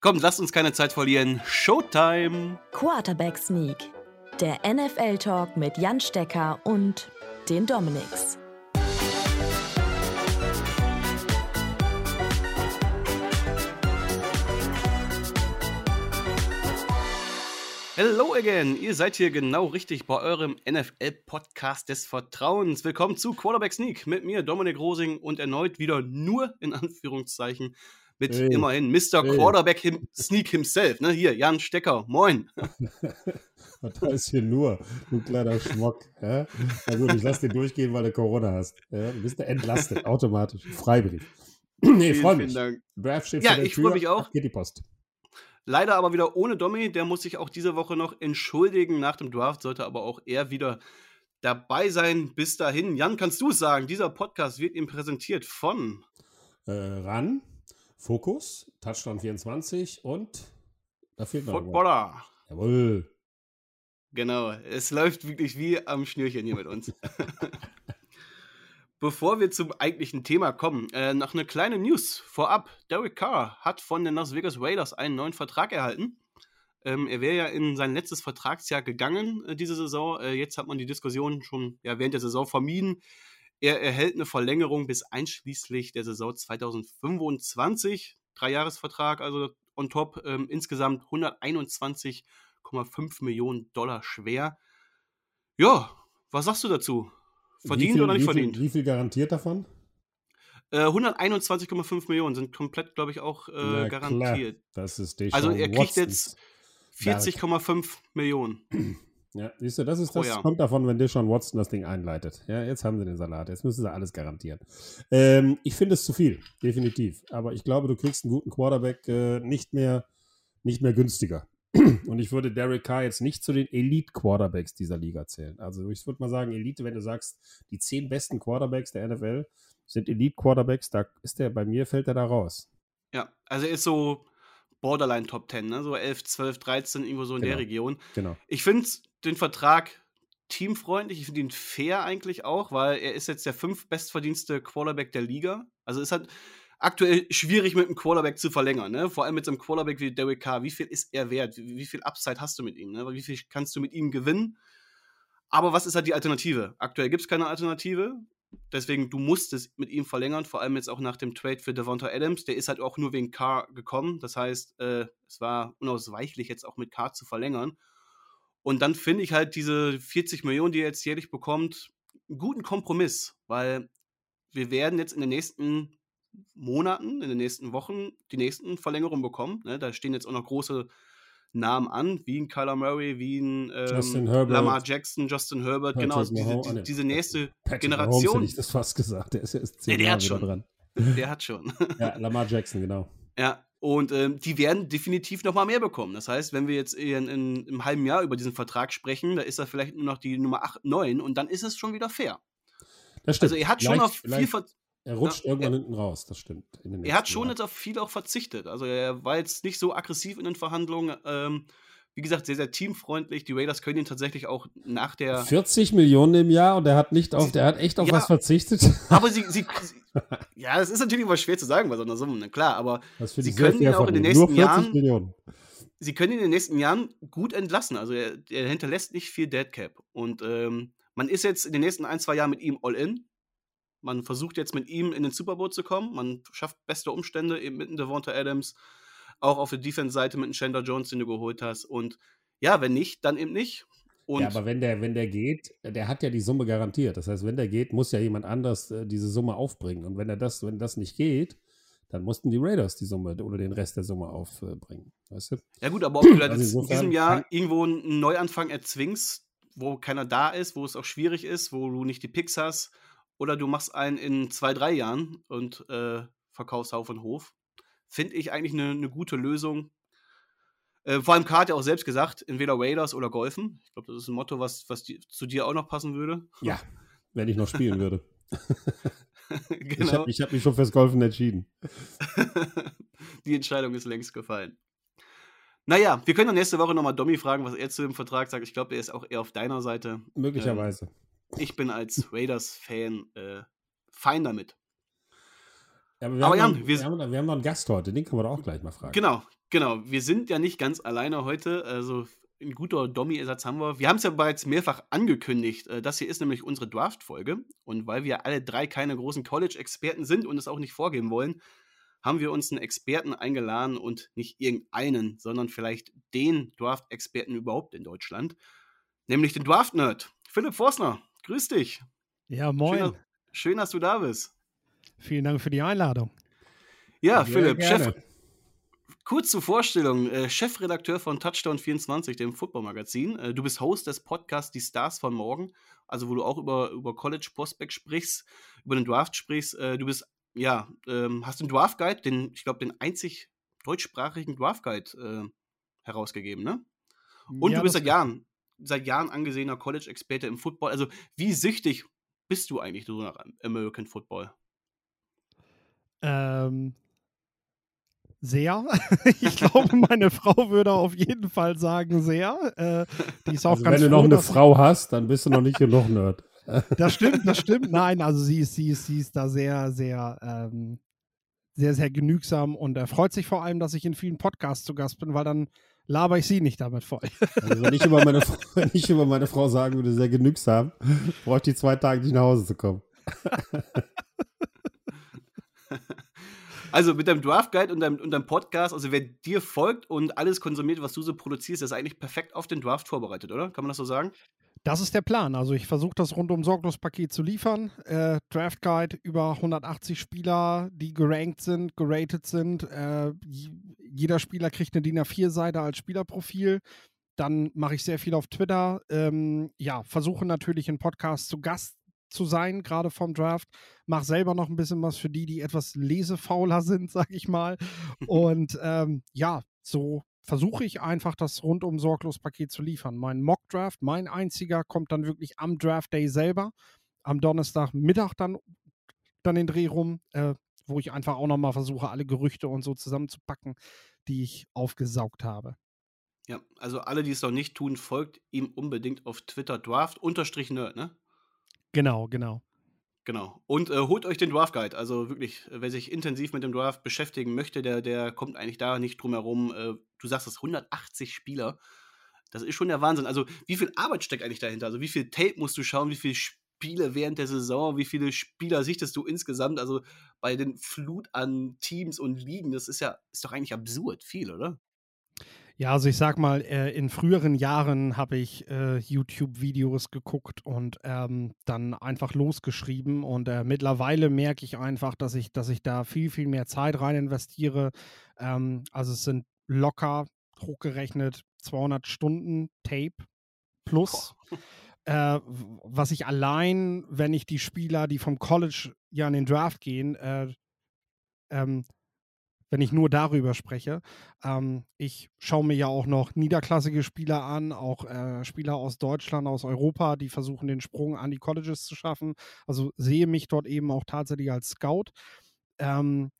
Komm, lasst uns keine Zeit verlieren. Showtime! Quarterback Sneak, der NFL-Talk mit Jan Stecker und den Dominics. Hello again! Ihr seid hier genau richtig bei eurem NFL-Podcast des Vertrauens. Willkommen zu Quarterback Sneak mit mir, Dominik Rosing, und erneut wieder nur in Anführungszeichen mit hey. immerhin Mr. Hey. Quarterback him Sneak himself. Ne? Hier, Jan Stecker, moin. da ist hier nur, du kleiner Schmock. Ja? Na gut, ich lass dir durchgehen, weil du Corona hast. Ja? Du bist entlastet, automatisch. Freibrief. nee, freue mich. Draft steht ja, ich freue mich auch. Geht die Post. Leider aber wieder ohne Domi. Der muss sich auch diese Woche noch entschuldigen. Nach dem Draft sollte aber auch er wieder dabei sein. Bis dahin. Jan, kannst du es sagen? Dieser Podcast wird ihm präsentiert von äh, RAN, Fokus, Touchdown 24 und da fehlt noch Footballer. Jawohl. Genau, es läuft wirklich wie am Schnürchen hier mit uns. Bevor wir zum eigentlichen Thema kommen, äh, noch eine kleine News vorab. Derek Carr hat von den Las Vegas Raiders einen neuen Vertrag erhalten. Ähm, er wäre ja in sein letztes Vertragsjahr gegangen äh, diese Saison. Äh, jetzt hat man die Diskussion schon ja, während der Saison vermieden. Er erhält eine Verlängerung bis einschließlich der Saison 2025. Dreijahresvertrag, also on top. Ähm, insgesamt 121,5 Millionen Dollar schwer. Ja, was sagst du dazu? Verdient viel, oder nicht wie verdient? Viel, wie viel garantiert davon? Äh, 121,5 Millionen sind komplett, glaube ich, auch äh, garantiert. Klar. Das ist Also er kriegt jetzt 40,5 Millionen. Ja, siehst du, das ist das kommt davon, wenn Deshaun Watson das Ding einleitet. Ja, jetzt haben sie den Salat, jetzt müssen sie alles garantieren. Ähm, ich finde es zu viel, definitiv. Aber ich glaube, du kriegst einen guten Quarterback äh, nicht mehr, nicht mehr günstiger. Und ich würde Derek Carr jetzt nicht zu den Elite-Quarterbacks dieser Liga zählen. Also ich würde mal sagen, Elite, wenn du sagst, die zehn besten Quarterbacks der NFL sind Elite-Quarterbacks, da ist der, bei mir fällt er da raus. Ja, also er ist so Borderline Top 10, ne? so 11, 12, 13, irgendwo so in genau. der Region. Genau. Ich finde den Vertrag teamfreundlich, ich finde ihn fair eigentlich auch, weil er ist jetzt der fünf bestverdienste Quarterback der Liga. Also es hat aktuell schwierig mit einem Quarterback zu verlängern, ne? Vor allem mit so einem Quarterback wie Derek Carr. Wie viel ist er wert? Wie, wie viel Upside hast du mit ihm? Ne? Wie viel kannst du mit ihm gewinnen? Aber was ist halt die Alternative? Aktuell gibt es keine Alternative. Deswegen, du musst es mit ihm verlängern, vor allem jetzt auch nach dem Trade für Devonta Adams. Der ist halt auch nur wegen Carr gekommen. Das heißt, äh, es war unausweichlich, jetzt auch mit Carr zu verlängern. Und dann finde ich halt diese 40 Millionen, die er jetzt jährlich bekommt, einen guten Kompromiss, weil wir werden jetzt in den nächsten Monaten, in den nächsten Wochen die nächsten Verlängerungen bekommen. Ne? Da stehen jetzt auch noch große Namen an, wie ein Kyler Murray, wie ein ähm, Lamar Jackson, Justin Herbert, Patrick genau, diese, die, diese nächste Patrick Generation. Mahomes, hätte ich das fast gesagt, der ist ja erst zehn nee, der Jahre hat schon. dran. Der hat schon. ja, Lamar Jackson, genau. Ja, und ähm, die werden definitiv noch mal mehr bekommen. Das heißt, wenn wir jetzt in, in, im halben Jahr über diesen Vertrag sprechen, da ist er vielleicht nur noch die Nummer 8, 9 und dann ist es schon wieder fair. Das stimmt. Also er hat schon leicht, auf viel Ver er rutscht ja, irgendwann er, hinten raus, das stimmt. er hat schon Jahren. jetzt auf viel auch verzichtet. Also er war jetzt nicht so aggressiv in den Verhandlungen. Ähm, wie gesagt, sehr, sehr teamfreundlich. Die Raiders können ihn tatsächlich auch nach der. 40 Millionen im Jahr und er hat nicht auf, der hat echt auf ja, was verzichtet. Aber sie, sie, ja, das ist natürlich immer schwer zu sagen bei so einer Summe, ne? klar, aber sie können ihn auch in den nächsten Jahren. Millionen. Sie können ihn in den nächsten Jahren gut entlassen. Also er, er hinterlässt nicht viel Deadcap. Und ähm, man ist jetzt in den nächsten ein, zwei Jahren mit ihm all in. Man versucht jetzt mit ihm in den Super Bowl zu kommen. Man schafft beste Umstände eben mit Devonta Adams. Auch auf der Defense-Seite mit einem Chandler Jones, den du geholt hast. Und ja, wenn nicht, dann eben nicht. Und ja, aber wenn der, wenn der geht, der hat ja die Summe garantiert. Das heißt, wenn der geht, muss ja jemand anders äh, diese Summe aufbringen. Und wenn er das, wenn das nicht geht, dann mussten die Raiders die Summe oder den Rest der Summe aufbringen. Weißt du? Ja, gut, aber ob du also in diesem Jahr irgendwo einen Neuanfang erzwingst, wo keiner da ist, wo es auch schwierig ist, wo du nicht die Picks hast, oder du machst einen in zwei, drei Jahren und äh, verkaufst Hauf und Hof. Finde ich eigentlich eine ne gute Lösung. Äh, vor allem K hat ja auch selbst gesagt, entweder Raiders oder Golfen. Ich glaube, das ist ein Motto, was, was die, zu dir auch noch passen würde. Ja, wenn ich noch spielen würde. genau. Ich habe hab mich schon fürs Golfen entschieden. die Entscheidung ist längst gefallen. Naja, wir können dann nächste Woche nochmal Domi fragen, was er zu dem Vertrag sagt. Ich glaube, er ist auch eher auf deiner Seite. Möglicherweise. Ähm, ich bin als Raiders-Fan äh, fein damit. Ja, aber, wir, aber haben Jan, noch, wir, wir, haben, wir, haben noch einen Gast heute, den können wir doch auch gleich mal fragen. Genau, Genau, wir sind ja nicht ganz alleine heute. Also ein guter Dommy-Ersatz haben wir. Wir haben es ja bereits mehrfach angekündigt. Äh, das hier ist nämlich unsere Draft-Folge. Und weil wir alle drei keine großen College-Experten sind und es auch nicht vorgeben wollen, haben wir uns einen Experten eingeladen und nicht irgendeinen, sondern vielleicht den Draft-Experten überhaupt in Deutschland, nämlich den Draft-Nerd. Philipp Forstner, grüß dich. Ja, moin. Schön, schön, dass du da bist. Vielen Dank für die Einladung. Ja, Sehr Philipp, gerne. Chef, Kurz zur Vorstellung, äh, Chefredakteur von Touchdown24, dem Football-Magazin. Äh, du bist Host des Podcasts Die Stars von Morgen, also wo du auch über, über College Prospect sprichst, über den Draft sprichst. Äh, du bist, ja, ähm, hast den Draft Guide, den, ich glaube, den einzig deutschsprachigen Draft Guide äh, herausgegeben, ne? Und ja, du bist seit Jahren, seit Jahren angesehener College-Experte im Football. Also, wie süchtig bist du eigentlich so nach American Football? Ähm, sehr. ich glaube, meine Frau würde auf jeden Fall sagen, sehr. Äh, die ist auch also ganz wenn du noch eine Frau hast, dann bist du noch nicht genug Nerd. Das stimmt, das stimmt. Nein, also sie ist, sie ist, sie ist da sehr, sehr, ähm, sehr, sehr genügsam und er freut sich vor allem, dass ich in vielen Podcasts zu Gast bin, weil dann laber ich sie nicht damit voll. Also wenn ich über meine, wenn ich über meine Frau sagen würde, sehr genügsam, bräuchte ich zwei Tage nicht nach Hause zu kommen. Also mit deinem Draft Guide und deinem, und deinem Podcast, also wer dir folgt und alles konsumiert, was du so produzierst, ist eigentlich perfekt auf den Draft vorbereitet, oder? Kann man das so sagen? Das ist der Plan. Also ich versuche das rundum sorglos Paket zu liefern. Äh, Draft Guide über 180 Spieler, die gerankt sind, geratet sind. Äh, jeder Spieler kriegt eine DIN A4-Seite als Spielerprofil. Dann mache ich sehr viel auf Twitter. Ähm, ja, versuche natürlich in Podcasts zu Gast zu sein, gerade vom Draft. Mach selber noch ein bisschen was für die, die etwas lesefauler sind, sag ich mal. Und ähm, ja, so versuche ich einfach das rundum sorglos Paket zu liefern. Mein Mock Draft, mein einziger, kommt dann wirklich am Draft Day selber. Am Donnerstagmittag dann, dann den Dreh rum, äh, wo ich einfach auch nochmal versuche, alle Gerüchte und so zusammenzupacken, die ich aufgesaugt habe. Ja, also alle, die es noch nicht tun, folgt ihm unbedingt auf Twitter Draft unterstrich Nerd, ne? Genau, genau. Genau. Und äh, holt euch den Draft Guide. Also wirklich, wer sich intensiv mit dem Draft beschäftigen möchte, der, der kommt eigentlich da nicht drum herum. Äh, du sagst es, 180 Spieler. Das ist schon der Wahnsinn. Also, wie viel Arbeit steckt eigentlich dahinter? Also, wie viel Tape musst du schauen? Wie viele Spiele während der Saison? Wie viele Spieler sichtest du insgesamt? Also, bei den Flut an Teams und Ligen, das ist ja, ist doch eigentlich absurd viel, oder? Ja, also ich sag mal, äh, in früheren Jahren habe ich äh, YouTube-Videos geguckt und ähm, dann einfach losgeschrieben. Und äh, mittlerweile merke ich einfach, dass ich, dass ich da viel, viel mehr Zeit rein investiere. Ähm, also es sind locker hochgerechnet 200 Stunden Tape plus. Äh, was ich allein, wenn ich die Spieler, die vom College ja in den Draft gehen, äh, ähm, wenn ich nur darüber spreche. Ähm, ich schaue mir ja auch noch niederklassige Spieler an, auch äh, Spieler aus Deutschland, aus Europa, die versuchen, den Sprung an die Colleges zu schaffen. Also sehe mich dort eben auch tatsächlich als Scout. Ähm,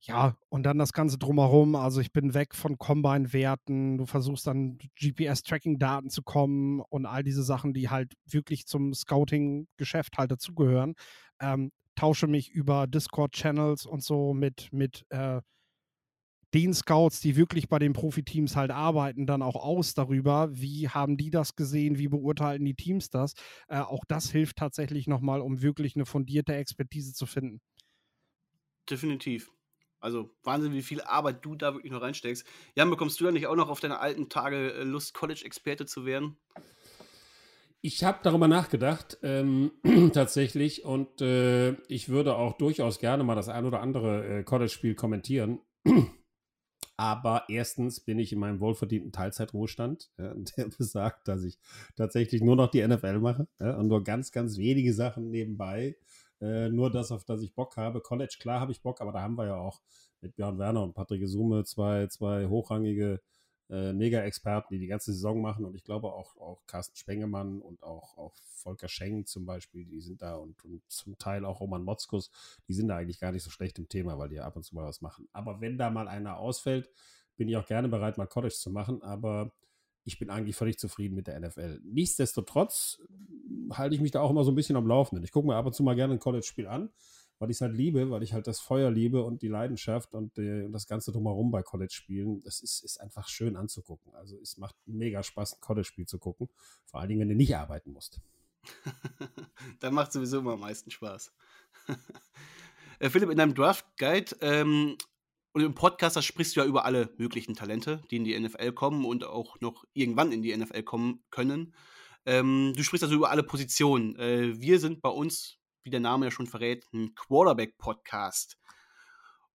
ja, und dann das Ganze drumherum. Also ich bin weg von Combine-Werten. Du versuchst dann GPS-Tracking-Daten zu kommen und all diese Sachen, die halt wirklich zum Scouting-Geschäft halt dazugehören. Ähm, tausche mich über Discord-Channels und so mit, mit äh, den Scouts, die wirklich bei den Profiteams halt arbeiten, dann auch aus darüber, wie haben die das gesehen, wie beurteilen die Teams das. Äh, auch das hilft tatsächlich nochmal, um wirklich eine fundierte Expertise zu finden. Definitiv. Also Wahnsinn, wie viel Arbeit du da wirklich noch reinsteckst. Jan, bekommst du da nicht auch noch auf deine alten Tage äh, Lust, College-Experte zu werden? Ich habe darüber nachgedacht, ähm, tatsächlich, und äh, ich würde auch durchaus gerne mal das ein oder andere äh, College-Spiel kommentieren. Aber erstens bin ich in meinem wohlverdienten Teilzeitruhestand, ja, der besagt, dass ich tatsächlich nur noch die NFL mache ja, und nur ganz, ganz wenige Sachen nebenbei. Äh, nur das, auf das ich Bock habe. College, klar habe ich Bock, aber da haben wir ja auch mit Björn Werner und Patrick Sume zwei, zwei hochrangige äh, Mega-Experten, die die ganze Saison machen. Und ich glaube auch, auch Carsten Spengemann und auch, auch Volker Schenk zum Beispiel, die sind da und, und zum Teil auch Roman Motzkus, die sind da eigentlich gar nicht so schlecht im Thema, weil die ab und zu mal was machen. Aber wenn da mal einer ausfällt, bin ich auch gerne bereit, mal College zu machen. Aber ich bin eigentlich völlig zufrieden mit der NFL. Nichtsdestotrotz halte ich mich da auch immer so ein bisschen am Laufenden. Ich gucke mir ab und zu mal gerne ein College-Spiel an weil ich es halt liebe, weil ich halt das Feuer liebe und die Leidenschaft und, äh, und das Ganze drumherum bei College-Spielen. Das ist, ist einfach schön anzugucken. Also es macht mega Spaß, ein College-Spiel zu gucken. Vor allen Dingen, wenn du nicht arbeiten musst. Dann macht sowieso immer am meisten Spaß. äh, Philipp, in deinem Draft-Guide ähm, und im Podcast, da sprichst du ja über alle möglichen Talente, die in die NFL kommen und auch noch irgendwann in die NFL kommen können. Ähm, du sprichst also über alle Positionen. Äh, wir sind bei uns, wie der Name ja schon verrät, ein Quarterback-Podcast.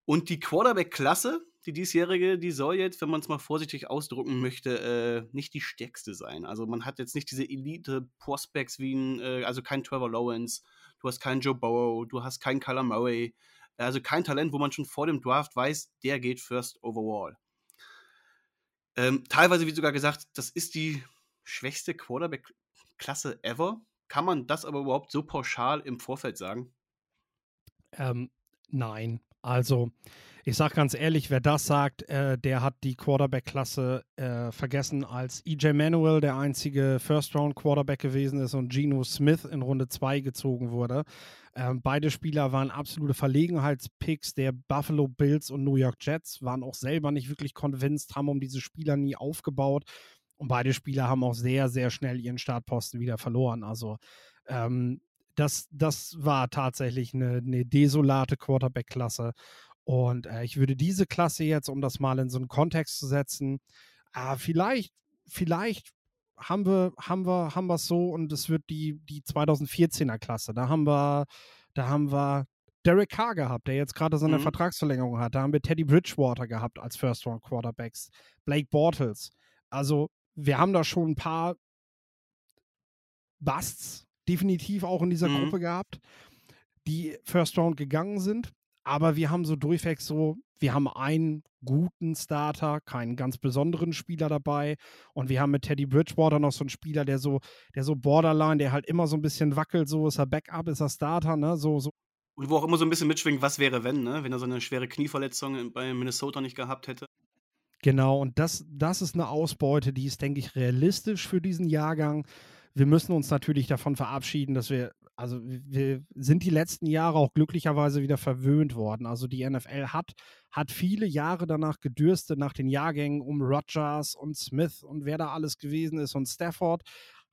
Und die Quarterback-Klasse, die diesjährige, die soll jetzt, wenn man es mal vorsichtig ausdrücken möchte, äh, nicht die stärkste sein. Also man hat jetzt nicht diese Elite-Prospects wie ein, äh, also kein Trevor Lawrence, du hast keinen Joe Burrow, du hast keinen Kyler Murray, also kein Talent, wo man schon vor dem Draft weiß, der geht first overall. Ähm, teilweise wird sogar gesagt, das ist die schwächste Quarterback-Klasse ever. Kann man das aber überhaupt so pauschal im Vorfeld sagen? Ähm, nein. Also, ich sage ganz ehrlich, wer das sagt, äh, der hat die Quarterback-Klasse äh, vergessen, als EJ Manuel der einzige First-Round-Quarterback gewesen ist und Geno Smith in Runde 2 gezogen wurde. Ähm, beide Spieler waren absolute Verlegenheitspicks der Buffalo Bills und New York Jets, waren auch selber nicht wirklich convinced, haben um diese Spieler nie aufgebaut. Und beide Spieler haben auch sehr, sehr schnell ihren Startposten wieder verloren. Also ähm, das, das war tatsächlich eine, eine desolate Quarterback-Klasse. Und äh, ich würde diese Klasse jetzt, um das mal in so einen Kontext zu setzen, äh, vielleicht, vielleicht haben wir, haben wir, haben wir es so und es wird die, die 2014er Klasse. Da haben wir, da haben wir Derek Carr gehabt, der jetzt gerade seine mhm. Vertragsverlängerung hat. Da haben wir Teddy Bridgewater gehabt als First Round Quarterbacks. Blake Bortles. Also wir haben da schon ein paar Busts definitiv auch in dieser mhm. Gruppe gehabt, die First Round gegangen sind. Aber wir haben so durchweg so, wir haben einen guten Starter, keinen ganz besonderen Spieler dabei. Und wir haben mit Teddy Bridgewater noch so einen Spieler, der so, der so Borderline, der halt immer so ein bisschen wackelt, so ist er Backup, ist er Starter, ne? So, so. Und wo auch immer so ein bisschen mitschwingt, was wäre, wenn, ne? Wenn er so eine schwere Knieverletzung bei Minnesota nicht gehabt hätte. Genau, und das, das ist eine Ausbeute, die ist, denke ich, realistisch für diesen Jahrgang. Wir müssen uns natürlich davon verabschieden, dass wir, also wir sind die letzten Jahre auch glücklicherweise wieder verwöhnt worden. Also die NFL hat, hat viele Jahre danach gedürstet, nach den Jahrgängen um Rogers und Smith und wer da alles gewesen ist und Stafford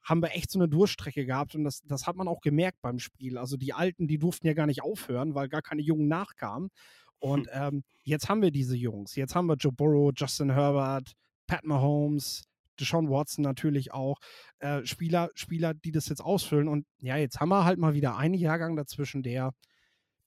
haben wir echt so eine Durchstrecke gehabt und das, das hat man auch gemerkt beim Spiel. Also die Alten, die durften ja gar nicht aufhören, weil gar keine Jungen nachkamen. Und ähm, jetzt haben wir diese Jungs. Jetzt haben wir Joe Burrow, Justin Herbert, Pat Mahomes, Deshaun Watson natürlich auch. Äh, Spieler, Spieler, die das jetzt ausfüllen. Und ja, jetzt haben wir halt mal wieder einen Jahrgang dazwischen, der,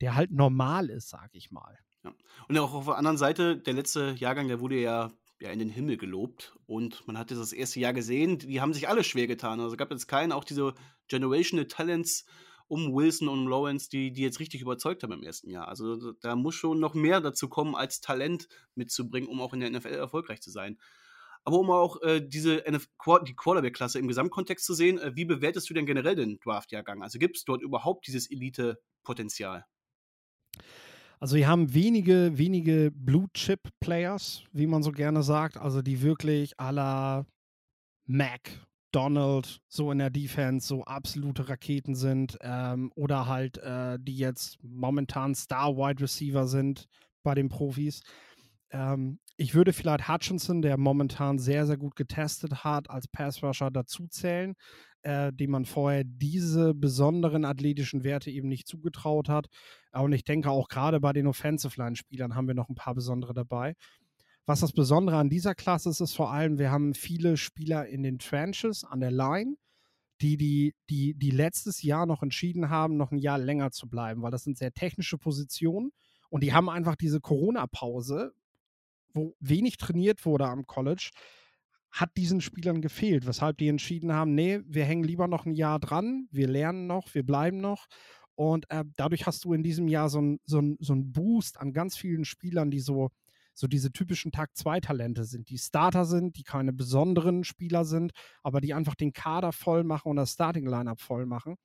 der halt normal ist, sag ich mal. Ja. Und auch auf der anderen Seite, der letzte Jahrgang, der wurde ja, ja in den Himmel gelobt. Und man hat das erste Jahr gesehen, die haben sich alle schwer getan. Also gab jetzt keinen, auch diese Generational Talents um Wilson und Lawrence, die, die jetzt richtig überzeugt haben im ersten Jahr. Also da muss schon noch mehr dazu kommen, als Talent mitzubringen, um auch in der NFL erfolgreich zu sein. Aber um auch äh, diese NF die Quarterback-Klasse im Gesamtkontext zu sehen, äh, wie bewertest du denn generell den Draft-Jahrgang? Also gibt es dort überhaupt dieses Elite-Potenzial? Also wir haben wenige, wenige Blue-Chip-Players, wie man so gerne sagt, also die wirklich à la Mac Donald so in der Defense so absolute Raketen sind ähm, oder halt äh, die jetzt momentan Star Wide Receiver sind bei den Profis. Ähm, ich würde vielleicht Hutchinson, der momentan sehr, sehr gut getestet hat, als Pass Rusher dazuzählen, äh, dem man vorher diese besonderen athletischen Werte eben nicht zugetraut hat. Und ich denke auch gerade bei den Offensive Line-Spielern haben wir noch ein paar besondere dabei. Was das Besondere an dieser Klasse ist, ist vor allem, wir haben viele Spieler in den Trenches an der Line, die, die, die, die letztes Jahr noch entschieden haben, noch ein Jahr länger zu bleiben, weil das sind sehr technische Positionen und die haben einfach diese Corona-Pause, wo wenig trainiert wurde am College, hat diesen Spielern gefehlt, weshalb die entschieden haben, nee, wir hängen lieber noch ein Jahr dran, wir lernen noch, wir bleiben noch. Und äh, dadurch hast du in diesem Jahr so einen so so ein Boost an ganz vielen Spielern, die so so diese typischen Tag-2-Talente sind, die Starter sind, die keine besonderen Spieler sind, aber die einfach den Kader voll machen und das Starting-Lineup voll machen.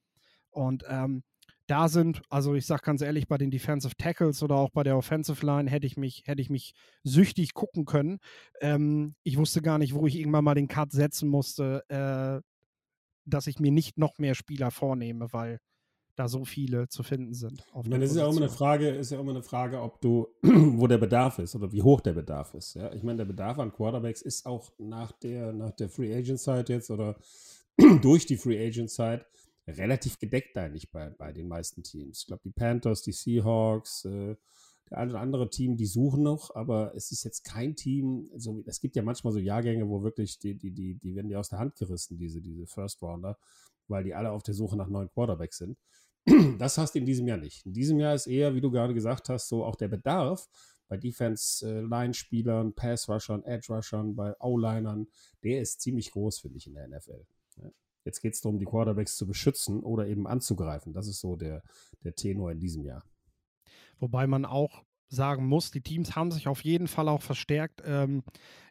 Und ähm, da sind, also ich sage ganz ehrlich, bei den Defensive Tackles oder auch bei der Offensive Line hätte ich mich, hätte ich mich süchtig gucken können. Ähm, ich wusste gar nicht, wo ich irgendwann mal den Cut setzen musste, äh, dass ich mir nicht noch mehr Spieler vornehme, weil da so viele zu finden sind. ich meine, es ist ja auch immer eine Frage, ist ja immer eine Frage, ob du, wo der Bedarf ist oder wie hoch der Bedarf ist. Ja? Ich meine, der Bedarf an Quarterbacks ist auch nach der, nach der Free Agent Zeit jetzt oder durch die Free Agent Zeit relativ gedeckt eigentlich bei, bei den meisten Teams. Ich glaube, die Panthers, die Seahawks, äh, der eine oder andere Team, die suchen noch, aber es ist jetzt kein Team, so, es gibt ja manchmal so Jahrgänge, wo wirklich die, die, die, die werden die aus der Hand gerissen, diese, diese First Rounder, weil die alle auf der Suche nach neuen Quarterbacks sind. Das hast du in diesem Jahr nicht. In diesem Jahr ist eher, wie du gerade gesagt hast, so auch der Bedarf bei Defense-Line-Spielern, Pass-Rushern, Edge-Rushern, bei O-Linern, der ist ziemlich groß, finde ich, in der NFL. Jetzt geht es darum, die Quarterbacks zu beschützen oder eben anzugreifen. Das ist so der, der Tenor in diesem Jahr. Wobei man auch sagen muss, die Teams haben sich auf jeden Fall auch verstärkt. Ähm,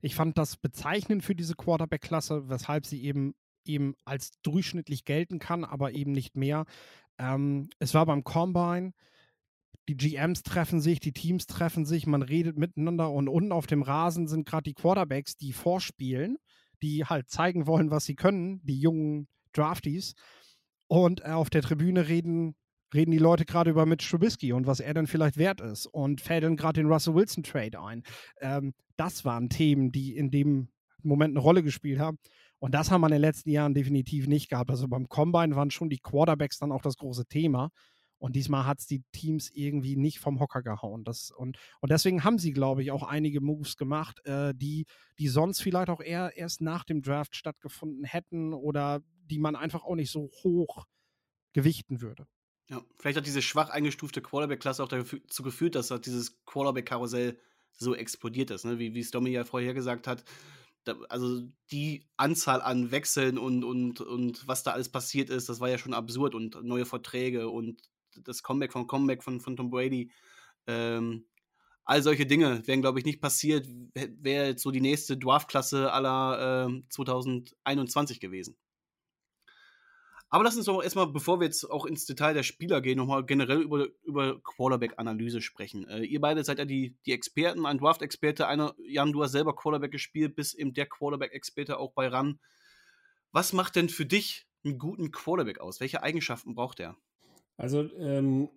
ich fand das bezeichnend für diese Quarterback-Klasse, weshalb sie eben eben als durchschnittlich gelten kann, aber eben nicht mehr. Ähm, es war beim Combine, die GMs treffen sich, die Teams treffen sich, man redet miteinander und unten auf dem Rasen sind gerade die Quarterbacks, die vorspielen, die halt zeigen wollen, was sie können, die jungen Draftees. Und äh, auf der Tribüne reden, reden die Leute gerade über Mitch Trubisky und was er dann vielleicht wert ist und fädeln gerade den Russell Wilson Trade ein. Ähm, das waren Themen, die in dem Moment eine Rolle gespielt haben. Und das haben wir in den letzten Jahren definitiv nicht gehabt. Also beim Combine waren schon die Quarterbacks dann auch das große Thema. Und diesmal hat es die Teams irgendwie nicht vom Hocker gehauen. Das, und, und deswegen haben sie, glaube ich, auch einige Moves gemacht, äh, die, die sonst vielleicht auch eher erst nach dem Draft stattgefunden hätten oder die man einfach auch nicht so hoch gewichten würde. Ja, vielleicht hat diese schwach eingestufte Quarterback-Klasse auch dazu geführt, dass dieses Quarterback-Karussell so explodiert ist, ne? wie, wie es Domi ja vorher gesagt hat also die Anzahl an Wechseln und, und, und was da alles passiert ist, das war ja schon absurd und neue Verträge und das Comeback von Comeback von, von Tom Brady. Ähm, all solche Dinge wären, glaube ich, nicht passiert, wäre jetzt so die nächste Dwarf-Klasse aller äh, 2021 gewesen. Aber lass uns doch erstmal, bevor wir jetzt auch ins Detail der Spieler gehen, nochmal generell über, über Quarterback-Analyse sprechen. Äh, ihr beide seid ja die, die Experten, ein Draft-Experte. Einer, Jan, du hast selber Quarterback gespielt, bist eben der Quarterback-Experte auch bei RAN. Was macht denn für dich einen guten Quarterback aus? Welche Eigenschaften braucht er? Also, ähm,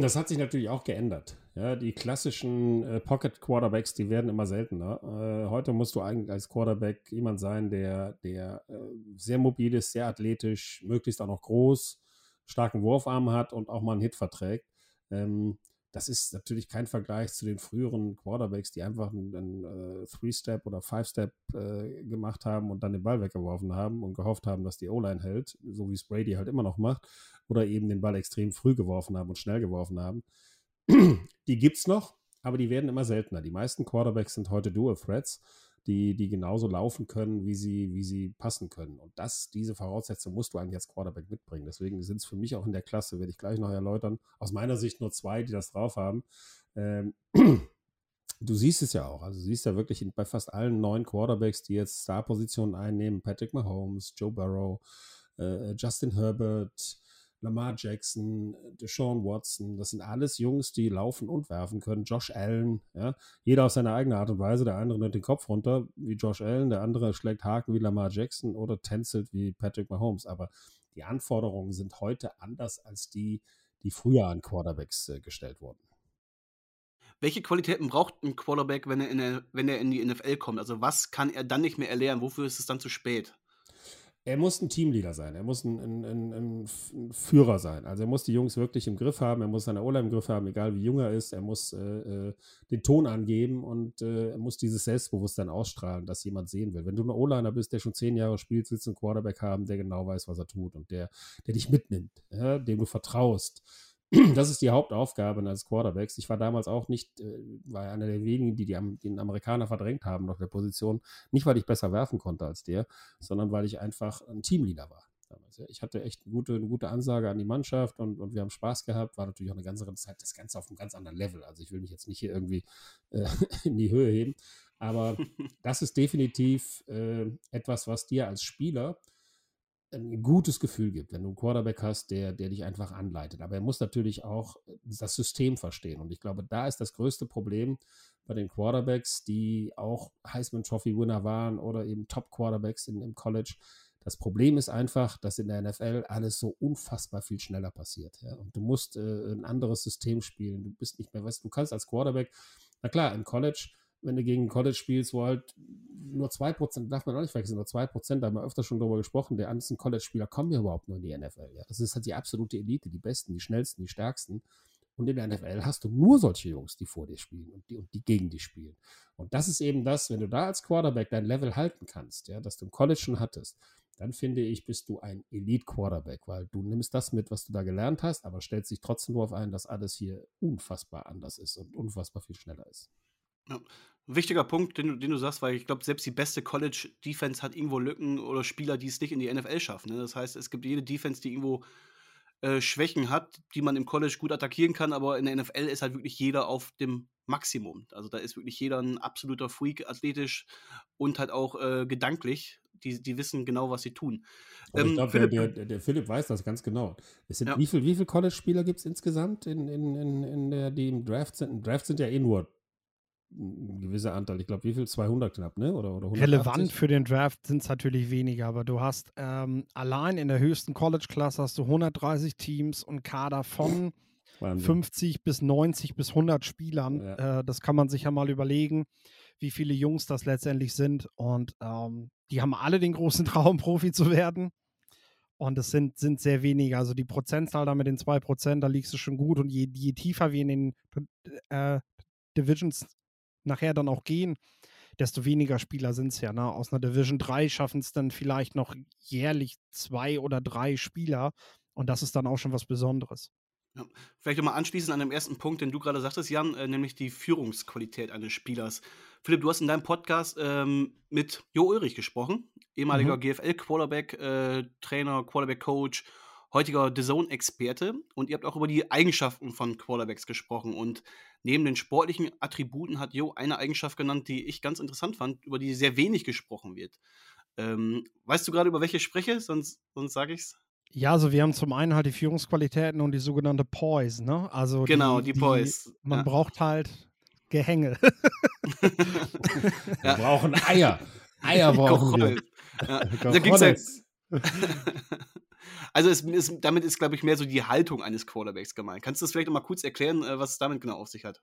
das hat sich natürlich auch geändert. Ja, die klassischen äh, Pocket Quarterbacks, die werden immer seltener. Äh, heute musst du eigentlich als Quarterback jemand sein, der, der äh, sehr mobil ist, sehr athletisch, möglichst auch noch groß, starken Wurfarm hat und auch mal einen Hit verträgt. Ähm, das ist natürlich kein Vergleich zu den früheren Quarterbacks, die einfach einen, einen äh, Three-Step oder Five-Step äh, gemacht haben und dann den Ball weggeworfen haben und gehofft haben, dass die O-Line hält, so wie es Brady halt immer noch macht, oder eben den Ball extrem früh geworfen haben und schnell geworfen haben. die gibt es noch, aber die werden immer seltener. Die meisten Quarterbacks sind heute Dual-Threats die, die genauso laufen können, wie sie, wie sie passen können. Und das, diese Voraussetzung musst du eigentlich als Quarterback mitbringen. Deswegen sind es für mich auch in der Klasse, werde ich gleich noch erläutern, aus meiner Sicht nur zwei, die das drauf haben. Ähm, du siehst es ja auch. Also du siehst ja wirklich bei fast allen neuen Quarterbacks, die jetzt Star-Positionen einnehmen, Patrick Mahomes, Joe Burrow, äh, Justin Herbert, Lamar Jackson, Deshaun Watson, das sind alles Jungs, die laufen und werfen können. Josh Allen, ja, jeder auf seine eigene Art und Weise. Der andere nimmt den Kopf runter wie Josh Allen, der andere schlägt Haken wie Lamar Jackson oder tänzelt wie Patrick Mahomes. Aber die Anforderungen sind heute anders als die, die früher an Quarterbacks äh, gestellt wurden. Welche Qualitäten braucht ein Quarterback, wenn er, in der, wenn er in die NFL kommt? Also was kann er dann nicht mehr erlernen? Wofür ist es dann zu spät? Er muss ein Teamleader sein, er muss ein, ein, ein, ein, Führer sein. Also er muss die Jungs wirklich im Griff haben, er muss seine Ola im Griff haben, egal wie jung er ist, er muss äh, äh, den Ton angeben und äh, er muss dieses Selbstbewusstsein ausstrahlen, dass jemand sehen will. Wenn du ein O-Liner bist, der schon zehn Jahre spielt, willst du einen Quarterback haben, der genau weiß, was er tut und der, der dich mitnimmt, ja, dem du vertraust. Das ist die Hauptaufgabe als Quarterbacks. Ich war damals auch nicht, äh, war einer der wenigen, die, die den Amerikaner verdrängt haben auf der Position. Nicht, weil ich besser werfen konnte als der, sondern weil ich einfach ein Teamleader war. Damals. Ich hatte echt eine gute, eine gute Ansage an die Mannschaft und, und wir haben Spaß gehabt. War natürlich auch eine ganze Zeit das Ganze auf einem ganz anderen Level. Also ich will mich jetzt nicht hier irgendwie äh, in die Höhe heben. Aber das ist definitiv äh, etwas, was dir als Spieler ein gutes Gefühl gibt, wenn du einen Quarterback hast, der, der dich einfach anleitet. Aber er muss natürlich auch das System verstehen. Und ich glaube, da ist das größte Problem bei den Quarterbacks, die auch Heisman Trophy Winner waren oder eben Top Quarterbacks in, im College, Das Problem ist einfach, dass in der NFL alles so unfassbar viel schneller passiert. Ja? Und du musst äh, ein anderes System spielen. Du bist nicht mehr, weißt du, kannst als Quarterback, na klar, im College, wenn du gegen College spielst, wo halt nur 2%, darf man auch nicht vergessen, nur 2%, da haben wir öfter schon drüber gesprochen, der ganzen College-Spieler kommen ja überhaupt nur in die NFL. Ja? Das ist halt die absolute Elite, die Besten, die Schnellsten, die Stärksten. Und in der NFL hast du nur solche Jungs, die vor dir spielen und die, und die gegen dich spielen. Und das ist eben das, wenn du da als Quarterback dein Level halten kannst, ja, das du im College schon hattest, dann finde ich, bist du ein Elite-Quarterback, weil du nimmst das mit, was du da gelernt hast, aber stellst dich trotzdem darauf ein, dass alles hier unfassbar anders ist und unfassbar viel schneller ist. Ja. Ein wichtiger Punkt, den du, den du sagst, weil ich glaube, selbst die beste College-Defense hat irgendwo Lücken oder Spieler, die es nicht in die NFL schaffen. Ne? Das heißt, es gibt jede Defense, die irgendwo äh, Schwächen hat, die man im College gut attackieren kann, aber in der NFL ist halt wirklich jeder auf dem Maximum. Also da ist wirklich jeder ein absoluter Freak, athletisch und halt auch äh, gedanklich. Die, die wissen genau, was sie tun. Ähm, ich glaube, der, der, der, Philipp weiß das ganz genau. Es sind, ja. Wie viele wie viel College-Spieler gibt es insgesamt, in, in, in, in der, die im Draft sind? Im Draft sind ja eh nur ein gewisser Anteil. Ich glaube, wie viel? 200 knapp, ne? Oder, oder Relevant für den Draft sind es natürlich weniger, aber du hast ähm, allein in der höchsten College-Klasse hast du 130 Teams und Kader von Wahnsinn. 50 bis 90 bis 100 Spielern. Ja. Äh, das kann man sich ja mal überlegen, wie viele Jungs das letztendlich sind. Und ähm, die haben alle den großen Traum, Profi zu werden. Und es sind, sind sehr wenige. Also die Prozentzahl da mit den 2%, da liegst du schon gut. Und je, je tiefer wir in den äh, Divisions nachher dann auch gehen, desto weniger Spieler sind es ja. Ne? Aus einer Division 3 schaffen es dann vielleicht noch jährlich zwei oder drei Spieler. Und das ist dann auch schon was Besonderes. Ja. Vielleicht nochmal anschließend an dem ersten Punkt, den du gerade sagtest, Jan, äh, nämlich die Führungsqualität eines Spielers. Philipp, du hast in deinem Podcast ähm, mit Jo Ulrich gesprochen, ehemaliger mhm. GFL-Quarterback, äh, Trainer, Quarterback-Coach heutiger The Zone-Experte und ihr habt auch über die Eigenschaften von Quarterbacks gesprochen. Und neben den sportlichen Attributen hat Jo eine Eigenschaft genannt, die ich ganz interessant fand, über die sehr wenig gesprochen wird. Ähm, weißt du gerade, über welche ich spreche? Sonst, sonst sage ich's. Ja, also wir haben zum einen halt die Führungsqualitäten und die sogenannte Poise, ne? Also genau, die, die Poise. Man ja. braucht halt Gehänge. wir brauchen Eier. Eier brauchen wir. Ja. Da ging's ja, also es, es, damit ist, glaube ich, mehr so die Haltung eines Quarterbacks gemeint. Kannst du das vielleicht noch mal kurz erklären, äh, was es damit genau auf sich hat?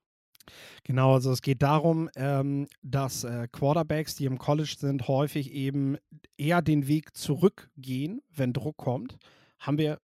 Genau, also es geht darum, ähm, dass äh, Quarterbacks, die im College sind, häufig eben eher den Weg zurückgehen, wenn Druck kommt. Haben wir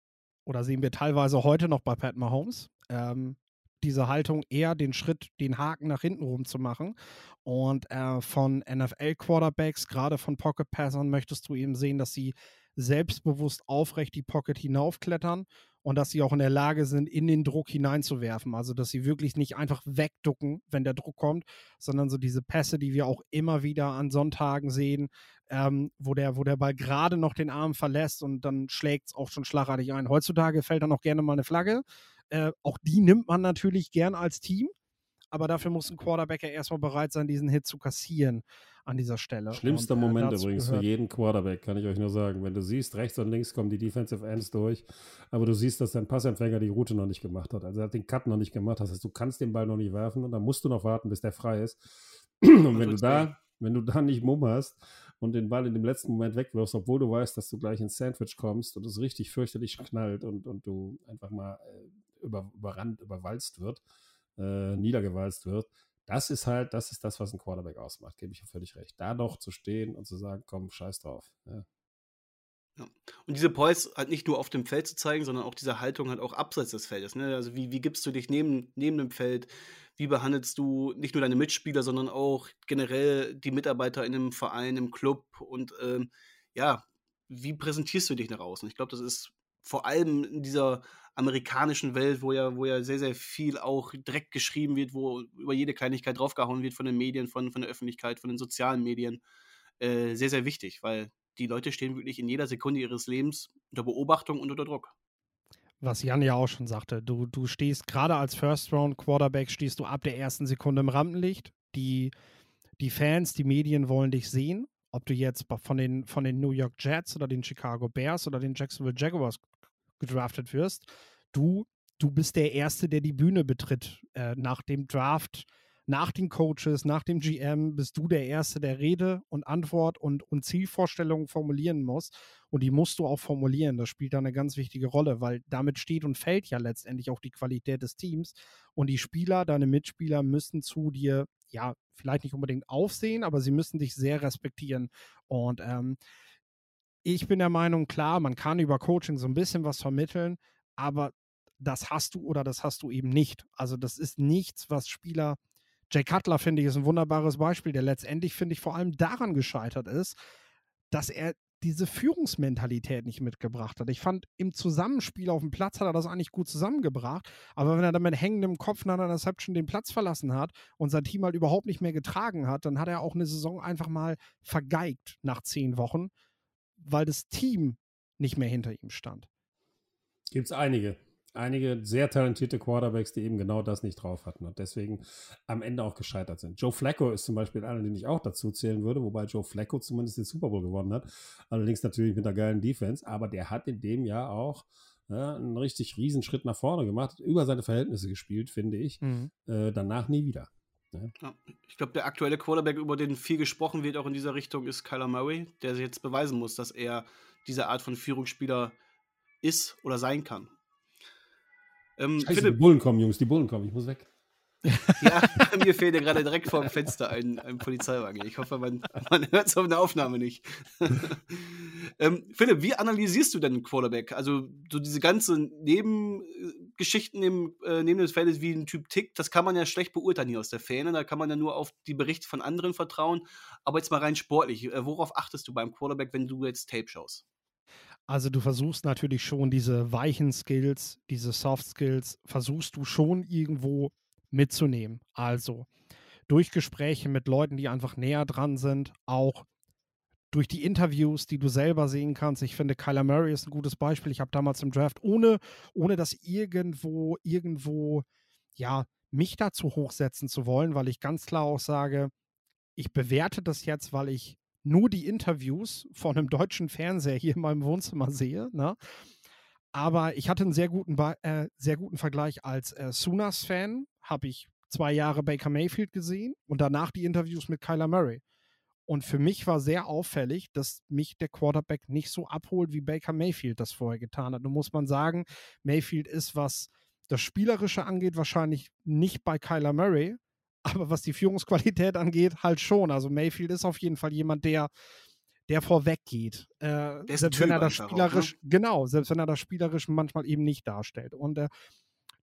oder sehen wir teilweise heute noch bei Pat Mahomes. Ähm, diese Haltung eher den Schritt, den Haken nach hinten rum zu machen. Und äh, von NFL-Quarterbacks, gerade von Pocket-Passern, möchtest du eben sehen, dass sie selbstbewusst aufrecht die Pocket hinaufklettern und dass sie auch in der Lage sind, in den Druck hineinzuwerfen. Also, dass sie wirklich nicht einfach wegducken, wenn der Druck kommt, sondern so diese Pässe, die wir auch immer wieder an Sonntagen sehen, ähm, wo, der, wo der Ball gerade noch den Arm verlässt und dann schlägt es auch schon schlagartig ein. Heutzutage fällt dann auch gerne mal eine Flagge. Äh, auch die nimmt man natürlich gern als Team, aber dafür muss ein Quarterback ja erstmal bereit sein, diesen Hit zu kassieren an dieser Stelle. Schlimmster und, äh, Moment übrigens gehört. für jeden Quarterback, kann ich euch nur sagen. Wenn du siehst, rechts und links kommen die Defensive Ends durch, aber du siehst, dass dein Passempfänger die Route noch nicht gemacht hat. Also er hat den Cut noch nicht gemacht. Das heißt, du kannst den Ball noch nicht werfen und dann musst du noch warten, bis der frei ist. Und wenn du da, wenn du da nicht Mumm hast und den Ball in dem letzten Moment wegwirfst, obwohl du weißt, dass du gleich ins Sandwich kommst und es richtig fürchterlich knallt und, und du einfach mal äh, über, überrannt, überwalzt wird, äh, niedergewalzt wird, das ist halt, das ist das, was ein Quarterback ausmacht, gebe ich völlig recht. Da noch zu stehen und zu sagen, komm, scheiß drauf. Ja. Ja. Und diese Poise halt nicht nur auf dem Feld zu zeigen, sondern auch diese Haltung halt auch abseits des Feldes. Ne? Also wie, wie gibst du dich neben, neben dem Feld? Wie behandelst du nicht nur deine Mitspieler, sondern auch generell die Mitarbeiter in einem Verein, im Club? Und ähm, ja, wie präsentierst du dich nach außen? Ich glaube, das ist vor allem in dieser amerikanischen Welt, wo ja, wo ja sehr, sehr viel auch direkt geschrieben wird, wo über jede Kleinigkeit draufgehauen wird von den Medien, von, von der Öffentlichkeit, von den sozialen Medien, äh, sehr, sehr wichtig, weil die Leute stehen wirklich in jeder Sekunde ihres Lebens unter Beobachtung und unter Druck. Was Jan ja auch schon sagte, du, du stehst gerade als First-Round-Quarterback, stehst du ab der ersten Sekunde im Rampenlicht. Die, die Fans, die Medien wollen dich sehen. Ob du jetzt von den, von den New York Jets oder den Chicago Bears oder den Jacksonville Jaguars gedraftet wirst. Du, du bist der Erste, der die Bühne betritt äh, nach dem Draft, nach den Coaches, nach dem GM bist du der Erste, der Rede und Antwort und, und Zielvorstellungen formulieren muss. Und die musst du auch formulieren. Das spielt da eine ganz wichtige Rolle, weil damit steht und fällt ja letztendlich auch die Qualität des Teams. Und die Spieler, deine Mitspieler müssen zu dir, ja, vielleicht nicht unbedingt aufsehen, aber sie müssen dich sehr respektieren. Und ähm, ich bin der Meinung, klar, man kann über Coaching so ein bisschen was vermitteln, aber das hast du oder das hast du eben nicht. Also das ist nichts, was Spieler. Jay Cutler, finde ich, ist ein wunderbares Beispiel, der letztendlich, finde ich, vor allem daran gescheitert ist, dass er diese Führungsmentalität nicht mitgebracht hat. Ich fand, im Zusammenspiel auf dem Platz hat er das eigentlich gut zusammengebracht, aber wenn er dann mit hängendem Kopf nach einer Interception den Platz verlassen hat und sein Team halt überhaupt nicht mehr getragen hat, dann hat er auch eine Saison einfach mal vergeigt nach zehn Wochen, weil das Team nicht mehr hinter ihm stand. Gibt es einige einige sehr talentierte Quarterbacks, die eben genau das nicht drauf hatten und deswegen am Ende auch gescheitert sind. Joe Flacco ist zum Beispiel einer, den ich auch dazu zählen würde, wobei Joe Flacco zumindest den Super Bowl gewonnen hat. Allerdings natürlich mit einer geilen Defense, aber der hat in dem Jahr auch ja, einen richtig riesen Schritt nach vorne gemacht, über seine Verhältnisse gespielt, finde ich. Mhm. Äh, danach nie wieder. Ja. ich glaube, der aktuelle Quarterback, über den viel gesprochen wird, auch in dieser Richtung, ist Kyler Murray, der sich jetzt beweisen muss, dass er diese Art von Führungsspieler ist oder sein kann. Ähm, Scheiße, Philipp, die Bullen kommen, Jungs, die Bullen kommen, ich muss weg. Ja, mir fehlt ja gerade direkt vor dem Fenster ein, ein Polizeiwagen. Ich hoffe, man, man hört es auf der Aufnahme nicht. ähm, Philipp, wie analysierst du denn Quarterback? Also, so diese ganzen Nebengeschichten neben, äh, neben des Feldes, wie ein Typ tickt, das kann man ja schlecht beurteilen hier aus der Ferne. Da kann man ja nur auf die Berichte von anderen vertrauen. Aber jetzt mal rein sportlich. Äh, worauf achtest du beim Quarterback, wenn du jetzt Tape schaust? Also du versuchst natürlich schon diese weichen Skills, diese Soft Skills, versuchst du schon irgendwo mitzunehmen. Also durch Gespräche mit Leuten, die einfach näher dran sind, auch durch die Interviews, die du selber sehen kannst. Ich finde, Kyler Murray ist ein gutes Beispiel. Ich habe damals im Draft, ohne, ohne das irgendwo, irgendwo, ja, mich dazu hochsetzen zu wollen, weil ich ganz klar auch sage, ich bewerte das jetzt, weil ich nur die Interviews von einem deutschen Fernseher hier in meinem Wohnzimmer sehe. Ne? Aber ich hatte einen sehr guten, äh, sehr guten Vergleich als äh, Sunas-Fan. Habe ich zwei Jahre Baker Mayfield gesehen und danach die Interviews mit Kyler Murray. Und für mich war sehr auffällig, dass mich der Quarterback nicht so abholt, wie Baker Mayfield das vorher getan hat. Nun muss man sagen, Mayfield ist, was das Spielerische angeht, wahrscheinlich nicht bei Kyler Murray, aber was die Führungsqualität angeht, halt schon. Also Mayfield ist auf jeden Fall jemand, der, der vorweg geht. Äh, selbst wenn er das spielerisch, auch, ne? genau, selbst wenn er das spielerisch manchmal eben nicht darstellt. Und äh,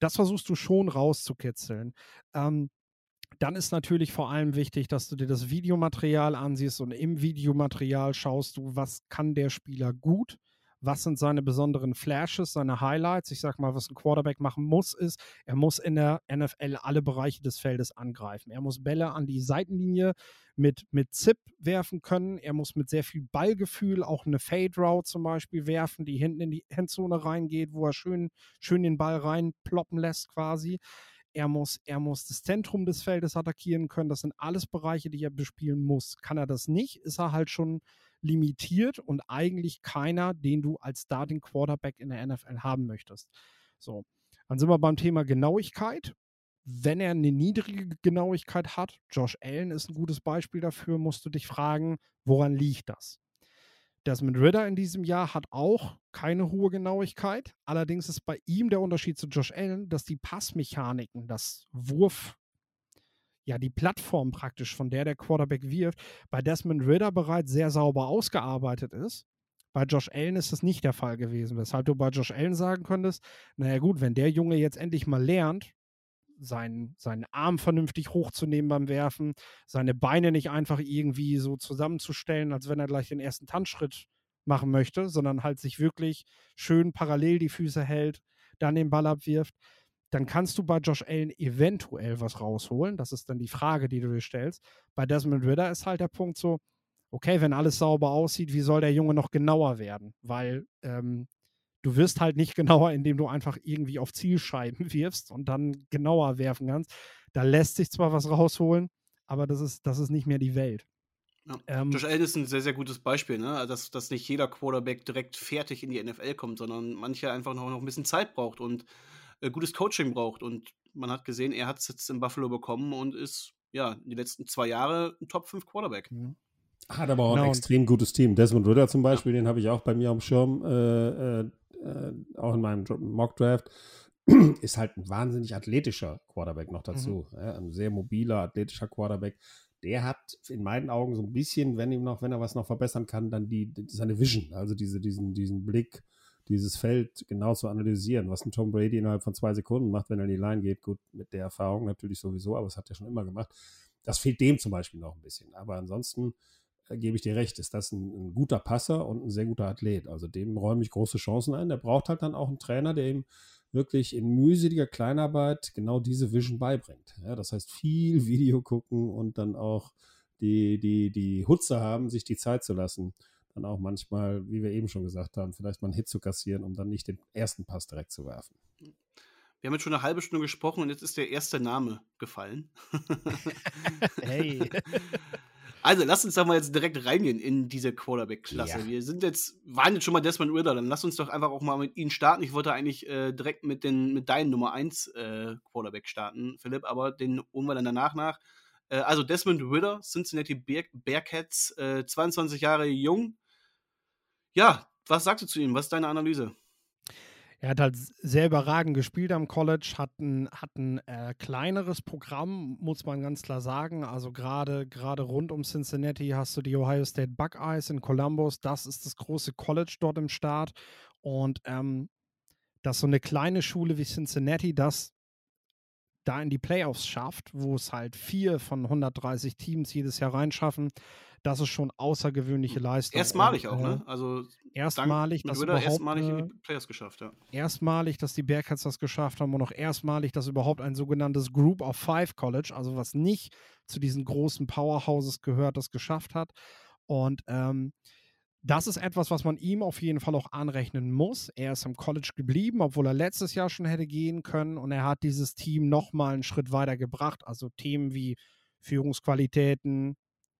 das versuchst du schon rauszukitzeln. Ähm, dann ist natürlich vor allem wichtig, dass du dir das Videomaterial ansiehst und im Videomaterial schaust du, was kann der Spieler gut, was sind seine besonderen Flashes, seine Highlights. Ich sag mal, was ein Quarterback machen muss, ist, er muss in der NFL alle Bereiche des Feldes angreifen. Er muss Bälle an die Seitenlinie mit, mit Zip werfen können. Er muss mit sehr viel Ballgefühl auch eine Fade Route zum Beispiel werfen, die hinten in die Endzone reingeht, wo er schön, schön den Ball reinploppen lässt quasi. Er muss, er muss das Zentrum des Feldes attackieren können. Das sind alles Bereiche, die er bespielen muss. Kann er das nicht, ist er halt schon limitiert und eigentlich keiner, den du als Starting Quarterback in der NFL haben möchtest. So, dann sind wir beim Thema Genauigkeit. Wenn er eine niedrige Genauigkeit hat, Josh Allen ist ein gutes Beispiel dafür, musst du dich fragen, woran liegt das? Desmond Ritter in diesem Jahr hat auch keine hohe Genauigkeit. Allerdings ist bei ihm der Unterschied zu Josh Allen, dass die Passmechaniken, das Wurf, ja, die Plattform praktisch, von der der Quarterback wirft, bei Desmond Ritter bereits sehr sauber ausgearbeitet ist. Bei Josh Allen ist das nicht der Fall gewesen, weshalb du bei Josh Allen sagen könntest, naja gut, wenn der Junge jetzt endlich mal lernt, seinen, seinen Arm vernünftig hochzunehmen beim Werfen, seine Beine nicht einfach irgendwie so zusammenzustellen, als wenn er gleich den ersten Tanzschritt machen möchte, sondern halt sich wirklich schön parallel die Füße hält, dann den Ball abwirft, dann kannst du bei Josh Allen eventuell was rausholen. Das ist dann die Frage, die du dir stellst. Bei Desmond Ritter ist halt der Punkt so, okay, wenn alles sauber aussieht, wie soll der Junge noch genauer werden? Weil ähm, du wirst halt nicht genauer, indem du einfach irgendwie auf Zielscheiben wirfst und dann genauer werfen kannst. Da lässt sich zwar was rausholen, aber das ist, das ist nicht mehr die Welt. Ja. Ähm, Josh Allen ist ein sehr, sehr gutes Beispiel, ne? Also, dass, dass nicht jeder Quarterback direkt fertig in die NFL kommt, sondern manche einfach noch, noch ein bisschen Zeit braucht und äh, gutes Coaching braucht. Und man hat gesehen, er hat es jetzt in Buffalo bekommen und ist ja die letzten zwei Jahre ein Top 5 Quarterback. Mhm. Hat aber auch genau. ein extrem gutes Team. Desmond Ritter zum Beispiel, ja. den habe ich auch bei mir am Schirm, äh, äh, äh auch in meinem Mock Draft. Ist halt ein wahnsinnig athletischer Quarterback noch dazu. Mhm. Ja, ein sehr mobiler, athletischer Quarterback. Der hat in meinen Augen so ein bisschen, wenn ihm noch, wenn er was noch verbessern kann, dann die, die seine Vision, also diese, diesen, diesen Blick, dieses Feld genau zu analysieren, was ein Tom Brady innerhalb von zwei Sekunden macht, wenn er in die Line geht. Gut, mit der Erfahrung natürlich sowieso, aber das hat er schon immer gemacht. Das fehlt dem zum Beispiel noch ein bisschen. Aber ansonsten äh, gebe ich dir recht, ist das ein, ein, guter Passer und ein sehr guter Athlet. Also dem räume ich große Chancen ein. Der braucht halt dann auch einen Trainer, der ihm wirklich in mühseliger Kleinarbeit genau diese Vision beibringt. Ja, das heißt, viel Video gucken und dann auch die, die, die Hutze haben, sich die Zeit zu lassen. Dann auch manchmal, wie wir eben schon gesagt haben, vielleicht mal einen Hit zu kassieren, um dann nicht den ersten Pass direkt zu werfen. Wir haben jetzt schon eine halbe Stunde gesprochen und jetzt ist der erste Name gefallen. hey. Also, lass uns doch mal jetzt direkt reingehen in diese Quarterback-Klasse. Ja. Wir sind jetzt, waren jetzt schon mal Desmond Ritter, dann lass uns doch einfach auch mal mit ihnen starten. Ich wollte eigentlich äh, direkt mit, den, mit deinem Nummer 1 äh, Quarterback starten, Philipp, aber den holen wir dann danach nach. Äh, also, Desmond Ritter, Cincinnati Bear Bearcats, 22 äh, Jahre jung. Ja, was sagst du zu ihm? Was ist deine Analyse? Er hat halt sehr überragend gespielt am College, hat ein, hat ein äh, kleineres Programm, muss man ganz klar sagen. Also gerade rund um Cincinnati hast du die Ohio State Buckeyes in Columbus. Das ist das große College dort im Start. Und ähm, dass so eine kleine Schule wie Cincinnati das da in die Playoffs schafft, wo es halt vier von 130 Teams jedes Jahr reinschaffen, das ist schon außergewöhnliche hm. Leistung. Erstmalig und, auch, ne? Äh, also erstmalig, dass überhaupt erstmalig in die Playoffs geschafft, ja. Erstmalig, dass die Bearcats das geschafft haben und auch erstmalig, dass überhaupt ein sogenanntes Group of Five College, also was nicht zu diesen großen Powerhouses gehört, das geschafft hat. Und ähm, das ist etwas, was man ihm auf jeden Fall auch anrechnen muss. Er ist im College geblieben, obwohl er letztes Jahr schon hätte gehen können und er hat dieses Team nochmal einen Schritt weiter gebracht. Also Themen wie Führungsqualitäten,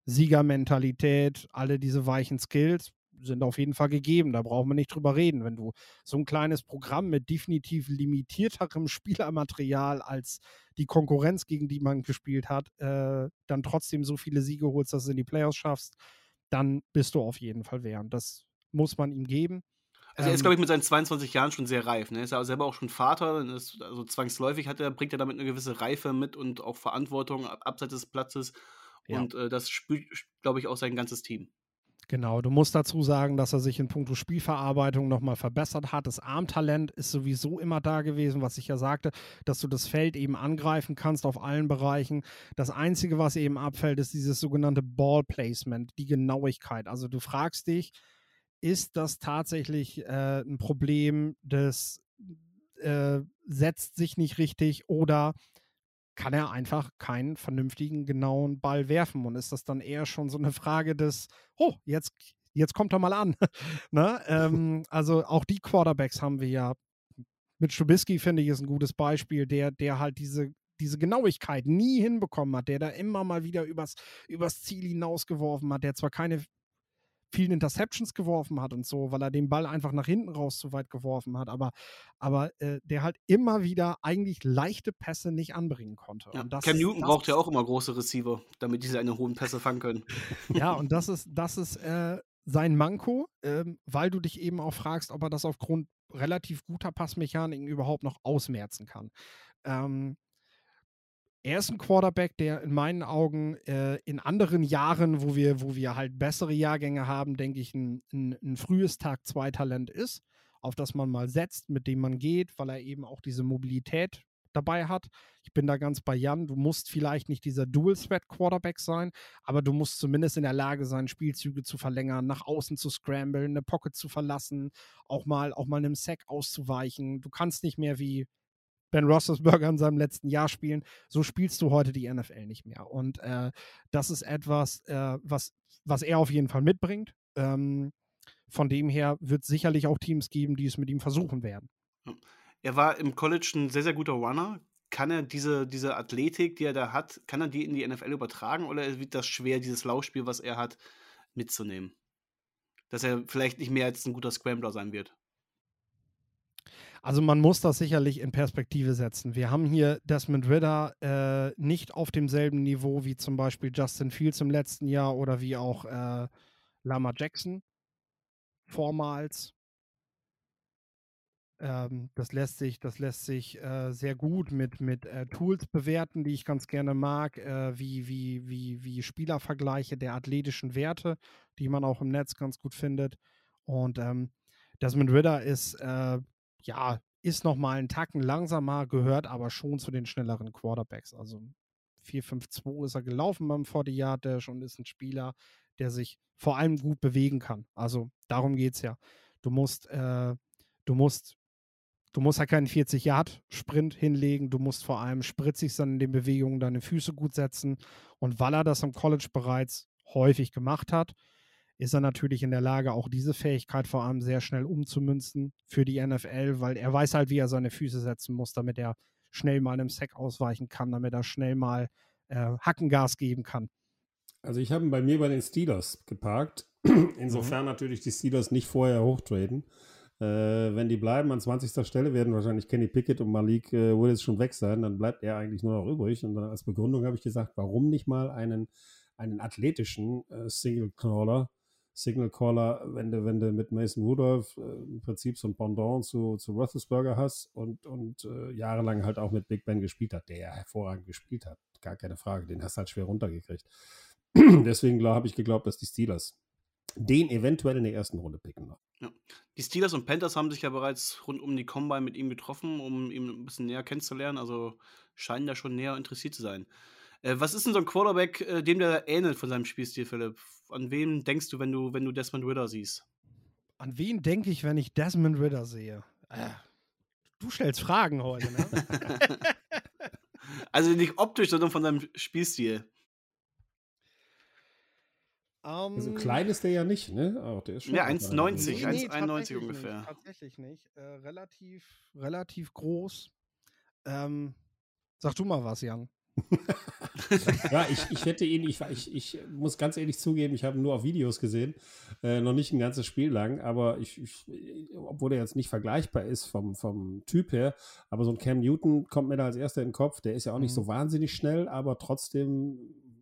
Siegermentalität, alle diese weichen Skills sind auf jeden Fall gegeben. Da brauchen wir nicht drüber reden. Wenn du so ein kleines Programm mit definitiv limitierterem Spielermaterial als die Konkurrenz, gegen die man gespielt hat, äh, dann trotzdem so viele Siege holst, dass du in die Playoffs schaffst, dann bist du auf jeden Fall wer. Und das muss man ihm geben. Also er ist, ähm glaube ich, mit seinen 22 Jahren schon sehr reif. Ne? Er ist ja selber auch schon Vater. Ist, also zwangsläufig hat er, bringt er damit eine gewisse Reife mit und auch Verantwortung abseits des Platzes. Ja. Und äh, das spürt, glaube ich, auch sein ganzes Team. Genau, du musst dazu sagen, dass er sich in puncto Spielverarbeitung nochmal verbessert hat. Das Armtalent ist sowieso immer da gewesen, was ich ja sagte, dass du das Feld eben angreifen kannst auf allen Bereichen. Das Einzige, was eben abfällt, ist dieses sogenannte Ball Placement, die Genauigkeit. Also du fragst dich, ist das tatsächlich äh, ein Problem, das äh, setzt sich nicht richtig oder kann er einfach keinen vernünftigen, genauen Ball werfen. Und ist das dann eher schon so eine Frage des, oh, jetzt, jetzt kommt er mal an. ne? ähm, also auch die Quarterbacks haben wir ja. Mit Trubisky finde ich ist ein gutes Beispiel, der, der halt diese, diese Genauigkeit nie hinbekommen hat, der da immer mal wieder übers, übers Ziel hinausgeworfen hat, der zwar keine vielen Interceptions geworfen hat und so, weil er den Ball einfach nach hinten raus zu weit geworfen hat, aber, aber äh, der halt immer wieder eigentlich leichte Pässe nicht anbringen konnte. Ja, Cam Newton ist, braucht ja auch immer große Receiver, damit die seine hohen Pässe fangen können. Ja, und das ist, das ist äh, sein Manko, ähm, weil du dich eben auch fragst, ob er das aufgrund relativ guter Passmechaniken überhaupt noch ausmerzen kann. Ähm, er ist ein Quarterback, der in meinen Augen äh, in anderen Jahren, wo wir, wo wir halt bessere Jahrgänge haben, denke ich, ein, ein, ein frühes Tag-2-Talent ist, auf das man mal setzt, mit dem man geht, weil er eben auch diese Mobilität dabei hat. Ich bin da ganz bei Jan. Du musst vielleicht nicht dieser Dual-Threat-Quarterback sein, aber du musst zumindest in der Lage sein, Spielzüge zu verlängern, nach außen zu scramblen, eine Pocket zu verlassen, auch mal, auch mal einem Sack auszuweichen. Du kannst nicht mehr wie Ben Roethlisberger in seinem letzten Jahr spielen. So spielst du heute die NFL nicht mehr. Und äh, das ist etwas, äh, was, was er auf jeden Fall mitbringt. Ähm, von dem her wird es sicherlich auch Teams geben, die es mit ihm versuchen werden. Er war im College ein sehr, sehr guter Runner. Kann er diese, diese Athletik, die er da hat, kann er die in die NFL übertragen oder wird das schwer, dieses Laufspiel, was er hat, mitzunehmen? Dass er vielleicht nicht mehr als ein guter Scrambler sein wird. Also man muss das sicherlich in Perspektive setzen. Wir haben hier Desmond Ritter äh, nicht auf demselben Niveau wie zum Beispiel Justin Fields im letzten Jahr oder wie auch äh, Lama Jackson vormals. Ähm, das lässt sich, das lässt sich äh, sehr gut mit, mit äh, Tools bewerten, die ich ganz gerne mag, äh, wie, wie, wie, wie Spielervergleiche der athletischen Werte, die man auch im Netz ganz gut findet. Und ähm, Desmond Ritter ist, äh, ja, ist nochmal einen Tacken langsamer, gehört aber schon zu den schnelleren Quarterbacks. Also 4-5-2 ist er gelaufen beim 40 Yard Dash und ist ein Spieler, der sich vor allem gut bewegen kann. Also darum geht es ja. Du musst, äh, du musst, du musst ja keinen 40-Yard-Sprint hinlegen, du musst vor allem spritzig sein in den Bewegungen, deine Füße gut setzen. Und weil er das im College bereits häufig gemacht hat, ist er natürlich in der Lage, auch diese Fähigkeit vor allem sehr schnell umzumünzen für die NFL, weil er weiß halt, wie er seine Füße setzen muss, damit er schnell mal einem Sack ausweichen kann, damit er schnell mal äh, Hackengas geben kann. Also ich habe ihn bei mir bei den Steelers geparkt. Insofern mhm. natürlich die Steelers nicht vorher hochtraden. Äh, wenn die bleiben an 20. Stelle, werden wahrscheinlich Kenny Pickett und Malik äh, Willis schon weg sein. Dann bleibt er eigentlich nur noch übrig. Und dann als Begründung habe ich gesagt, warum nicht mal einen, einen athletischen äh, Single Crawler Signal Caller, wenn du, wenn du mit Mason Rudolph äh, im Prinzip so ein Pendant zu, zu Roethlisberger hast und, und äh, jahrelang halt auch mit Big Ben gespielt hat, der ja hervorragend gespielt hat. Gar keine Frage, den hast du halt schwer runtergekriegt. Deswegen habe ich geglaubt, dass die Steelers den eventuell in der ersten Runde picken. Ja. Die Steelers und Panthers haben sich ja bereits rund um die Combine mit ihm getroffen, um ihn ein bisschen näher kennenzulernen. Also scheinen da schon näher interessiert zu sein. Äh, was ist denn so ein Quarterback, äh, dem der ähnelt von seinem Spielstil, Philipp? An wen denkst du, wenn du, wenn du Desmond Ritter siehst? An wen denke ich, wenn ich Desmond Ritter sehe? Äh, du stellst Fragen heute, ne? also nicht optisch, sondern von seinem Spielstil. Um, also klein ist der ja nicht, ne? Oh, der ist schon ja, 1,90, nee, 1,91 ungefähr. Nicht, tatsächlich nicht. Äh, relativ, relativ groß. Ähm, sag du mal was, Jan. Ja, ich, ich hätte ihn, ich, ich, ich muss ganz ehrlich zugeben, ich habe nur auf Videos gesehen, äh, noch nicht ein ganzes Spiel lang, aber ich, ich, obwohl er jetzt nicht vergleichbar ist vom, vom Typ her, aber so ein Cam Newton kommt mir da als erster in den Kopf, der ist ja auch nicht mhm. so wahnsinnig schnell, aber trotzdem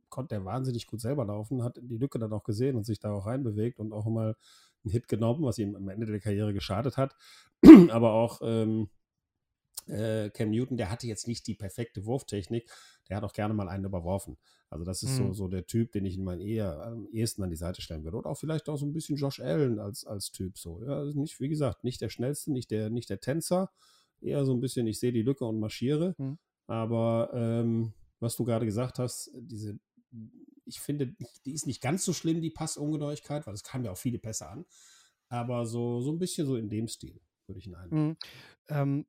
konnte er wahnsinnig gut selber laufen, hat die Lücke dann auch gesehen und sich da auch reinbewegt und auch mal einen Hit genommen, was ihm am Ende der Karriere geschadet hat, aber auch ähm, äh, Cam Newton, der hatte jetzt nicht die perfekte Wurftechnik, der hat auch gerne mal einen überworfen. Also das ist mhm. so, so der Typ, den ich in meinen eher am ehesten an die Seite stellen würde. Oder auch vielleicht auch so ein bisschen Josh Allen als, als Typ so. Ja, also nicht, wie gesagt, nicht der schnellste, nicht der, nicht der Tänzer, eher so ein bisschen, ich sehe die Lücke und marschiere. Mhm. Aber ähm, was du gerade gesagt hast, diese, ich finde, die ist nicht ganz so schlimm, die Passungenauigkeit, weil es kam ja auch viele Pässe an. Aber so, so ein bisschen so in dem Stil, würde ich ihn einnehmen. Mhm. Ähm,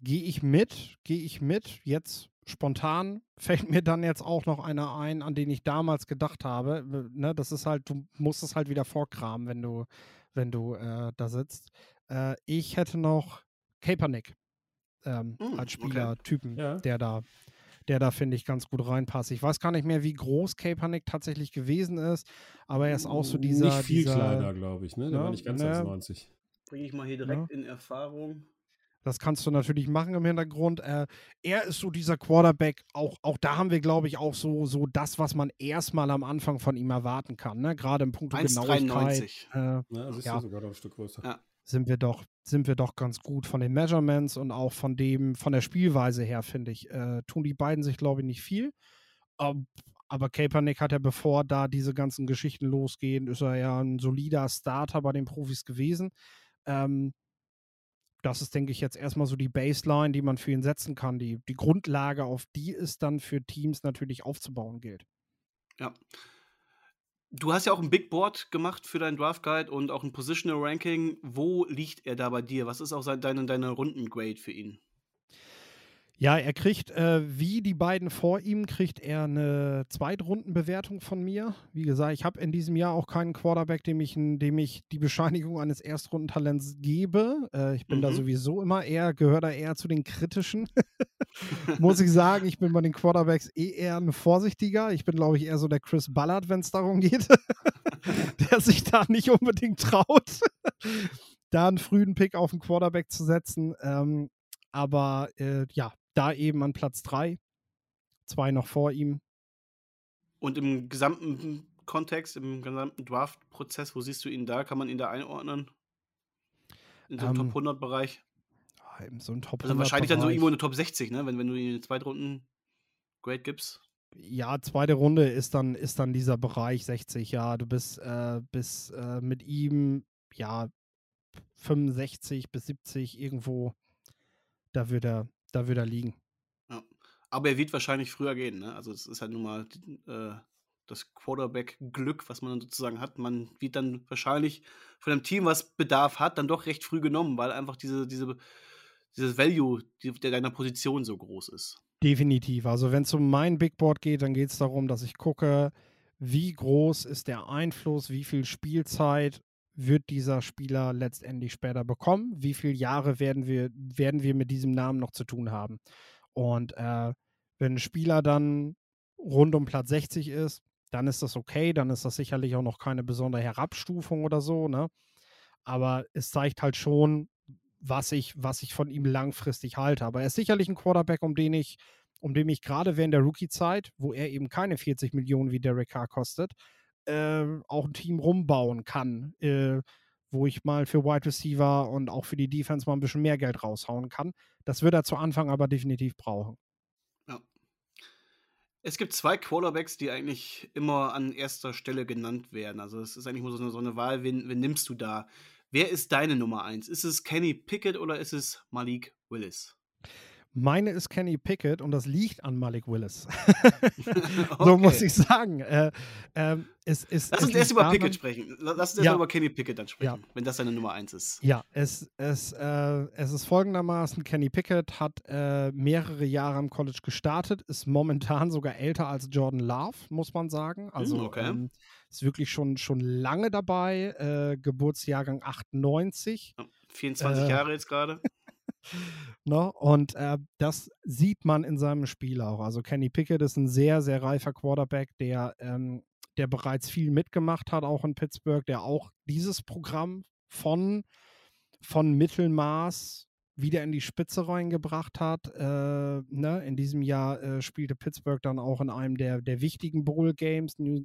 gehe ich mit, gehe ich mit. Jetzt spontan fällt mir dann jetzt auch noch einer ein, an den ich damals gedacht habe. Ne, das ist halt, du musst es halt wieder vorkramen, wenn du, wenn du äh, da sitzt. Äh, ich hätte noch Kaepernick ähm, mm, als Spielertypen, okay. ja. der da, der da finde ich ganz gut reinpasst. Ich weiß gar nicht mehr, wie groß Kaepernick tatsächlich gewesen ist, aber er ist auch so dieser. Nicht viel dieser, kleiner, glaube ich, ne? Der ne, war nicht ganz ne, 90. Bringe ich mal hier direkt in Erfahrung. Das kannst du natürlich machen im Hintergrund. Äh, er ist so dieser Quarterback, auch, auch da haben wir, glaube ich, auch so, so das, was man erstmal am Anfang von ihm erwarten kann. Ne? Gerade im Punkt Genauigkeit. Äh, ja, das ist ja sogar noch ein Stück größer. Ja. Sind wir, doch, sind wir doch ganz gut von den Measurements und auch von dem, von der Spielweise her, finde ich. Äh, tun die beiden sich, glaube ich, nicht viel. Ähm, aber Kaepernick hat ja, bevor da diese ganzen Geschichten losgehen, ist er ja ein solider Starter bei den Profis gewesen. Ähm, das ist, denke ich, jetzt erstmal so die Baseline, die man für ihn setzen kann. Die, die Grundlage, auf die es dann für Teams natürlich aufzubauen gilt. Ja. Du hast ja auch ein Big Board gemacht für deinen Draft Guide und auch ein Positional Ranking. Wo liegt er da bei dir? Was ist auch deine, deine Rundengrade für ihn? Ja, er kriegt, äh, wie die beiden vor ihm, kriegt er eine Zweitrundenbewertung von mir. Wie gesagt, ich habe in diesem Jahr auch keinen Quarterback, dem ich, dem ich die Bescheinigung eines Erstrundentalents gebe. Äh, ich bin mhm. da sowieso immer eher, gehöre da eher zu den kritischen. Muss ich sagen, ich bin bei den Quarterbacks eh eher ein vorsichtiger. Ich bin, glaube ich, eher so der Chris Ballard, wenn es darum geht, der sich da nicht unbedingt traut. da einen frühen Pick auf den Quarterback zu setzen. Ähm, aber äh, ja, da eben an Platz 3. Zwei noch vor ihm. Und im gesamten Kontext, im gesamten Draft-Prozess, wo siehst du ihn da? Kann man ihn da einordnen? In so einem ähm, Top 100-Bereich? In so einem Top 100 Also wahrscheinlich dann so irgendwo eine Top 60, ne? Wenn, wenn du ihn in den Zweitrunden Grade gibst. Ja, zweite Runde ist dann, ist dann dieser Bereich 60, ja. Du bist, äh, bist äh, mit ihm, ja, 65 bis 70 irgendwo, da wird er, da wird er liegen. Ja. Aber er wird wahrscheinlich früher gehen, ne? Also es ist halt nun mal äh, das Quarterback-Glück, was man dann sozusagen hat. Man wird dann wahrscheinlich von einem Team, was Bedarf hat, dann doch recht früh genommen, weil einfach diese, diese, dieses Value die, der deiner Position so groß ist. Definitiv. Also wenn es um mein Big Board geht, dann geht es darum, dass ich gucke, wie groß ist der Einfluss, wie viel Spielzeit wird dieser Spieler letztendlich später bekommen, wie viele Jahre werden wir, werden wir mit diesem Namen noch zu tun haben. Und äh, wenn ein Spieler dann rund um Platz 60 ist, dann ist das okay, dann ist das sicherlich auch noch keine besondere Herabstufung oder so, ne? Aber es zeigt halt schon, was ich, was ich von ihm langfristig halte. Aber er ist sicherlich ein Quarterback, um den ich, um den ich gerade während der Rookie-Zeit, wo er eben keine 40 Millionen wie Derek Carr kostet, äh, auch ein Team rumbauen kann, äh, wo ich mal für Wide Receiver und auch für die Defense mal ein bisschen mehr Geld raushauen kann. Das wird er zu Anfang aber definitiv brauchen. Ja. Es gibt zwei Quarterbacks, die eigentlich immer an erster Stelle genannt werden. Also es ist eigentlich nur so eine, so eine Wahl, wen, wen nimmst du da? Wer ist deine Nummer eins? Ist es Kenny Pickett oder ist es Malik Willis? Meine ist Kenny Pickett und das liegt an Malik Willis. so okay. muss ich sagen. Äh, äh, es, es, Lass uns erst über Pickett sprechen. Lass uns erst ja. über Kenny Pickett dann sprechen, ja. wenn das seine Nummer eins ist. Ja, es, es, äh, es ist folgendermaßen: Kenny Pickett hat äh, mehrere Jahre am College gestartet, ist momentan sogar älter als Jordan Love, muss man sagen. Also hm, okay. ähm, ist wirklich schon, schon lange dabei. Äh, Geburtsjahrgang 98. 24 äh, Jahre jetzt gerade. No? Ne? Und äh, das sieht man in seinem Spiel auch. Also Kenny Pickett ist ein sehr, sehr reifer Quarterback, der, ähm, der bereits viel mitgemacht hat, auch in Pittsburgh, der auch dieses Programm von, von Mittelmaß wieder in die Spitze reingebracht hat. Äh, ne? In diesem Jahr äh, spielte Pittsburgh dann auch in einem der, der wichtigen Bowl Games, New,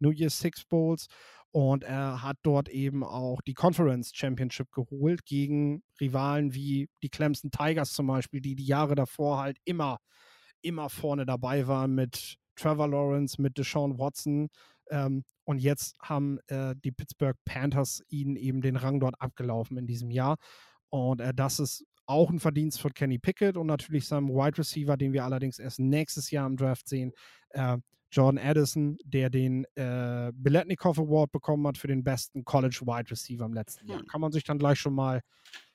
New Year's Six Bowls. Und er hat dort eben auch die Conference Championship geholt gegen Rivalen wie die Clemson Tigers zum Beispiel, die die Jahre davor halt immer, immer vorne dabei waren mit Trevor Lawrence, mit Deshaun Watson. Ähm, und jetzt haben äh, die Pittsburgh Panthers ihnen eben den Rang dort abgelaufen in diesem Jahr. Und äh, das ist auch ein Verdienst von Kenny Pickett und natürlich seinem Wide Receiver, den wir allerdings erst nächstes Jahr im Draft sehen. Äh, Jordan Addison, der den äh, Biletnikoff Award bekommen hat für den besten College Wide Receiver im letzten Jahr. Hm. Kann man sich dann gleich schon mal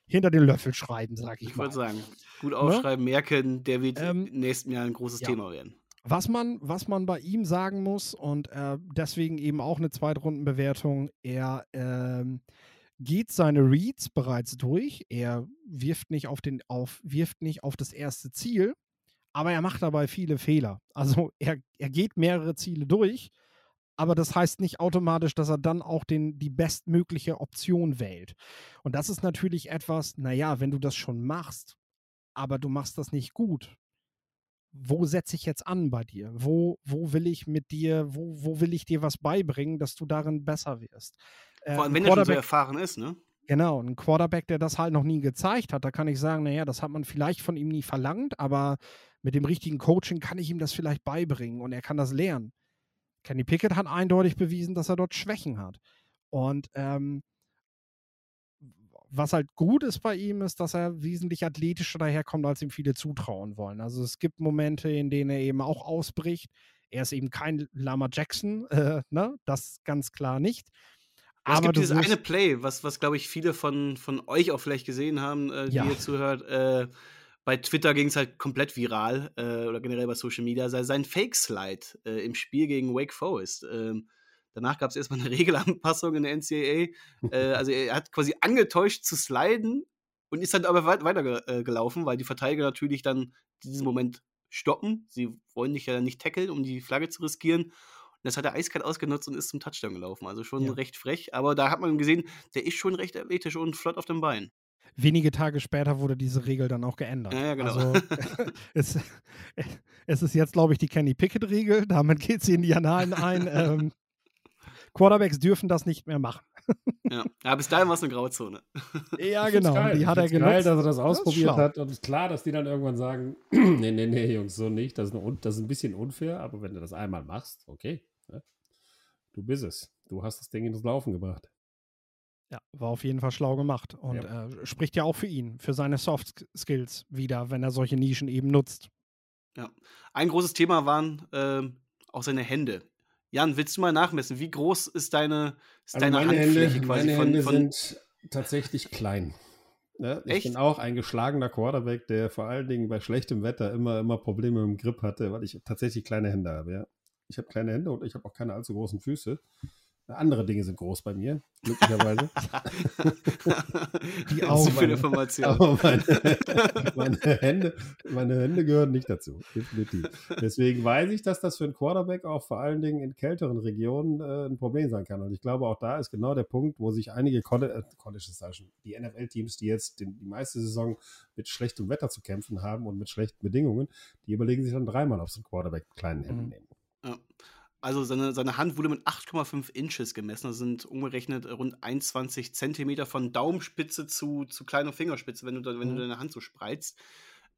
hinter den Löffel schreiben, sage ich, ich mal. Ich würde sagen, gut ne? aufschreiben, ne? merken, der wird ähm, im nächsten Jahr ein großes ja. Thema werden. Was man, was man bei ihm sagen muss und äh, deswegen eben auch eine Zweitrundenbewertung, er ähm, geht seine Reads bereits durch. Er wirft nicht auf den auf wirft nicht auf das erste Ziel, aber er macht dabei viele Fehler. Also er, er geht mehrere Ziele durch, aber das heißt nicht automatisch, dass er dann auch den, die bestmögliche Option wählt. Und das ist natürlich etwas, naja, wenn du das schon machst, aber du machst das nicht gut, wo setze ich jetzt an bei dir? Wo, wo will ich mit dir, wo, wo will ich dir was beibringen, dass du darin besser wirst? Vor allem, wenn er schon so erfahren ist, ne? Genau, ein Quarterback, der das halt noch nie gezeigt hat, da kann ich sagen, naja, das hat man vielleicht von ihm nie verlangt, aber mit dem richtigen Coaching kann ich ihm das vielleicht beibringen und er kann das lernen. Kenny Pickett hat eindeutig bewiesen, dass er dort Schwächen hat. Und ähm, was halt gut ist bei ihm, ist, dass er wesentlich athletischer daherkommt, als ihm viele zutrauen wollen. Also es gibt Momente, in denen er eben auch ausbricht. Er ist eben kein Lama Jackson, äh, ne? das ganz klar nicht. Aber es gibt dieses eine Play, was, was glaube ich, viele von, von euch auch vielleicht gesehen haben, äh, die ja. ihr zuhört. Äh, bei Twitter ging es halt komplett viral äh, oder generell bei Social Media, sei sein Fake-Slide äh, im Spiel gegen Wake Forest. Ähm, danach gab es erstmal eine Regelanpassung in der NCAA. äh, also er hat quasi angetäuscht zu sliden und ist dann aber weit weitergelaufen, äh, weil die Verteidiger natürlich dann diesen Moment stoppen. Sie wollen dich ja nicht tackeln, um die Flagge zu riskieren. das hat er eiskalt ausgenutzt und ist zum Touchdown gelaufen. Also schon ja. recht frech. Aber da hat man gesehen, der ist schon recht athletisch und flott auf dem Bein. Wenige Tage später wurde diese Regel dann auch geändert. Ja, ja genau. Also, es, es, ist jetzt, glaube ich, die Kenny Pickett-Regel. Damit geht sie in die Annalen ein. Ähm, Quarterbacks dürfen das nicht mehr machen. ja. ja, bis dahin war es eine Grauzone. ja, genau. Geil. Die hat er genutzt. geil, dass er das ausprobiert das hat. Und es ist klar, dass die dann irgendwann sagen: Nee, nee, nee, Jungs, so nicht. Das ist, eine, das ist ein bisschen unfair, aber wenn du das einmal machst, okay. Ne? Du bist es. Du hast das Ding ins Laufen gebracht. Ja, war auf jeden Fall schlau gemacht und ja. äh, spricht ja auch für ihn, für seine Soft Skills wieder, wenn er solche Nischen eben nutzt. Ja, ein großes Thema waren äh, auch seine Hände. Jan, willst du mal nachmessen? Wie groß ist deine, ist also deine meine Handfläche Hände, quasi meine von, Hände von sind tatsächlich klein. Ja, ich Echt? bin auch ein geschlagener Quarterback, der vor allen Dingen bei schlechtem Wetter immer, immer Probleme mit dem Grip hatte, weil ich tatsächlich kleine Hände habe. Ja. Ich habe kleine Hände und ich habe auch keine allzu großen Füße. Andere Dinge sind groß bei mir, glücklicherweise. Die Augen. Für Informationen. Aber meine, meine, Hände, meine Hände gehören nicht dazu, definitiv. Deswegen weiß ich, dass das für einen Quarterback auch vor allen Dingen in kälteren Regionen äh, ein Problem sein kann. Und ich glaube, auch da ist genau der Punkt, wo sich einige College, äh, die NFL-Teams, die jetzt den, die meiste Saison mit schlechtem Wetter zu kämpfen haben und mit schlechten Bedingungen, die überlegen sich dann dreimal, ob sie einen Quarterback mit kleinen Händen mhm. nehmen. Ja. Also seine, seine Hand wurde mit 8,5 Inches gemessen. Das sind umgerechnet rund 21 Zentimeter von Daumenspitze zu, zu kleiner Fingerspitze, wenn du, wenn mhm. du deine Hand so spreizt.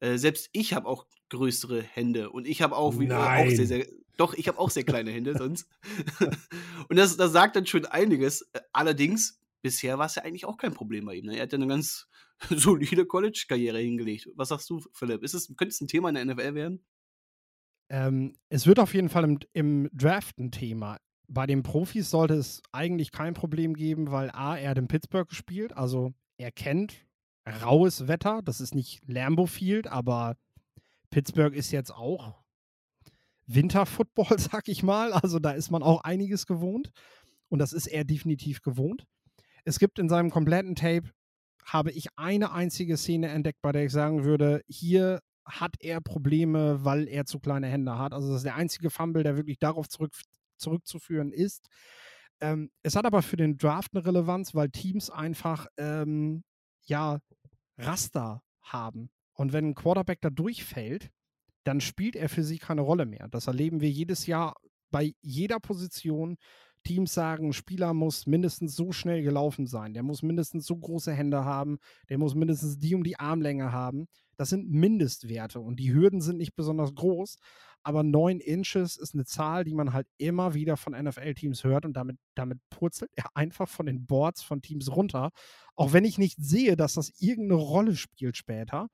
Äh, selbst ich habe auch größere Hände und ich habe auch, wie, auch sehr, sehr, doch, ich habe auch sehr kleine Hände sonst. und das, das sagt dann schon einiges. Äh, allerdings, bisher war es ja eigentlich auch kein Problem bei ihm. Ne? Er hat ja eine ganz solide College-Karriere hingelegt. Was sagst du, Philipp? Ist es, könnte es ein Thema in der NFL werden? Ähm, es wird auf jeden Fall im, im Draft ein Thema. Bei den Profis sollte es eigentlich kein Problem geben, weil A, er hat in Pittsburgh gespielt, also er kennt raues Wetter. Das ist nicht Lambeau Field, aber Pittsburgh ist jetzt auch Winterfootball, sag ich mal. Also da ist man auch einiges gewohnt. Und das ist er definitiv gewohnt. Es gibt in seinem kompletten Tape, habe ich eine einzige Szene entdeckt, bei der ich sagen würde, hier hat er Probleme, weil er zu kleine Hände hat. Also das ist der einzige Fumble, der wirklich darauf zurück, zurückzuführen ist. Ähm, es hat aber für den Draft eine Relevanz, weil Teams einfach ähm, ja Raster haben. Und wenn ein Quarterback da durchfällt, dann spielt er für sie keine Rolle mehr. Das erleben wir jedes Jahr bei jeder Position. Teams sagen, Spieler muss mindestens so schnell gelaufen sein, der muss mindestens so große Hände haben, der muss mindestens die um die Armlänge haben. Das sind Mindestwerte und die Hürden sind nicht besonders groß, aber 9 Inches ist eine Zahl, die man halt immer wieder von NFL-Teams hört und damit, damit purzelt er einfach von den Boards von Teams runter. Auch wenn ich nicht sehe, dass das irgendeine Rolle spielt später,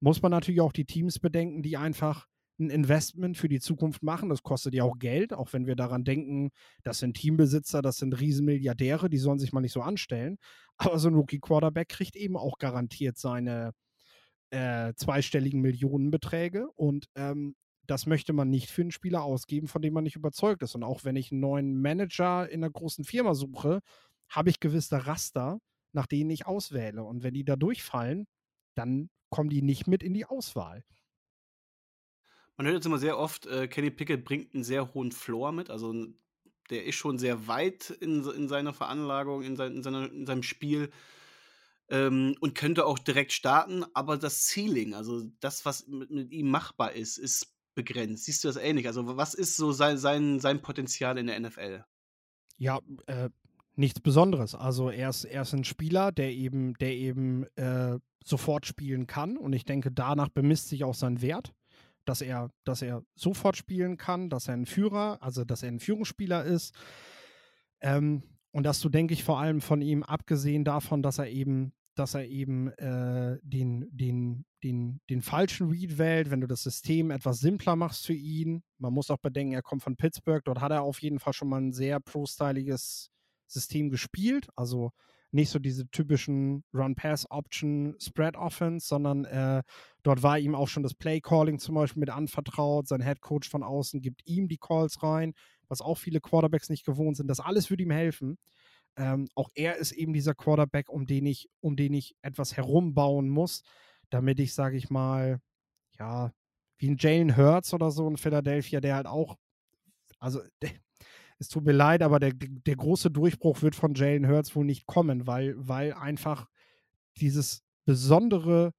muss man natürlich auch die Teams bedenken, die einfach ein Investment für die Zukunft machen. Das kostet ja auch Geld, auch wenn wir daran denken, das sind Teambesitzer, das sind Riesenmilliardäre, die sollen sich mal nicht so anstellen. Aber so ein Rookie-Quarterback kriegt eben auch garantiert seine äh, zweistelligen Millionenbeträge und ähm, das möchte man nicht für einen Spieler ausgeben, von dem man nicht überzeugt ist. Und auch wenn ich einen neuen Manager in einer großen Firma suche, habe ich gewisse Raster, nach denen ich auswähle. Und wenn die da durchfallen, dann kommen die nicht mit in die Auswahl. Man hört jetzt immer sehr oft, äh, Kenny Pickett bringt einen sehr hohen Floor mit. Also der ist schon sehr weit in, in seiner Veranlagung, in, sein, in, seiner, in seinem Spiel ähm, und könnte auch direkt starten. Aber das Ceiling, also das, was mit, mit, ihm machbar ist, ist begrenzt. Siehst du das ähnlich? Also was ist so sein, sein, sein Potenzial in der NFL? Ja, äh, nichts Besonderes. Also er ist, er ist ein Spieler, der eben, der eben äh, sofort spielen kann. Und ich denke, danach bemisst sich auch sein Wert dass er, dass er sofort spielen kann, dass er ein Führer, also dass er ein Führungsspieler ist. Ähm, und dass du, denke ich, vor allem von ihm, abgesehen davon, dass er eben, dass er eben äh, den, den, den, den falschen Read wählt, wenn du das System etwas simpler machst für ihn. Man muss auch bedenken, er kommt von Pittsburgh, dort hat er auf jeden Fall schon mal ein sehr pro-styliges System gespielt. Also nicht so diese typischen Run-Pass-Option-Spread-Offense, sondern äh, dort war ihm auch schon das Play-Calling zum Beispiel mit anvertraut. Sein Head-Coach von außen gibt ihm die Calls rein, was auch viele Quarterbacks nicht gewohnt sind. Das alles würde ihm helfen. Ähm, auch er ist eben dieser Quarterback, um den ich, um den ich etwas herumbauen muss, damit ich, sage ich mal, ja, wie ein Jalen Hurts oder so in Philadelphia, der halt auch, also der, es tut mir leid, aber der, der große Durchbruch wird von Jalen Hurts wohl nicht kommen, weil, weil einfach dieses besondere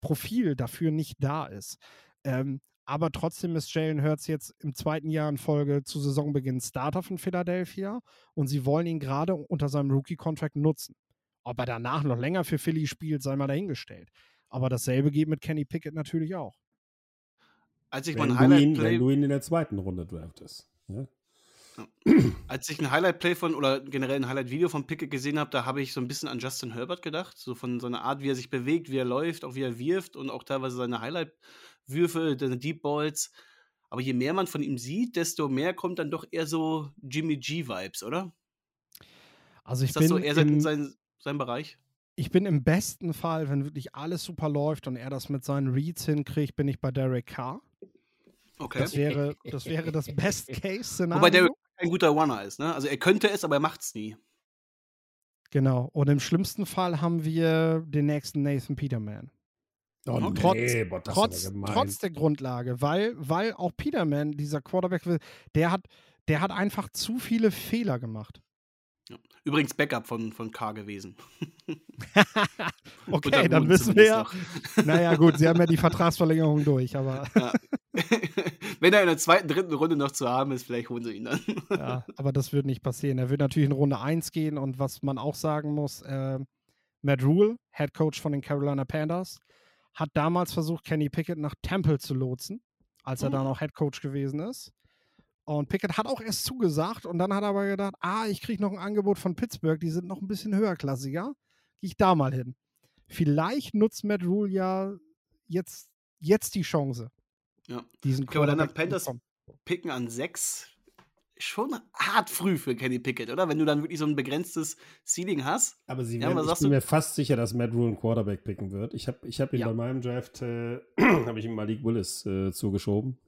Profil dafür nicht da ist. Ähm, aber trotzdem ist Jalen Hurts jetzt im zweiten Jahr in Folge zu Saisonbeginn Starter von Philadelphia und sie wollen ihn gerade unter seinem Rookie-Contract nutzen. Ob er danach noch länger für Philly spielt, sei mal dahingestellt. Aber dasselbe geht mit Kenny Pickett natürlich auch. Als ich wenn mein Highlight Play. Wenn du ihn in der zweiten Runde draftest. Ja? Als ich ein Highlight-Play von oder generell ein Highlight-Video von Pickett gesehen habe, da habe ich so ein bisschen an Justin Herbert gedacht. So von seiner Art, wie er sich bewegt, wie er läuft, auch wie er wirft und auch teilweise seine Highlight-Würfe, seine Deep Balls. Aber je mehr man von ihm sieht, desto mehr kommt dann doch eher so Jimmy G-Vibes, oder? Also ich Ist das bin so eher sein, sein, sein Bereich? Ich bin im besten Fall, wenn wirklich alles super läuft und er das mit seinen Reads hinkriegt, bin ich bei Derek Carr. Okay. Das wäre das, wäre das Best-Case-Szenario. Wobei Derek kein guter Runner ist, ne? Also er könnte es, aber er macht es nie. Genau. Und im schlimmsten Fall haben wir den nächsten Nathan Peterman. Oh, nee, trotz, boah, trotz, trotz, der Grundlage, weil, weil auch Peterman, dieser Quarterback, der hat, der hat einfach zu viele Fehler gemacht. Ja. Übrigens Backup von, von K gewesen. okay, dann wissen wir ja. Naja, gut, sie haben ja die Vertragsverlängerung durch, aber. Ja. Wenn er in der zweiten, dritten Runde noch zu haben ist, vielleicht holen sie ihn dann. ja, aber das wird nicht passieren. Er wird natürlich in Runde 1 gehen und was man auch sagen muss, äh, Matt Rule, Head Coach von den Carolina Panthers, hat damals versucht, Kenny Pickett nach Temple zu lotsen, als er mhm. da noch Head Coach gewesen ist. Und Pickett hat auch erst zugesagt und dann hat er aber gedacht, ah, ich kriege noch ein Angebot von Pittsburgh, die sind noch ein bisschen höherklassiger. Gehe ich da mal hin. Vielleicht nutzt Matt Rule ja jetzt, jetzt die Chance. Ja. Diesen okay, aber dann Panthers picken an sechs schon hart früh für Kenny Pickett, oder? Wenn du dann wirklich so ein begrenztes Ceiling hast. Aber sie werden, ja, ich bin mir fast sicher, dass Matt Rule einen Quarterback picken wird. Ich habe ich hab ihn ja. bei meinem Draft, äh, habe ich ihm Malik Willis äh, zugeschoben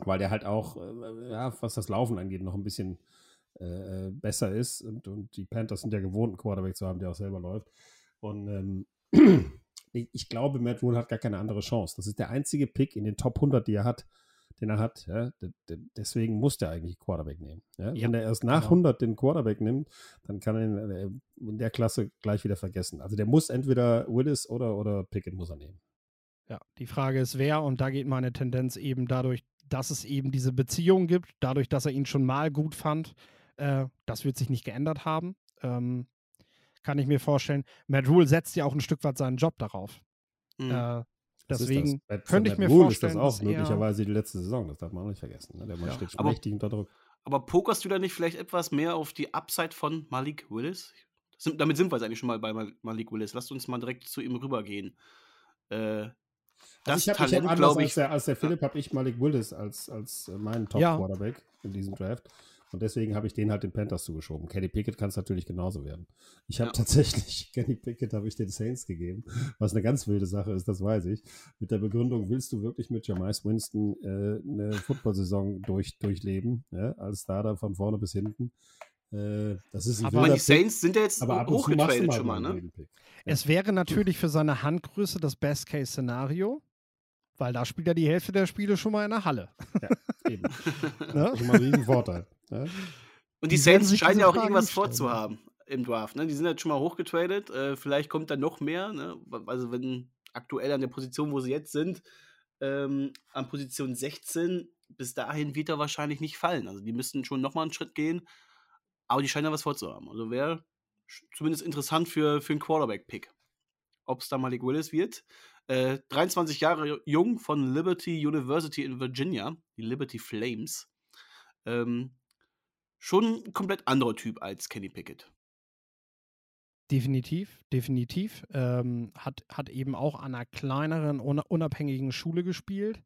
weil der halt auch, äh, ja, was das Laufen angeht, noch ein bisschen äh, besser ist. Und, und die Panthers sind ja gewohnt, einen Quarterback zu haben, der auch selber läuft. Und ähm, ich, ich, glaube, Matt Rule hat gar keine andere Chance. Das ist der einzige Pick in den Top 100, die er hat, den er hat. Ja? deswegen muss der eigentlich Quarterback nehmen. Ja? Ja, Wenn er erst nach genau. 100 den Quarterback nimmt, dann kann er ihn äh, in der Klasse gleich wieder vergessen. Also der muss entweder Willis oder, oder Pickett muss er nehmen. Ja, die Frage ist wer und da geht meine Tendenz eben dadurch dass es eben diese Beziehung gibt, dadurch, dass er ihn schon mal gut fand. Äh, das wird sich nicht geändert haben. Ähm, kann ich mir vorstellen. Matt Rule setzt ja auch ein Stück weit seinen Job darauf. Mhm. Äh, deswegen könnte ich mir Rule vorstellen. ist das auch möglicherweise die letzte Saison, das darf man auch nicht vergessen. Ne? Der Mann ja. steht schon aber, mächtig unter Druck. Aber pokerst du da nicht vielleicht etwas mehr auf die Upside von Malik Willis? Sind, damit sind wir jetzt eigentlich schon mal bei Malik Willis. Lasst uns mal direkt zu ihm rübergehen. Äh, das also ich habe hab anders als der, als der Philipp, habe ich Malik Willis als, als äh, meinen Top-Quarterback ja. in diesem Draft. Und deswegen habe ich den halt den Panthers zugeschoben. Kenny Pickett kann es natürlich genauso werden. Ich habe ja. tatsächlich, Kenny Pickett habe ich den Saints gegeben, was eine ganz wilde Sache ist, das weiß ich. Mit der Begründung, willst du wirklich mit Jamais Winston äh, eine Football-Saison durch, durchleben, ja, als Starter von vorne bis hinten? Äh, das ist aber die Saints sind ja jetzt hochgetradet schon mal, ne? Es wäre natürlich für seine Handgröße das Best-Case-Szenario, weil da spielt er die Hälfte der Spiele schon mal in der Halle. Ja, eben. ne? Das ist schon mal ein Riesenvorteil. Ne? Und die, die Saints scheinen ja auch irgendwas vorzuhaben im Draft. Ne? Die sind jetzt schon mal hochgetradet. Äh, vielleicht kommt da noch mehr. Ne? Also, wenn aktuell an der Position, wo sie jetzt sind, ähm, an Position 16, bis dahin wird er wahrscheinlich nicht fallen. Also, die müssten schon nochmal einen Schritt gehen. Aber die scheinen da was vorzuhaben. Also wäre zumindest interessant für, für einen Quarterback-Pick. Ob es da Malik Willis wird. Äh, 23 Jahre jung von Liberty University in Virginia, die Liberty Flames. Ähm, schon ein komplett anderer Typ als Kenny Pickett. Definitiv, definitiv. Ähm, hat, hat eben auch an einer kleineren, unabhängigen Schule gespielt.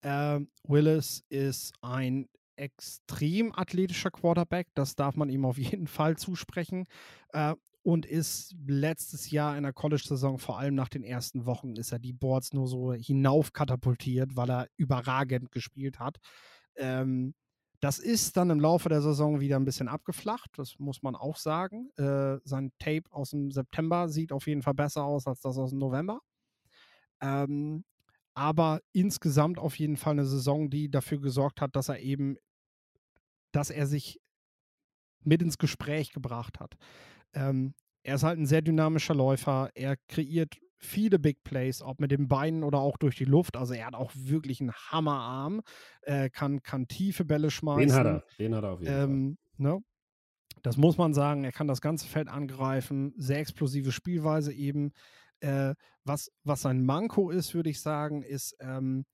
Äh, Willis ist ein extrem athletischer Quarterback, das darf man ihm auf jeden Fall zusprechen. Äh, und ist letztes Jahr in der College-Saison, vor allem nach den ersten Wochen, ist er die Boards nur so hinauf katapultiert, weil er überragend gespielt hat. Ähm, das ist dann im Laufe der Saison wieder ein bisschen abgeflacht, das muss man auch sagen. Äh, sein Tape aus dem September sieht auf jeden Fall besser aus als das aus dem November. Ähm, aber insgesamt auf jeden Fall eine Saison, die dafür gesorgt hat, dass er eben dass er sich mit ins Gespräch gebracht hat. Ähm, er ist halt ein sehr dynamischer Läufer. Er kreiert viele Big Plays, ob mit den Beinen oder auch durch die Luft. Also er hat auch wirklich einen Hammerarm, äh, kann, kann tiefe Bälle schmeißen. Den hat er, den hat er auf jeden ähm, Fall. Ne? Das muss man sagen. Er kann das ganze Feld angreifen. Sehr explosive Spielweise eben. Äh, was, was sein Manko ist, würde ich sagen, ist, ähm,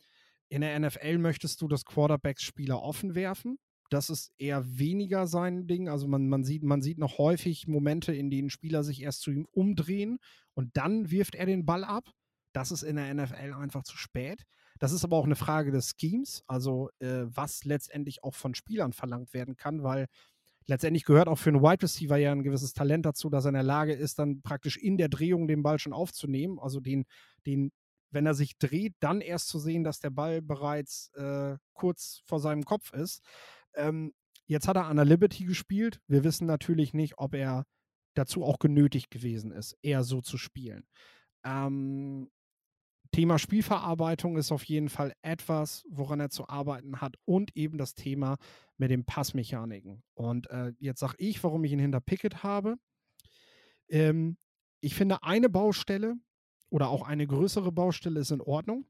in der NFL möchtest du das Quarterbacks-Spieler offen werfen. Das ist eher weniger sein Ding. Also man, man, sieht, man sieht noch häufig Momente, in denen Spieler sich erst zu ihm umdrehen und dann wirft er den Ball ab. Das ist in der NFL einfach zu spät. Das ist aber auch eine Frage des Schemes, also äh, was letztendlich auch von Spielern verlangt werden kann, weil letztendlich gehört auch für einen Wide Receiver ja ein gewisses Talent dazu, dass er in der Lage ist, dann praktisch in der Drehung den Ball schon aufzunehmen, also den, den wenn er sich dreht, dann erst zu sehen, dass der Ball bereits äh, kurz vor seinem Kopf ist. Ähm, jetzt hat er an der Liberty gespielt. Wir wissen natürlich nicht, ob er dazu auch genötigt gewesen ist, eher so zu spielen. Ähm, Thema Spielverarbeitung ist auf jeden Fall etwas, woran er zu arbeiten hat und eben das Thema mit den Passmechaniken. Und äh, jetzt sage ich, warum ich ihn hinter Pickett habe. Ähm, ich finde eine Baustelle, oder auch eine größere Baustelle ist in Ordnung.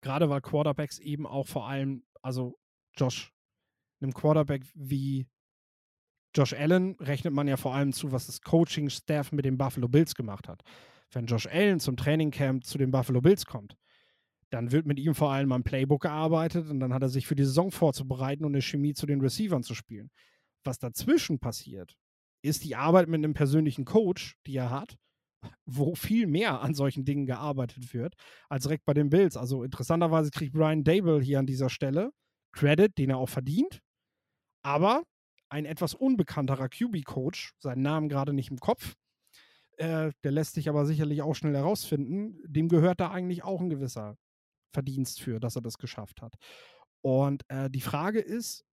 Gerade weil Quarterbacks eben auch vor allem, also Josh, einem Quarterback wie Josh Allen rechnet man ja vor allem zu, was das Coaching-Staff mit den Buffalo Bills gemacht hat. Wenn Josh Allen zum Trainingcamp zu den Buffalo Bills kommt, dann wird mit ihm vor allem am Playbook gearbeitet und dann hat er sich für die Saison vorzubereiten und eine Chemie zu den Receivern zu spielen. Was dazwischen passiert, ist die Arbeit mit einem persönlichen Coach, die er hat, wo viel mehr an solchen Dingen gearbeitet wird, als direkt bei den Bills. Also interessanterweise kriegt Brian Dable hier an dieser Stelle Credit, den er auch verdient, aber ein etwas unbekannterer QB-Coach, seinen Namen gerade nicht im Kopf, äh, der lässt sich aber sicherlich auch schnell herausfinden, dem gehört da eigentlich auch ein gewisser Verdienst für, dass er das geschafft hat. Und äh, die Frage ist,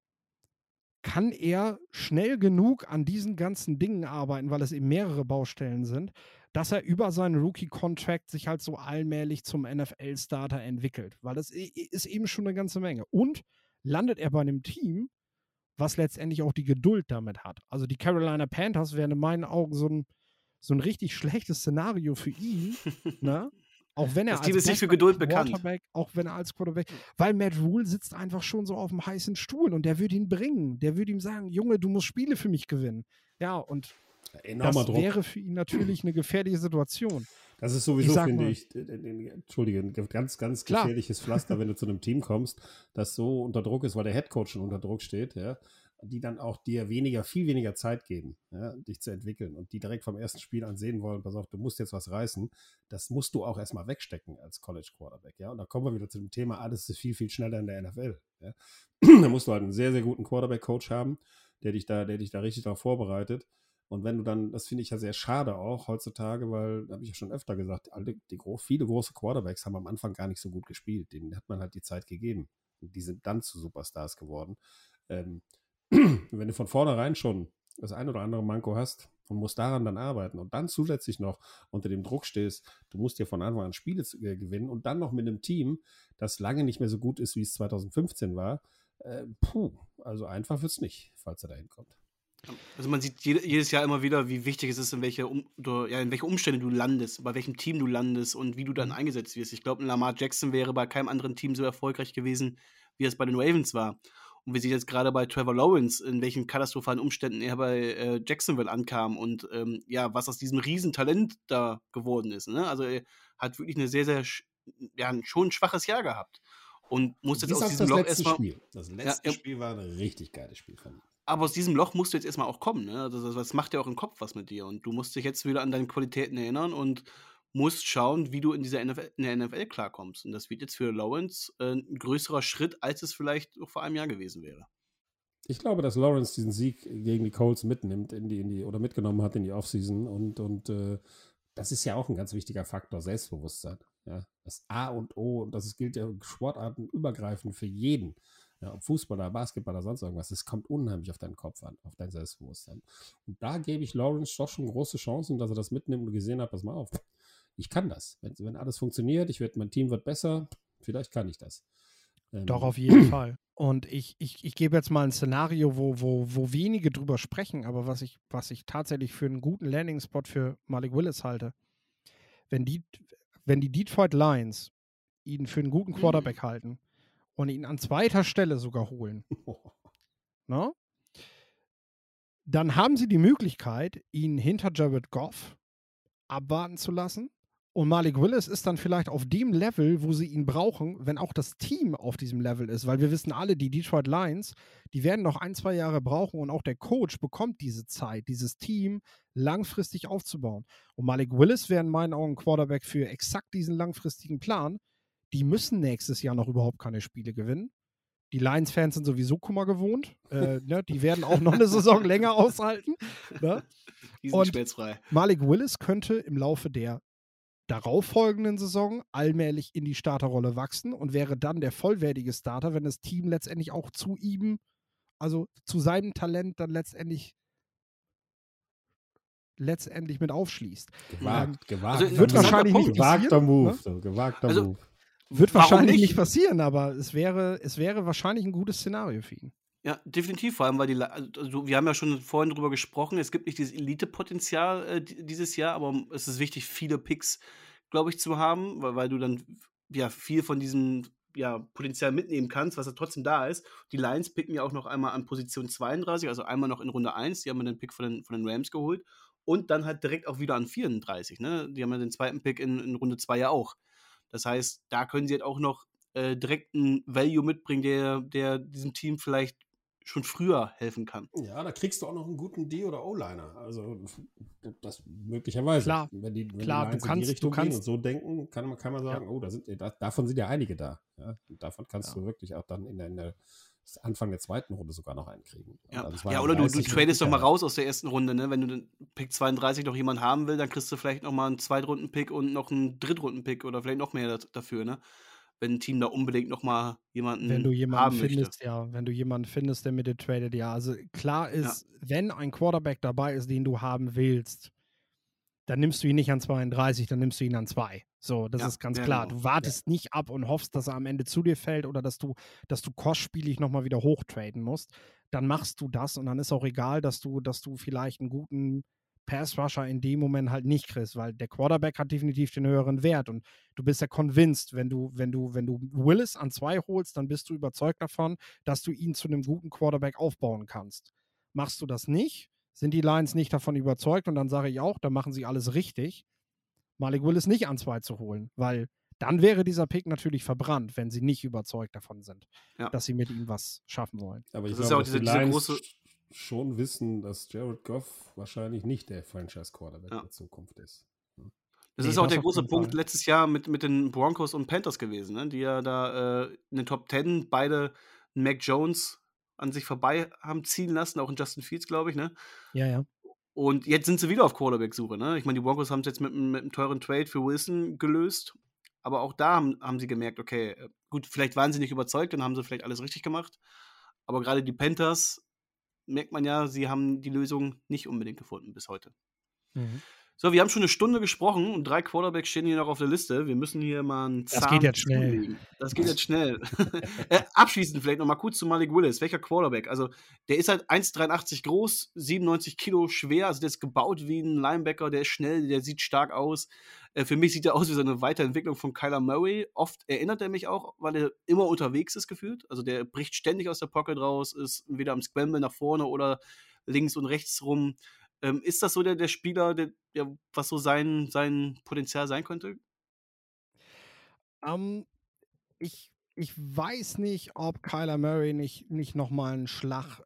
kann er schnell genug an diesen ganzen Dingen arbeiten, weil es eben mehrere Baustellen sind, dass er über seinen Rookie-Contract sich halt so allmählich zum NFL-Starter entwickelt. Weil das ist eben schon eine ganze Menge. Und landet er bei einem Team, was letztendlich auch die Geduld damit hat. Also die Carolina Panthers wären in meinen Augen so ein, so ein richtig schlechtes Szenario für ihn. ne? Auch wenn er das Team ist nicht für Geduld bekannt. Auch wenn er als Quarterback, weil Matt Rule sitzt einfach schon so auf dem heißen Stuhl und der würde ihn bringen. Der würde ihm sagen, Junge, du musst Spiele für mich gewinnen. Ja, und Enormer das Druck. wäre für ihn natürlich eine gefährliche Situation. Das ist sowieso, ich finde ich, entschuldige, ein ganz, ganz Klar. gefährliches Pflaster, wenn du zu einem Team kommst, das so unter Druck ist, weil der Headcoach schon unter Druck steht, ja, die dann auch dir weniger, viel weniger Zeit geben, ja, dich zu entwickeln und die direkt vom ersten Spiel an sehen wollen, pass auf, du musst jetzt was reißen, das musst du auch erstmal wegstecken als College Quarterback, ja. Und da kommen wir wieder zu dem Thema, alles ist viel, viel schneller in der NFL. Ja. da musst du halt einen sehr, sehr guten Quarterback-Coach haben, der dich da, der dich da richtig darauf vorbereitet. Und wenn du dann, das finde ich ja sehr schade auch heutzutage, weil, habe ich ja schon öfter gesagt, alle, die, viele große Quarterbacks haben am Anfang gar nicht so gut gespielt. Denen hat man halt die Zeit gegeben. Und die sind dann zu Superstars geworden. Ähm, wenn du von vornherein schon das ein oder andere Manko hast und musst daran dann arbeiten und dann zusätzlich noch unter dem Druck stehst, du musst dir von Anfang an Spiele äh, gewinnen und dann noch mit einem Team, das lange nicht mehr so gut ist, wie es 2015 war, äh, puh, also einfach wird es nicht, falls er da hinkommt. Also man sieht jedes Jahr immer wieder, wie wichtig es ist, in welche, um, ja, in welche Umstände du landest, bei welchem Team du landest und wie du dann mhm. eingesetzt wirst. Ich glaube, Lamar Jackson wäre bei keinem anderen Team so erfolgreich gewesen, wie es bei den Ravens war. Und wir sehen jetzt gerade bei Trevor Lawrence, in welchen katastrophalen Umständen er bei äh, Jacksonville ankam und ähm, ja, was aus diesem Riesentalent da geworden ist. Ne? Also er hat wirklich eine sehr, sehr, ja, schon ein schwaches Jahr gehabt. Und muss jetzt aus diesem Loch erstmal. Das letzte ja, Spiel war ein richtig geiles Spiel von ihm aber aus diesem Loch musst du jetzt erstmal auch kommen. Ne? Also, das, das macht ja auch im Kopf was mit dir. Und du musst dich jetzt wieder an deine Qualitäten erinnern und musst schauen, wie du in dieser NFL, in der NFL klarkommst. Und das wird jetzt für Lawrence äh, ein größerer Schritt, als es vielleicht vor einem Jahr gewesen wäre. Ich glaube, dass Lawrence diesen Sieg gegen die Colts mitnimmt in die, in die oder mitgenommen hat in die Offseason und, und äh, das ist ja auch ein ganz wichtiger Faktor, Selbstbewusstsein. Ja, das A und O, und das gilt ja sportartenübergreifend für jeden ja, ob Fußballer, Basketballer, sonst irgendwas, es kommt unheimlich auf deinen Kopf an, auf dein Selbstbewusstsein. Und da gebe ich Lawrence doch schon große Chancen, dass er das mitnimmt und gesehen hat, pass mal auf, ich kann das. Wenn, wenn alles funktioniert, ich werd, mein Team wird besser, vielleicht kann ich das. Ähm, doch, auf jeden Fall. Und ich, ich, ich gebe jetzt mal ein Szenario, wo, wo, wo wenige drüber sprechen, aber was ich, was ich tatsächlich für einen guten Landing-Spot für Malik Willis halte. Wenn die, wenn die Detroit Lions ihn für einen guten mhm. Quarterback mhm. halten und ihn an zweiter Stelle sogar holen, ne? dann haben sie die Möglichkeit, ihn hinter Jared Goff abwarten zu lassen und Malik Willis ist dann vielleicht auf dem Level, wo sie ihn brauchen, wenn auch das Team auf diesem Level ist. Weil wir wissen alle, die Detroit Lions, die werden noch ein, zwei Jahre brauchen und auch der Coach bekommt diese Zeit, dieses Team langfristig aufzubauen. Und Malik Willis wäre in meinen Augen Quarterback für exakt diesen langfristigen Plan. Die müssen nächstes Jahr noch überhaupt keine Spiele gewinnen. Die Lions-Fans sind sowieso Kummer gewohnt. Äh, ne? Die werden auch noch eine Saison länger aushalten. Ne? Die sind und Malik Willis könnte im Laufe der darauffolgenden Saison allmählich in die Starterrolle wachsen und wäre dann der vollwertige Starter, wenn das Team letztendlich auch zu ihm, also zu seinem Talent dann letztendlich letztendlich mit aufschließt. Gewagt, ähm, gewagt. Also, wird wahrscheinlich nicht gewagter Move, ne? so, gewagter also, Move. Wird wahrscheinlich nicht? nicht passieren, aber es wäre, es wäre wahrscheinlich ein gutes Szenario für ihn. Ja, definitiv, vor allem, weil die, also wir haben ja schon vorhin drüber gesprochen, es gibt nicht dieses Elite-Potenzial äh, dieses Jahr, aber es ist wichtig, viele Picks, glaube ich, zu haben, weil, weil du dann ja viel von diesem ja, Potenzial mitnehmen kannst, was ja trotzdem da ist. Die Lions picken ja auch noch einmal an Position 32, also einmal noch in Runde 1, die haben ja den Pick von den, von den Rams geholt und dann halt direkt auch wieder an 34, ne? Die haben ja den zweiten Pick in, in Runde 2 ja auch. Das heißt, da können sie halt auch noch äh, direkt einen Value mitbringen, der, der diesem Team vielleicht schon früher helfen kann. Ja, da kriegst du auch noch einen guten D- oder O-Liner. Also das möglicherweise. Klar, wenn die, wenn klar die du kannst, in die Richtung du kannst, gehen und so denken, kann, kann man sagen, ja. oh, da sind, da, davon sind ja einige da. Ja? davon kannst ja. du wirklich auch dann in der, in der Anfang der zweiten Runde sogar noch einkriegen. Ja, ja oder du, du tradest doch mal raus aus der ersten Runde, ne? Wenn du den Pick 32 noch jemanden haben will, dann kriegst du vielleicht noch mal einen Zweitrunden-Pick und noch einen Drittrunden-Pick oder vielleicht noch mehr dafür, ne? wenn ein Team da unbedingt nochmal jemanden wenn du jemanden haben findest, möchte. ja, wenn du jemanden findest, der mit dir tradet, ja. Also klar ist, ja. wenn ein Quarterback dabei ist, den du haben willst, dann nimmst du ihn nicht an 32, dann nimmst du ihn an 2. So, das ja, ist ganz klar. Genau. Du wartest ja. nicht ab und hoffst, dass er am Ende zu dir fällt oder dass du, dass du kostspielig nochmal wieder hochtraden musst. Dann machst du das und dann ist auch egal, dass du, dass du vielleicht einen guten Pass-Rusher in dem Moment halt nicht kriegst, weil der Quarterback hat definitiv den höheren Wert und du bist ja convinced, wenn du, wenn du, wenn du Willis an zwei holst, dann bist du überzeugt davon, dass du ihn zu einem guten Quarterback aufbauen kannst. Machst du das nicht, sind die Lions nicht davon überzeugt und dann sage ich auch, dann machen sie alles richtig, Malik Willis nicht an zwei zu holen, weil dann wäre dieser Pick natürlich verbrannt, wenn sie nicht überzeugt davon sind, ja. dass sie mit ihm was schaffen wollen. Aber ich das glaube, ist auch diese, diese große schon wissen, dass Jared Goff wahrscheinlich nicht der Franchise-Quarterback ja. der Zukunft ist. Das nee, ist auch der große Punkt Fall. letztes Jahr mit, mit den Broncos und Panthers gewesen, ne? die ja da äh, in den Top 10 beide Mac Jones an sich vorbei haben ziehen lassen, auch in Justin Fields, glaube ich. Ne? Ja, ja. Und jetzt sind sie wieder auf Quarterback-Suche. Ne? Ich meine, die Broncos haben es jetzt mit, mit einem teuren Trade für Wilson gelöst. Aber auch da haben, haben sie gemerkt, okay, äh, gut, vielleicht waren sie nicht überzeugt und haben sie vielleicht alles richtig gemacht. Aber gerade die Panthers merkt man ja, sie haben die Lösung nicht unbedingt gefunden bis heute. Mhm. So, wir haben schon eine Stunde gesprochen und drei Quarterbacks stehen hier noch auf der Liste. Wir müssen hier mal einen Zahn Das geht jetzt schnell. Zulegen. Das geht jetzt schnell. äh, abschließend vielleicht noch mal kurz zu Malik Willis. Welcher Quarterback? Also, der ist halt 1,83 groß, 97 Kilo schwer. Also, der ist gebaut wie ein Linebacker. Der ist schnell, der sieht stark aus. Äh, für mich sieht er aus wie so eine Weiterentwicklung von Kyler Murray. Oft erinnert er mich auch, weil er immer unterwegs ist gefühlt. Also, der bricht ständig aus der Pocket raus, ist weder am Scramble nach vorne oder links und rechts rum. Ähm, ist das so der, der Spieler, der, der, was so sein, sein Potenzial sein könnte? Um, ähm, ich, ich weiß nicht, ob Kyler Murray nicht, nicht nochmal einen Schlag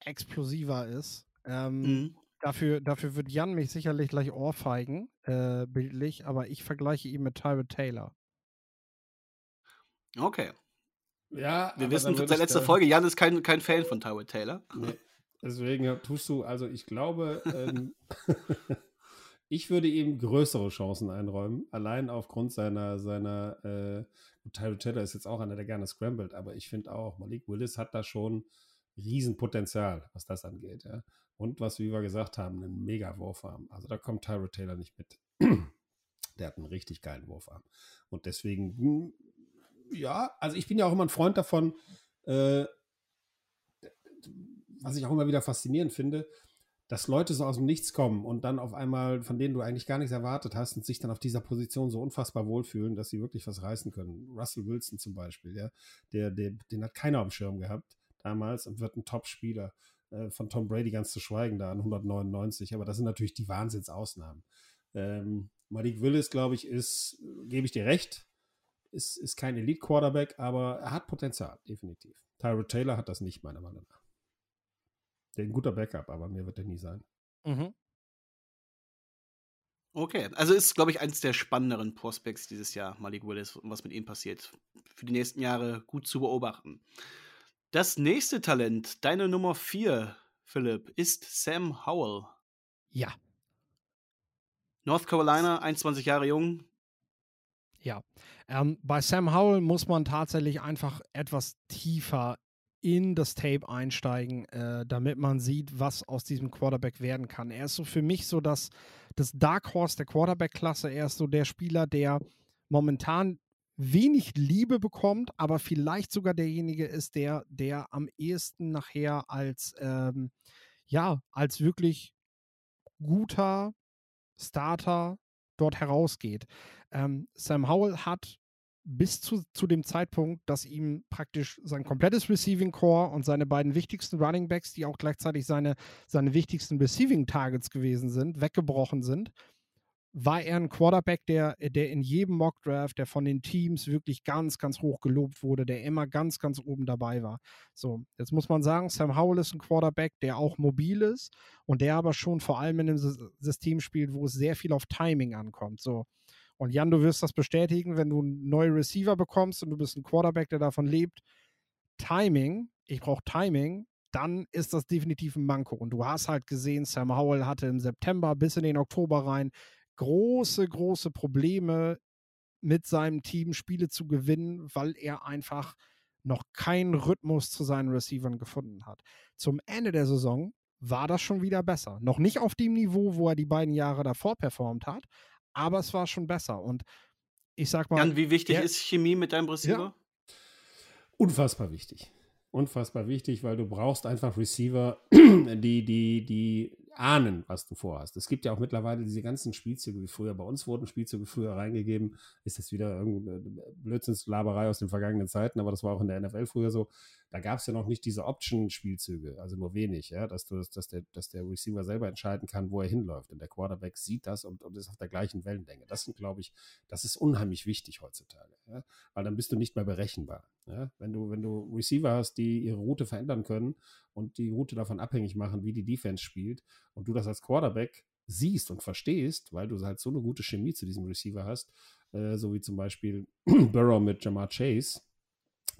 explosiver ist. Ähm, mhm. dafür, dafür wird Jan mich sicherlich gleich ohrfeigen, äh, bildlich, aber ich vergleiche ihn mit Tyrod Taylor. Okay. Ja, wir wissen seit letzter Folge, Jan ist kein, kein Fan von Tyrod Taylor. Nee. Deswegen tust du, also ich glaube, ähm, ich würde ihm größere Chancen einräumen, allein aufgrund seiner, seiner, äh, Tyler Taylor ist jetzt auch einer, der gerne scrambled, aber ich finde auch, Malik Willis hat da schon Riesenpotenzial, was das angeht, ja. Und was wir gesagt haben, einen mega Wurfarm. Also da kommt Tyro Taylor nicht mit. der hat einen richtig geilen Wurfarm. Und deswegen, hm, ja, also ich bin ja auch immer ein Freund davon, äh, was ich auch immer wieder faszinierend finde, dass Leute so aus dem Nichts kommen und dann auf einmal, von denen du eigentlich gar nichts erwartet hast und sich dann auf dieser Position so unfassbar wohlfühlen, dass sie wirklich was reißen können. Russell Wilson zum Beispiel, ja, der, der, den hat keiner auf dem Schirm gehabt damals und wird ein Top-Spieler. Äh, von Tom Brady ganz zu schweigen da an 199, aber das sind natürlich die Wahnsinnsausnahmen. Ähm, Malik Willis, glaube ich, ist, gebe ich dir recht, ist, ist kein Elite-Quarterback, aber er hat Potenzial, definitiv. Tyrod Taylor hat das nicht, meiner Meinung nach. Der ein guter Backup, aber mir wird er nie sein. Mhm. Okay, also ist, glaube ich, eines der spannenderen Prospects dieses Jahr, Malik Willis, und was mit ihm passiert. Für die nächsten Jahre gut zu beobachten. Das nächste Talent, deine Nummer 4, Philipp, ist Sam Howell. Ja. North Carolina, 21 Jahre jung. Ja. Ähm, bei Sam Howell muss man tatsächlich einfach etwas tiefer in das Tape einsteigen, äh, damit man sieht, was aus diesem Quarterback werden kann. Er ist so für mich so das, das Dark Horse der Quarterback-Klasse. Er ist so der Spieler, der momentan wenig Liebe bekommt, aber vielleicht sogar derjenige ist, der, der am ehesten nachher als, ähm, ja, als wirklich guter Starter dort herausgeht. Ähm, Sam Howell hat bis zu, zu dem Zeitpunkt, dass ihm praktisch sein komplettes Receiving Core und seine beiden wichtigsten Running Backs, die auch gleichzeitig seine, seine wichtigsten Receiving Targets gewesen sind, weggebrochen sind, war er ein Quarterback, der, der in jedem Mockdraft, der von den Teams wirklich ganz, ganz hoch gelobt wurde, der immer ganz, ganz oben dabei war. So, jetzt muss man sagen, Sam Howell ist ein Quarterback, der auch mobil ist und der aber schon vor allem in einem System spielt, wo es sehr viel auf Timing ankommt. So. Und Jan, du wirst das bestätigen, wenn du einen neuen Receiver bekommst und du bist ein Quarterback, der davon lebt. Timing, ich brauche Timing, dann ist das definitiv ein Manko. Und du hast halt gesehen, Sam Howell hatte im September bis in den Oktober rein große, große Probleme mit seinem Team Spiele zu gewinnen, weil er einfach noch keinen Rhythmus zu seinen Receivern gefunden hat. Zum Ende der Saison war das schon wieder besser. Noch nicht auf dem Niveau, wo er die beiden Jahre davor performt hat, aber es war schon besser. Und ich sag mal. Jan, wie wichtig ist Chemie mit deinem Receiver? Ja. Unfassbar wichtig unfassbar wichtig, weil du brauchst einfach Receiver, die, die, die ahnen, was du vorhast. Es gibt ja auch mittlerweile diese ganzen Spielzüge wie früher. Bei uns wurden Spielzüge früher reingegeben. Ist das wieder irgendeine Blödsinnslaberei aus den vergangenen Zeiten, aber das war auch in der NFL früher so. Da gab es ja noch nicht diese Option-Spielzüge, also nur wenig, ja, dass, du, dass, der, dass der Receiver selber entscheiden kann, wo er hinläuft. Und der Quarterback sieht das und, und ist auf der gleichen Wellenlänge. Das sind, glaube ich, das ist unheimlich wichtig heutzutage, ja? weil dann bist du nicht mehr berechenbar. Ja? Wenn, du, wenn du Receiver hast, die ihre Route verändern können und die Route davon abhängig machen, wie die Defense spielt, und du das als Quarterback siehst und verstehst, weil du halt so eine gute Chemie zu diesem Receiver hast, äh, so wie zum Beispiel Burrow mit Jamar Chase.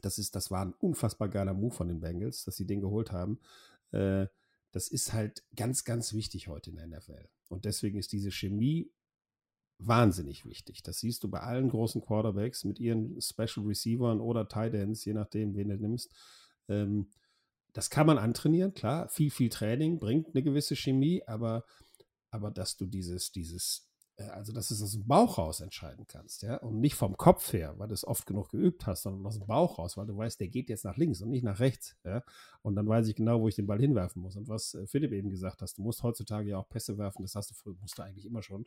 Das ist, das war ein unfassbar geiler Move von den Bengals, dass sie den geholt haben. Äh, das ist halt ganz, ganz wichtig heute in der NFL. Und deswegen ist diese Chemie wahnsinnig wichtig. Das siehst du bei allen großen Quarterbacks mit ihren Special Receivern oder Tight Ends, je nachdem, wen du nimmst. Ähm, das kann man antrainieren, klar. Viel, viel Training bringt eine gewisse Chemie, aber, aber dass du dieses, dieses also dass du es aus dem Bauch raus entscheiden kannst, ja, und nicht vom Kopf her, weil du es oft genug geübt hast, sondern aus dem Bauch raus, weil du weißt, der geht jetzt nach links und nicht nach rechts, ja, und dann weiß ich genau, wo ich den Ball hinwerfen muss. Und was äh, Philipp eben gesagt hast, du musst heutzutage ja auch Pässe werfen, das hast du früher, musst du eigentlich immer schon,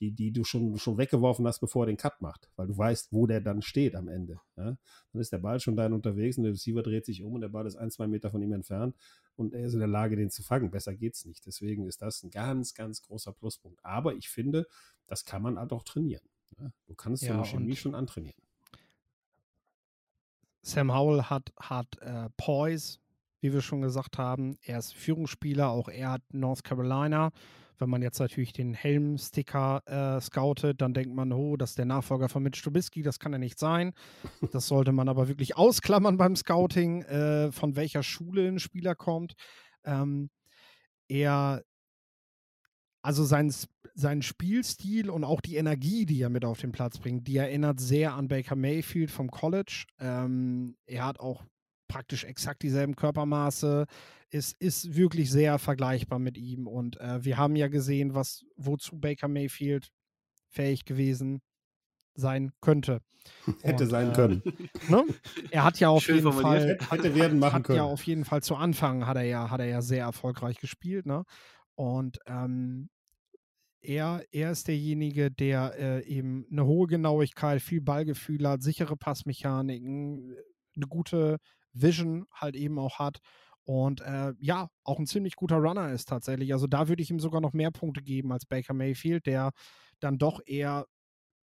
die, die du schon, schon weggeworfen hast, bevor er den Cut macht, weil du weißt, wo der dann steht am Ende, ja. Dann ist der Ball schon da unterwegs und der Receiver dreht sich um und der Ball ist ein, zwei Meter von ihm entfernt und er ist in der Lage, den zu fangen. Besser geht's nicht. Deswegen ist das ein ganz, ganz großer Pluspunkt. Aber ich finde, das kann man halt auch trainieren. Ne? Du kannst ja, so eine Chemie schon antrainieren. Sam Howell hat, hat äh, Poise, wie wir schon gesagt haben. Er ist Führungsspieler, auch er hat North Carolina. Wenn man jetzt natürlich den Helm-Sticker äh, scoutet, dann denkt man, oh, das ist der Nachfolger von Mitch Trubisky, das kann er nicht sein. Das sollte man aber wirklich ausklammern beim Scouting, äh, von welcher Schule ein Spieler kommt. Ähm, er also sein, sein Spielstil und auch die Energie, die er mit auf den Platz bringt, die erinnert sehr an Baker Mayfield vom College. Ähm, er hat auch praktisch exakt dieselben Körpermaße, ist, ist wirklich sehr vergleichbar mit ihm. Und äh, wir haben ja gesehen, was, wozu Baker Mayfield fähig gewesen sein könnte. Hätte Und, sein äh, können. Ne? Er hat ja auf Schön jeden Fall hätte werden machen hat können. ja auf jeden Fall zu Anfang hat er ja hat er ja sehr erfolgreich gespielt, ne? Und ähm, er, er ist derjenige, der äh, eben eine hohe Genauigkeit, viel Ballgefühl hat, sichere Passmechaniken, eine gute Vision halt eben auch hat und äh, ja, auch ein ziemlich guter Runner ist tatsächlich. Also da würde ich ihm sogar noch mehr Punkte geben als Baker Mayfield, der dann doch eher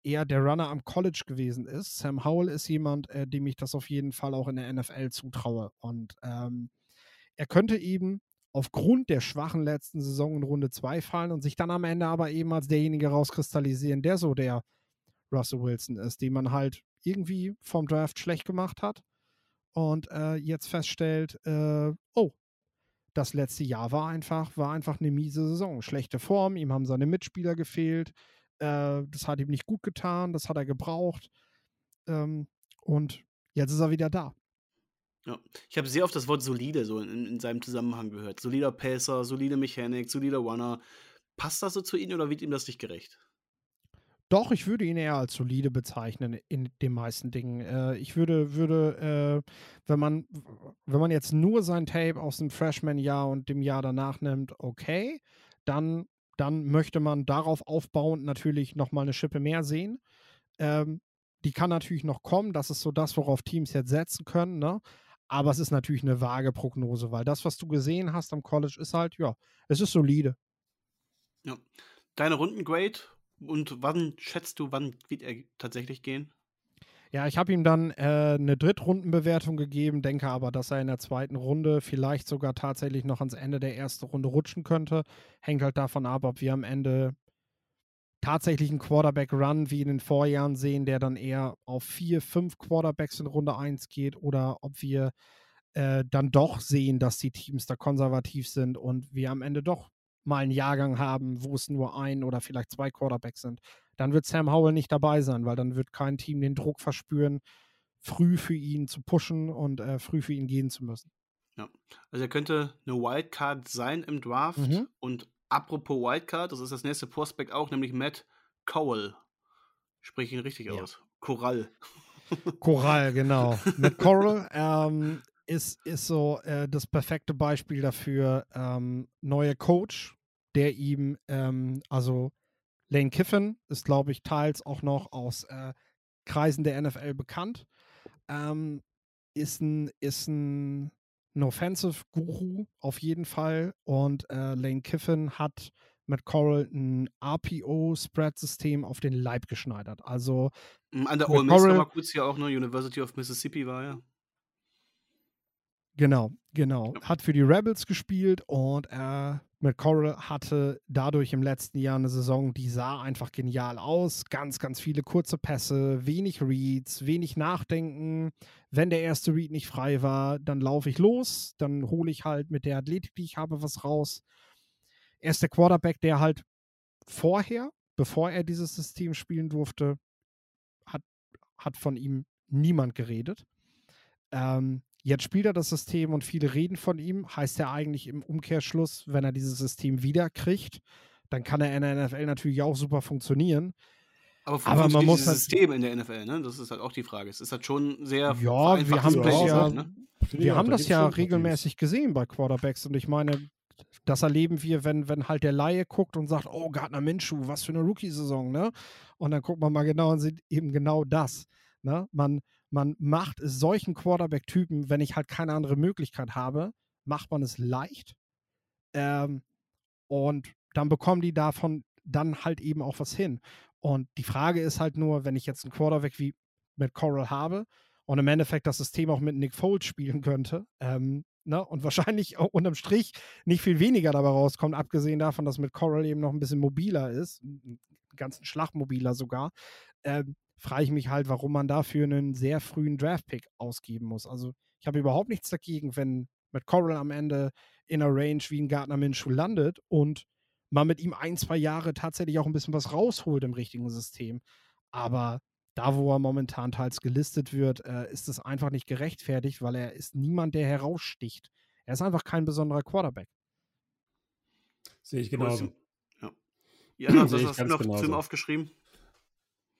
eher der Runner am College gewesen ist. Sam Howell ist jemand, äh, dem ich das auf jeden Fall auch in der NFL zutraue. Und ähm, er könnte eben aufgrund der schwachen letzten Saison in Runde 2 fallen und sich dann am Ende aber eben als derjenige rauskristallisieren, der so der Russell Wilson ist, den man halt irgendwie vom Draft schlecht gemacht hat und äh, jetzt feststellt, äh, oh, das letzte Jahr war einfach, war einfach eine miese Saison. Schlechte Form, ihm haben seine Mitspieler gefehlt, äh, das hat ihm nicht gut getan, das hat er gebraucht. Ähm, und jetzt ist er wieder da. Ja, ich habe sehr oft das Wort solide so in, in seinem Zusammenhang gehört. Solider Pacer, solide Mechanik, solider Runner. Passt das so zu ihm oder wird ihm das nicht gerecht? Doch, ich würde ihn eher als solide bezeichnen in den meisten Dingen. Äh, ich würde, würde, äh, wenn man, wenn man jetzt nur sein Tape aus dem Freshman-Jahr und dem Jahr danach nimmt, okay, dann, dann möchte man darauf aufbauend natürlich nochmal eine Schippe mehr sehen. Ähm, die kann natürlich noch kommen. Das ist so das, worauf Teams jetzt setzen können. Ne? Aber es ist natürlich eine vage Prognose, weil das, was du gesehen hast am College, ist halt, ja, es ist solide. Ja. Deine Rundengrade und wann schätzt du, wann wird er tatsächlich gehen? Ja, ich habe ihm dann äh, eine Drittrundenbewertung gegeben, denke aber, dass er in der zweiten Runde vielleicht sogar tatsächlich noch ans Ende der ersten Runde rutschen könnte. Hängt halt davon ab, ob wir am Ende tatsächlich einen Quarterback-Run wie in den Vorjahren sehen, der dann eher auf vier, fünf Quarterbacks in Runde 1 geht oder ob wir äh, dann doch sehen, dass die Teams da konservativ sind und wir am Ende doch mal einen Jahrgang haben, wo es nur ein oder vielleicht zwei Quarterbacks sind. Dann wird Sam Howell nicht dabei sein, weil dann wird kein Team den Druck verspüren, früh für ihn zu pushen und äh, früh für ihn gehen zu müssen. Ja, also er könnte eine Wildcard sein im Draft mhm. und Apropos Wildcard, das ist das nächste Prospekt auch, nämlich Matt Cowell. Spreche ihn richtig ja. aus. Korall. Korall, genau. Matt Coral ähm, ist, ist so äh, das perfekte Beispiel dafür. Ähm, neuer Coach, der ihm, ähm, also Lane Kiffin ist, glaube ich, teils auch noch aus äh, Kreisen der NFL bekannt. Ähm, ist ein, ist ein ein Offensive-Guru auf jeden Fall. Und äh, Lane Kiffin hat mit Coral ein RPO-Spread-System auf den Leib geschneidert. Also hm, an der Ole Miss kurz hier auch, ne? University of Mississippi war ja. Genau, genau. Hat für die Rebels gespielt und äh, McCorrell hatte dadurch im letzten Jahr eine Saison, die sah einfach genial aus. Ganz, ganz viele kurze Pässe, wenig Reads, wenig Nachdenken. Wenn der erste Read nicht frei war, dann laufe ich los, dann hole ich halt mit der Athletik, die ich habe, was raus. Er ist der Quarterback, der halt vorher, bevor er dieses System spielen durfte, hat, hat von ihm niemand geredet. Ähm, Jetzt spielt er das System und viele reden von ihm. Heißt er eigentlich im Umkehrschluss, wenn er dieses System wiederkriegt, dann kann er in der NFL natürlich auch super funktionieren. Aber, Aber man muss halt System in der NFL, ne? Das ist halt auch die Frage. Es ist halt schon sehr Ja, wir haben das ja, ne? wir haben das ja regelmäßig gesehen bei Quarterbacks und ich meine, das erleben wir, wenn, wenn halt der Laie guckt und sagt, oh, Gardner Minshew, was für eine Rookie-Saison, ne? Und dann guckt man mal genau und sieht eben genau das. Ne? Man, man macht solchen Quarterback-Typen, wenn ich halt keine andere Möglichkeit habe, macht man es leicht. Ähm, und dann bekommen die davon dann halt eben auch was hin. Und die Frage ist halt nur, wenn ich jetzt einen Quarterback wie mit Coral habe und im Endeffekt das System auch mit Nick Foles spielen könnte, ähm, ne, und wahrscheinlich unterm Strich nicht viel weniger dabei rauskommt, abgesehen davon, dass mit Coral eben noch ein bisschen mobiler ist, einen ganzen Schlag mobiler sogar, ähm, frage ich mich halt, warum man dafür einen sehr frühen Draft-Pick ausgeben muss. Also ich habe überhaupt nichts dagegen, wenn mit Coral am Ende in einer Range wie ein Gardner Minshew landet und man mit ihm ein, zwei Jahre tatsächlich auch ein bisschen was rausholt im richtigen System. Aber da, wo er momentan teils gelistet wird, äh, ist es einfach nicht gerechtfertigt, weil er ist niemand, der heraussticht. Er ist einfach kein besonderer Quarterback. Sehe ich genauso. Ja. Ja, hast du das noch genauso. aufgeschrieben?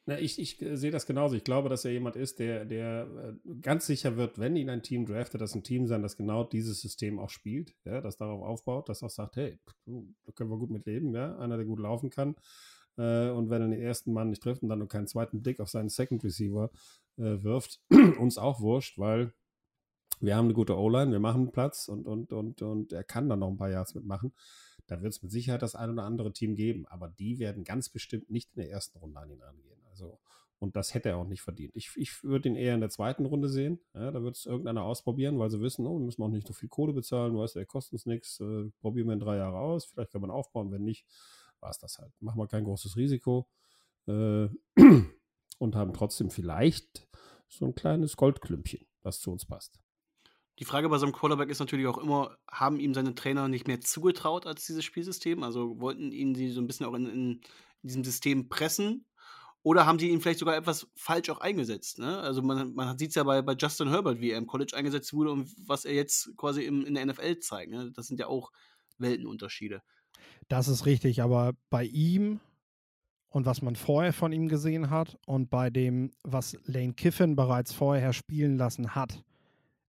Na, ich, ich äh, sehe das genauso. Ich glaube, dass er jemand ist, der, der äh, ganz sicher wird, wenn ihn ein Team draftet, dass ein Team sein, das genau dieses System auch spielt, ja, das darauf aufbaut, das auch sagt, hey, da können wir gut mit leben, ja, einer, der gut laufen kann. Äh, und wenn er den ersten Mann nicht trifft und dann nur keinen zweiten Blick auf seinen Second Receiver äh, wirft, uns auch wurscht, weil wir haben eine gute O-Line, wir machen Platz und, und, und, und er kann dann noch ein paar Yards mitmachen. Da wird es mit Sicherheit das ein oder andere Team geben, aber die werden ganz bestimmt nicht in der ersten Runde an ihn angehen. Also, und das hätte er auch nicht verdient. Ich, ich würde ihn eher in der zweiten Runde sehen. Ja, da wird es irgendeiner ausprobieren, weil sie wissen, oh, wir müssen auch nicht so viel Kohle bezahlen, weißt du, der kostet uns nichts, äh, probieren wir in drei Jahre aus, vielleicht kann man aufbauen, wenn nicht, war es das halt. Machen wir kein großes Risiko äh, und haben trotzdem vielleicht so ein kleines Goldklümpchen, was zu uns passt. Die Frage bei so einem Quarterback ist natürlich auch immer, haben ihm seine Trainer nicht mehr zugetraut als dieses Spielsystem? Also wollten ihn sie so ein bisschen auch in, in diesem System pressen? Oder haben sie ihn vielleicht sogar etwas falsch auch eingesetzt? Ne? Also man, man sieht es ja bei, bei Justin Herbert, wie er im College eingesetzt wurde und was er jetzt quasi im, in der NFL zeigt. Ne? Das sind ja auch Weltenunterschiede. Das ist richtig, aber bei ihm und was man vorher von ihm gesehen hat und bei dem, was Lane Kiffin bereits vorher spielen lassen hat,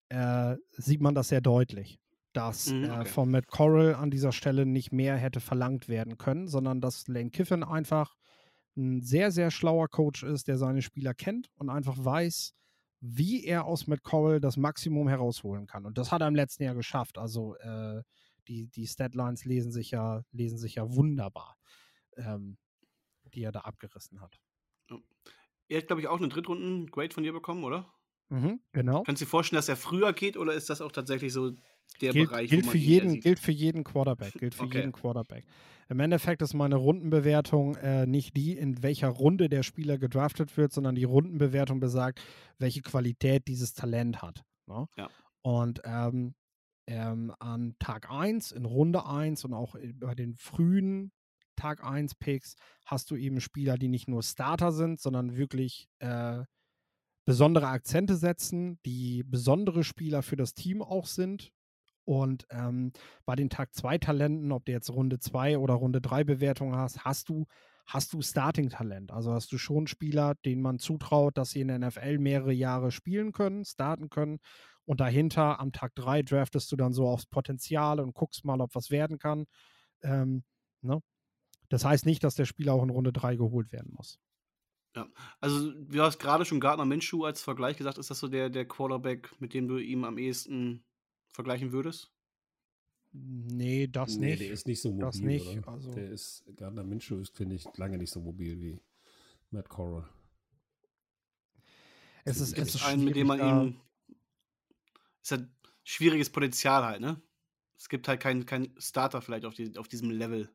äh, sieht man das sehr deutlich, dass mhm, okay. äh, von Matt Corral an dieser Stelle nicht mehr hätte verlangt werden können, sondern dass Lane Kiffin einfach ein sehr, sehr schlauer Coach ist, der seine Spieler kennt und einfach weiß, wie er aus Matt Corral das Maximum herausholen kann. Und das hat er im letzten Jahr geschafft. Also äh, die, die Statlines lesen sich ja, lesen sich ja wunderbar, ähm, die er da abgerissen hat. Er hat, glaube ich, auch einen Drittrunden-Grade von dir bekommen, oder? Mhm, genau. Kannst du dir vorstellen, dass er früher geht oder ist das auch tatsächlich so der gilt, Bereich, gilt für jeden, Gilt für jeden Quarterback. Gilt für okay. jeden Quarterback. Im Endeffekt ist meine Rundenbewertung äh, nicht die, in welcher Runde der Spieler gedraftet wird, sondern die Rundenbewertung besagt, welche Qualität dieses Talent hat. Ne? Ja. Und ähm, ähm, an Tag 1, in Runde 1 und auch bei den frühen Tag 1 Picks hast du eben Spieler, die nicht nur Starter sind, sondern wirklich äh, besondere Akzente setzen, die besondere Spieler für das Team auch sind. Und ähm, bei den Tag 2 Talenten, ob du jetzt Runde 2 oder Runde 3 Bewertungen hast, hast du, hast du Starting-Talent. Also hast du schon Spieler, denen man zutraut, dass sie in der NFL mehrere Jahre spielen können, starten können. Und dahinter am Tag 3 draftest du dann so aufs Potenzial und guckst mal, ob was werden kann. Ähm, ne? Das heißt nicht, dass der Spieler auch in Runde 3 geholt werden muss. Ja, also du hast gerade schon Gardner Minshew als Vergleich gesagt. Ist das so der, der Quarterback, mit dem du ihm am ehesten vergleichen würdest? Nee, das nee, nicht. Der ist nicht so mobil. Das nicht. Also der ist, Gardner Minshew ist, finde ich, lange nicht so mobil wie Matt Corral. Es ist, es ist einen, mit dem man ihm. Ist halt schwieriges Potenzial halt, ne? Es gibt halt keinen kein Starter vielleicht auf, die, auf diesem Level.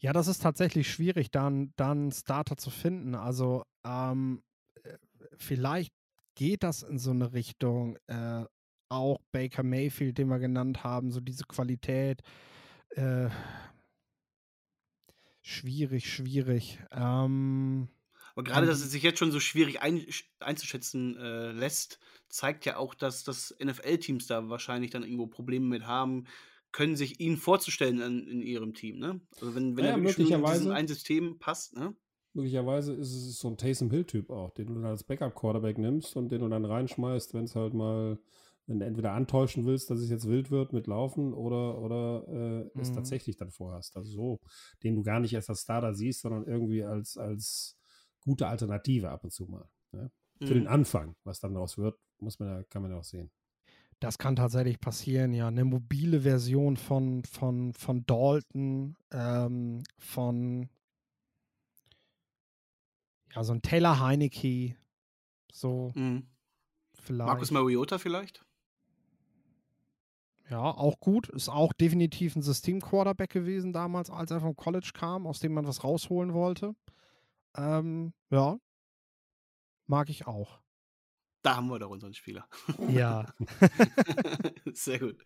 Ja, das ist tatsächlich schwierig, dann einen Starter zu finden. Also ähm, äh, vielleicht geht das in so eine Richtung. Äh, auch Baker Mayfield, den wir genannt haben, so diese Qualität. Äh, schwierig, schwierig. Ähm, Aber gerade, dass es sich jetzt schon so schwierig ein, einzuschätzen äh, lässt, zeigt ja auch, dass das NFL-Teams da wahrscheinlich dann irgendwo Probleme mit haben, können sich ihn vorzustellen in, in ihrem Team, ne? Also wenn, wenn ja, er möglicherweise, in ein System passt, ne? Möglicherweise ist es so ein Taysom Hill-Typ auch, den du dann als Backup-Quarterback nimmst und den du dann reinschmeißt, wenn es halt mal, wenn du entweder antäuschen willst, dass es jetzt wild wird mit Laufen oder, oder äh, mhm. es tatsächlich dann vorhast. Also so, den du gar nicht erst als Starter siehst, sondern irgendwie als, als gute Alternative ab und zu mal. Ne? Für mhm. den Anfang, was dann daraus wird, muss man ja, kann man ja auch sehen. Das kann tatsächlich passieren, ja. Eine mobile Version von, von, von Dalton, ähm, von ja, so ein Taylor Heineke, so mhm. vielleicht. Markus Mariota vielleicht? Ja, auch gut. Ist auch definitiv ein System-Quarterback gewesen damals, als er vom College kam, aus dem man was rausholen wollte. Ähm, ja, mag ich auch. Da haben wir doch unseren Spieler. Ja. Sehr gut.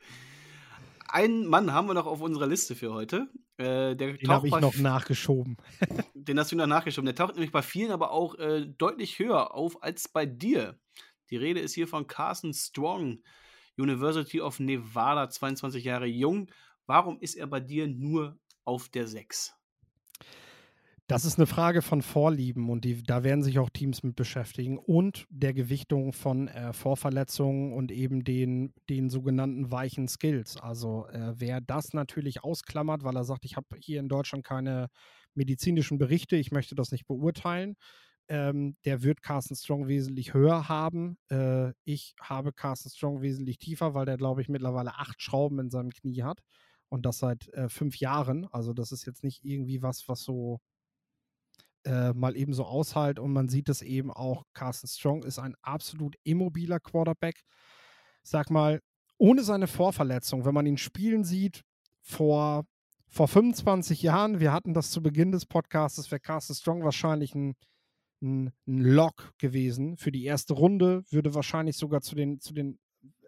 Einen Mann haben wir noch auf unserer Liste für heute. Äh, den habe ich noch nachgeschoben. den hast du noch nachgeschoben. Der taucht nämlich bei vielen aber auch äh, deutlich höher auf als bei dir. Die Rede ist hier von Carson Strong, University of Nevada, 22 Jahre jung. Warum ist er bei dir nur auf der 6? Das ist eine Frage von Vorlieben und die, da werden sich auch Teams mit beschäftigen und der Gewichtung von äh, Vorverletzungen und eben den, den sogenannten weichen Skills. Also äh, wer das natürlich ausklammert, weil er sagt, ich habe hier in Deutschland keine medizinischen Berichte, ich möchte das nicht beurteilen, ähm, der wird Carsten Strong wesentlich höher haben. Äh, ich habe Carsten Strong wesentlich tiefer, weil der, glaube ich, mittlerweile acht Schrauben in seinem Knie hat und das seit äh, fünf Jahren. Also das ist jetzt nicht irgendwie was, was so äh, mal eben so aushalt und man sieht es eben auch, Carsten Strong ist ein absolut immobiler Quarterback. Sag mal, ohne seine Vorverletzung, wenn man ihn spielen sieht, vor, vor 25 Jahren, wir hatten das zu Beginn des Podcasts, wäre Carsten Strong wahrscheinlich ein, ein, ein Lock gewesen für die erste Runde, würde wahrscheinlich sogar zu den, zu den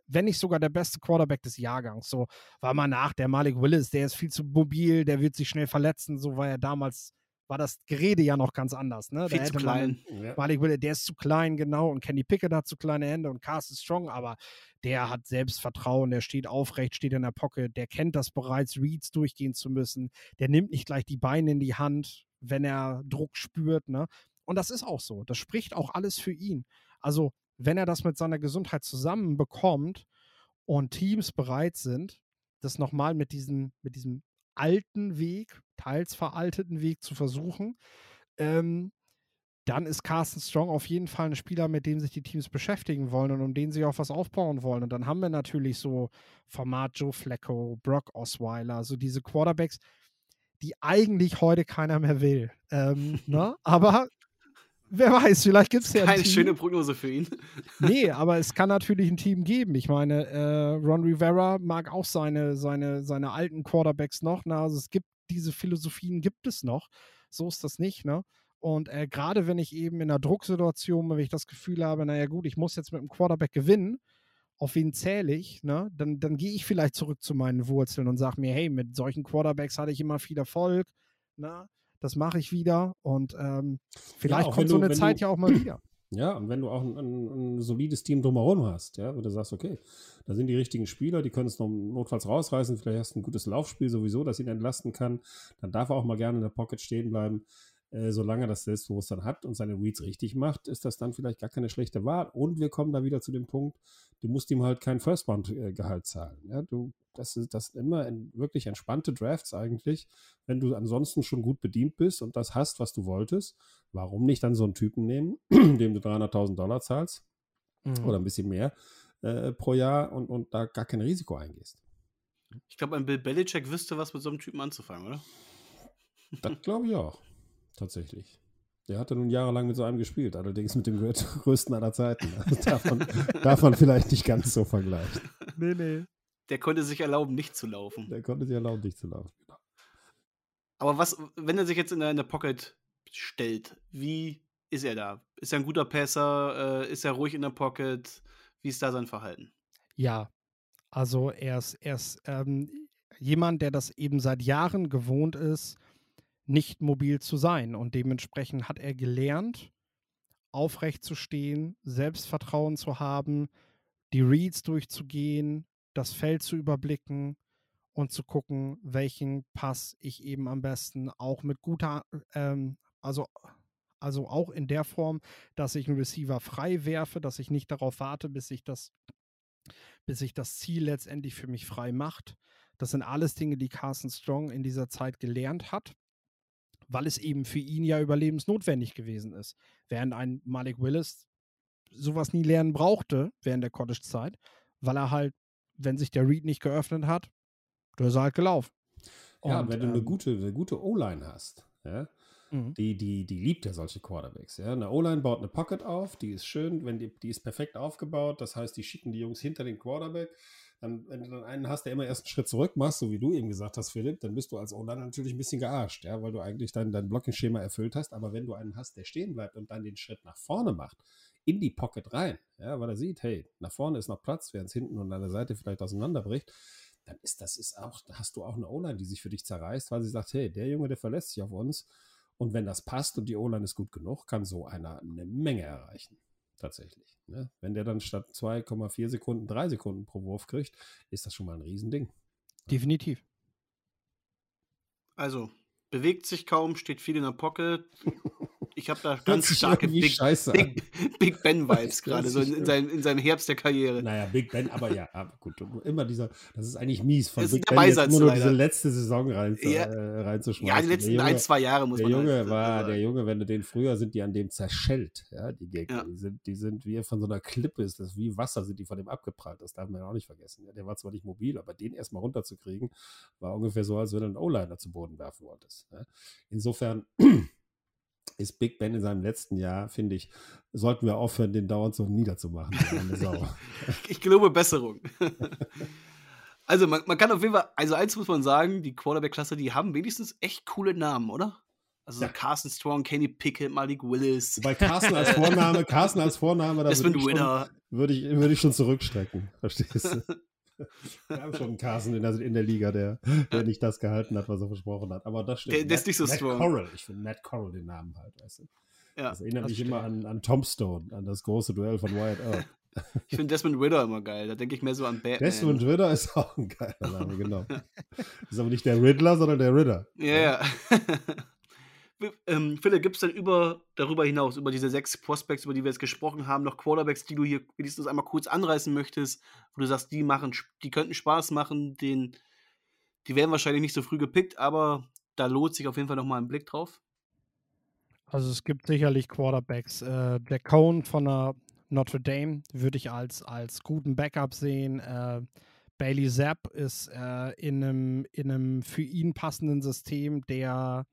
wenn nicht sogar der beste Quarterback des Jahrgangs. So war mal nach, der Malik Willis, der ist viel zu mobil, der wird sich schnell verletzen, so war er damals war das Gerede ja noch ganz anders. Ne? Viel zu klein. Man, Malik Willis, der ist zu klein, genau. Und Kenny Pickett hat zu kleine Hände und Carsten Strong, aber der hat Selbstvertrauen, der steht aufrecht, steht in der Pocket, der kennt das bereits, Reads durchgehen zu müssen. Der nimmt nicht gleich die Beine in die Hand, wenn er Druck spürt. Ne? Und das ist auch so. Das spricht auch alles für ihn. Also, wenn er das mit seiner Gesundheit zusammenbekommt und Teams bereit sind, das nochmal mit diesem, mit diesem alten Weg, teils veralteten Weg zu versuchen, ähm, dann ist Carsten Strong auf jeden Fall ein Spieler, mit dem sich die Teams beschäftigen wollen und um den sie auch was aufbauen wollen. Und dann haben wir natürlich so Format Joe Flacco, Brock Osweiler, so diese Quarterbacks, die eigentlich heute keiner mehr will. Ähm, ne? Aber wer weiß, vielleicht gibt es ja. Keine schöne Prognose für ihn. nee, aber es kann natürlich ein Team geben. Ich meine, äh, Ron Rivera mag auch seine, seine, seine alten Quarterbacks noch. Ne? Also es gibt diese Philosophien, gibt es noch. So ist das nicht, ne? Und äh, gerade wenn ich eben in einer Drucksituation, wenn ich das Gefühl habe, naja gut, ich muss jetzt mit dem Quarterback gewinnen, auf wen zähle ich, ne? dann, dann gehe ich vielleicht zurück zu meinen Wurzeln und sage mir, hey, mit solchen Quarterbacks hatte ich immer viel Erfolg. Ne? Das mache ich wieder und ähm, vielleicht ja, kommt so eine Zeit du, ja auch mal wieder. Ja, und wenn du auch ein, ein, ein, solides Team drumherum hast, ja, wo du sagst, okay, da sind die richtigen Spieler, die können es noch notfalls rausreißen, vielleicht hast du ein gutes Laufspiel sowieso, das ihn entlasten kann, dann darf er auch mal gerne in der Pocket stehen bleiben. Äh, solange er das Selbstbewusstsein hat und seine Reads richtig macht, ist das dann vielleicht gar keine schlechte Wahl. Und wir kommen da wieder zu dem Punkt, du musst ihm halt kein First-Round-Gehalt zahlen. Ja, du, das ist das immer in, wirklich entspannte Drafts eigentlich. Wenn du ansonsten schon gut bedient bist und das hast, was du wolltest, warum nicht dann so einen Typen nehmen, dem du 300.000 Dollar zahlst mhm. oder ein bisschen mehr äh, pro Jahr und, und da gar kein Risiko eingehst. Ich glaube, ein Bill Belichick wüsste, was mit so einem Typen anzufangen, oder? Das glaube ich auch tatsächlich. Der hatte nun jahrelang mit so einem gespielt, allerdings mit dem größten aller Zeiten. Also darf, man, darf man vielleicht nicht ganz so vergleichen. Nee, nee. Der konnte sich erlauben, nicht zu laufen. Der konnte sich erlauben, nicht zu laufen, genau. Aber was, wenn er sich jetzt in der, in der Pocket stellt, wie ist er da? Ist er ein guter Passer? Äh, ist er ruhig in der Pocket? Wie ist da sein Verhalten? Ja, also er ist, er ist ähm, jemand, der das eben seit Jahren gewohnt ist, nicht mobil zu sein. Und dementsprechend hat er gelernt, aufrecht zu stehen, Selbstvertrauen zu haben, die Reads durchzugehen, das Feld zu überblicken und zu gucken, welchen Pass ich eben am besten auch mit guter, ähm, also, also auch in der Form, dass ich einen Receiver frei werfe, dass ich nicht darauf warte, bis sich das, bis sich das Ziel letztendlich für mich frei macht. Das sind alles Dinge, die Carson Strong in dieser Zeit gelernt hat weil es eben für ihn ja überlebensnotwendig gewesen ist. Während ein Malik Willis sowas nie lernen brauchte während der College-Zeit, weil er halt, wenn sich der Read nicht geöffnet hat, da ist er halt gelaufen. Ja, und, wenn du ähm, eine gute, eine gute O-Line hast, ja, mhm. die, die, die liebt ja solche Quarterbacks. Ja. Eine O-Line baut eine Pocket auf, die ist schön, wenn die, die ist perfekt aufgebaut, das heißt, die schicken die Jungs hinter den Quarterback dann, wenn du dann einen hast, der immer erst einen Schritt zurück machst, so wie du eben gesagt hast, Philipp, dann bist du als O-Liner natürlich ein bisschen gearscht, ja, weil du eigentlich dein, dein Blocking-Schema erfüllt hast. Aber wenn du einen hast, der stehen bleibt und dann den Schritt nach vorne macht, in die Pocket rein, ja, weil er sieht, hey, nach vorne ist noch Platz, während es hinten und an der Seite vielleicht auseinanderbricht, dann ist das ist auch, hast du auch eine O-Line, die sich für dich zerreißt, weil sie sagt, hey, der Junge, der verlässt sich auf uns. Und wenn das passt und die O-Line ist gut genug, kann so einer eine Menge erreichen tatsächlich. Ne? Wenn der dann statt 2,4 Sekunden 3 Sekunden pro Wurf kriegt, ist das schon mal ein Riesending. Definitiv. Also, bewegt sich kaum, steht viel in der Pocket. Ich habe da ganz starke Big, Big, Big, Ben-Vibes gerade, so in, in, seinem, in seinem Herbst der Karriere. Naja, Big Ben, aber ja, gut, immer dieser, das ist eigentlich mies von Big Ben Beisatz, nur noch diese letzte Saison rein, ja. äh, reinzuschmeißen. Ja, die letzten Junge, ein, zwei Jahre muss der man Junge halt, war, Der Junge, wenn du den früher sind, die an dem zerschellt, ja, die Gegner. Ja. Die, sind, die sind wie von so einer Klippe, ist das wie Wasser sind die von dem abgeprallt, das darf man ja auch nicht vergessen. Ja, der war zwar nicht mobil, aber den erstmal runterzukriegen, war ungefähr so, als wenn du einen O-Liner zu Boden werfen wolltest. Insofern ist Big Ben in seinem letzten Jahr, finde ich, sollten wir aufhören, den dauernd so niederzumachen. ich glaube Besserung. also man, man, kann auf jeden Fall, also eins muss man sagen, die Quarterback-Klasse, die haben wenigstens echt coole Namen, oder? Also ja. Carson Strong, Kenny Pickett, Malik Willis. Bei Carson als Vorname, Carson als Vorname, da würde ich, schon, würde, ich, würde ich schon zurückstrecken. Verstehst du? Wir haben schon einen Carson in der, in der Liga, der, der nicht das gehalten hat, was er versprochen hat. Aber das stimmt. Der, der ist nicht so Matt strong. Coral. Ich finde Matt Coral den Namen halt, weißt du. Ja, das erinnert das mich stimmt. immer an, an Tombstone, an das große Duell von Wyatt Earp. Ich finde Desmond Ritter immer geil. Da denke ich mehr so an Batman. Desmond Ritter ist auch ein geiler Name, genau. ist aber nicht der Riddler, sondern der Ritter. Ja, ja. ähm, Philipp, gibt es denn über, darüber hinaus, über diese sechs Prospects, über die wir jetzt gesprochen haben, noch Quarterbacks, die du hier wenigstens einmal kurz anreißen möchtest, wo du sagst, die machen, die könnten Spaß machen, den, die werden wahrscheinlich nicht so früh gepickt, aber da lohnt sich auf jeden Fall nochmal ein Blick drauf. Also es gibt sicherlich Quarterbacks. Äh, Jack Cohn von der Notre Dame würde ich als, als guten Backup sehen. Äh, Bailey Zapp ist äh, in, einem, in einem für ihn passenden System der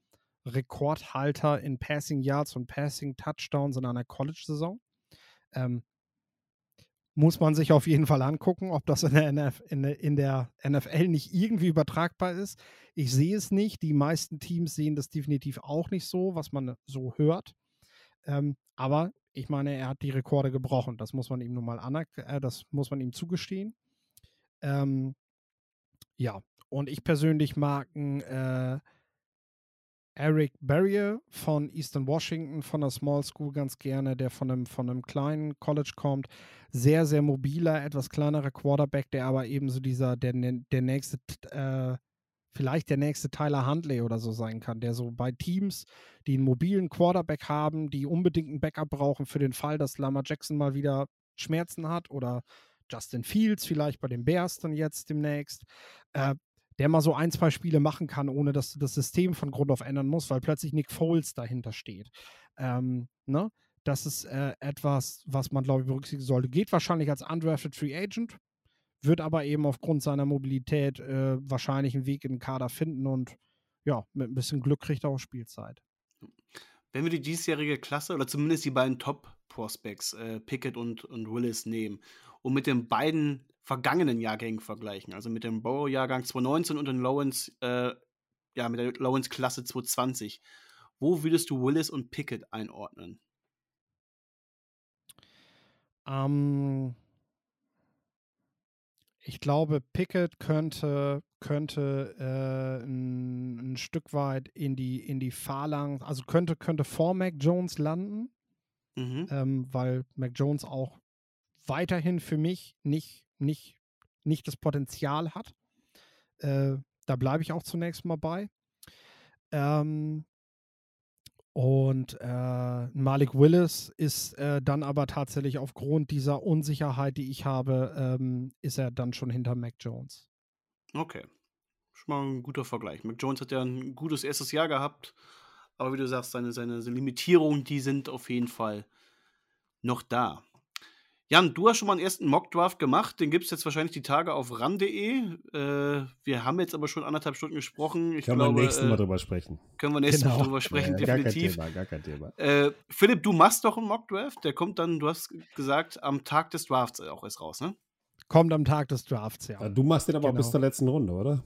Rekordhalter in Passing Yards und Passing Touchdowns in einer College-Saison. Ähm, muss man sich auf jeden Fall angucken, ob das in der, NF, in, in der, NFL nicht irgendwie übertragbar ist. Ich sehe es nicht. Die meisten Teams sehen das definitiv auch nicht so, was man so hört. Ähm, aber ich meine, er hat die Rekorde gebrochen. Das muss man ihm nun mal äh, das muss man ihm zugestehen. Ähm, ja, und ich persönlich mag einen äh, Eric Barrier von Eastern Washington, von der Small School ganz gerne, der von einem, von einem kleinen College kommt. Sehr, sehr mobiler, etwas kleinerer Quarterback, der aber ebenso dieser, der, der nächste, äh, vielleicht der nächste Tyler Huntley oder so sein kann, der so bei Teams, die einen mobilen Quarterback haben, die unbedingt ein Backup brauchen für den Fall, dass Lama Jackson mal wieder Schmerzen hat oder Justin Fields vielleicht bei den Bears dann jetzt demnächst. Äh, der mal so ein, zwei Spiele machen kann, ohne dass du das System von Grund auf ändern musst, weil plötzlich Nick Foles dahinter steht. Ähm, ne? Das ist äh, etwas, was man, glaube ich, berücksichtigen sollte. Geht wahrscheinlich als undrafted Free Agent, wird aber eben aufgrund seiner Mobilität äh, wahrscheinlich einen Weg in den Kader finden und ja, mit ein bisschen Glück kriegt er auch Spielzeit. Wenn wir die diesjährige Klasse oder zumindest die beiden Top-Prospects, äh, Pickett und, und Willis, nehmen und mit den beiden vergangenen Jahrgängen vergleichen. Also mit dem Borough-Jahrgang 2019 und den Lowens, äh, ja, mit der Lowens-Klasse 2020. Wo würdest du Willis und Pickett einordnen? Ähm, ich glaube, Pickett könnte, könnte äh, ein, ein, Stück weit in die, in die Phalanx, also könnte, könnte vor Mac Jones landen, mhm. ähm, weil Mac Jones auch weiterhin für mich nicht nicht, nicht das Potenzial hat. Äh, da bleibe ich auch zunächst mal bei. Ähm, und äh, Malik Willis ist äh, dann aber tatsächlich aufgrund dieser Unsicherheit, die ich habe, ähm, ist er dann schon hinter Mac Jones. Okay. Schon mal ein guter Vergleich. Mac Jones hat ja ein gutes erstes Jahr gehabt, aber wie du sagst, seine, seine Limitierungen, die sind auf jeden Fall noch da. Jan, du hast schon mal einen ersten Mockdraft gemacht. Den gibt es jetzt wahrscheinlich die Tage auf ran.de. Äh, wir haben jetzt aber schon anderthalb Stunden gesprochen. Ich können glaube, wir nächsten Mal äh, drüber sprechen. Können wir nächstes genau. Mal drüber sprechen, ja, definitiv. Gar kein Thema, gar kein Thema. Äh, Philipp, du machst doch einen Mockdraft. Der kommt dann, du hast gesagt, am Tag des Drafts auch erst raus, ne? Kommt am Tag des Drafts, ja. Du machst den aber genau. auch bis zur letzten Runde, oder?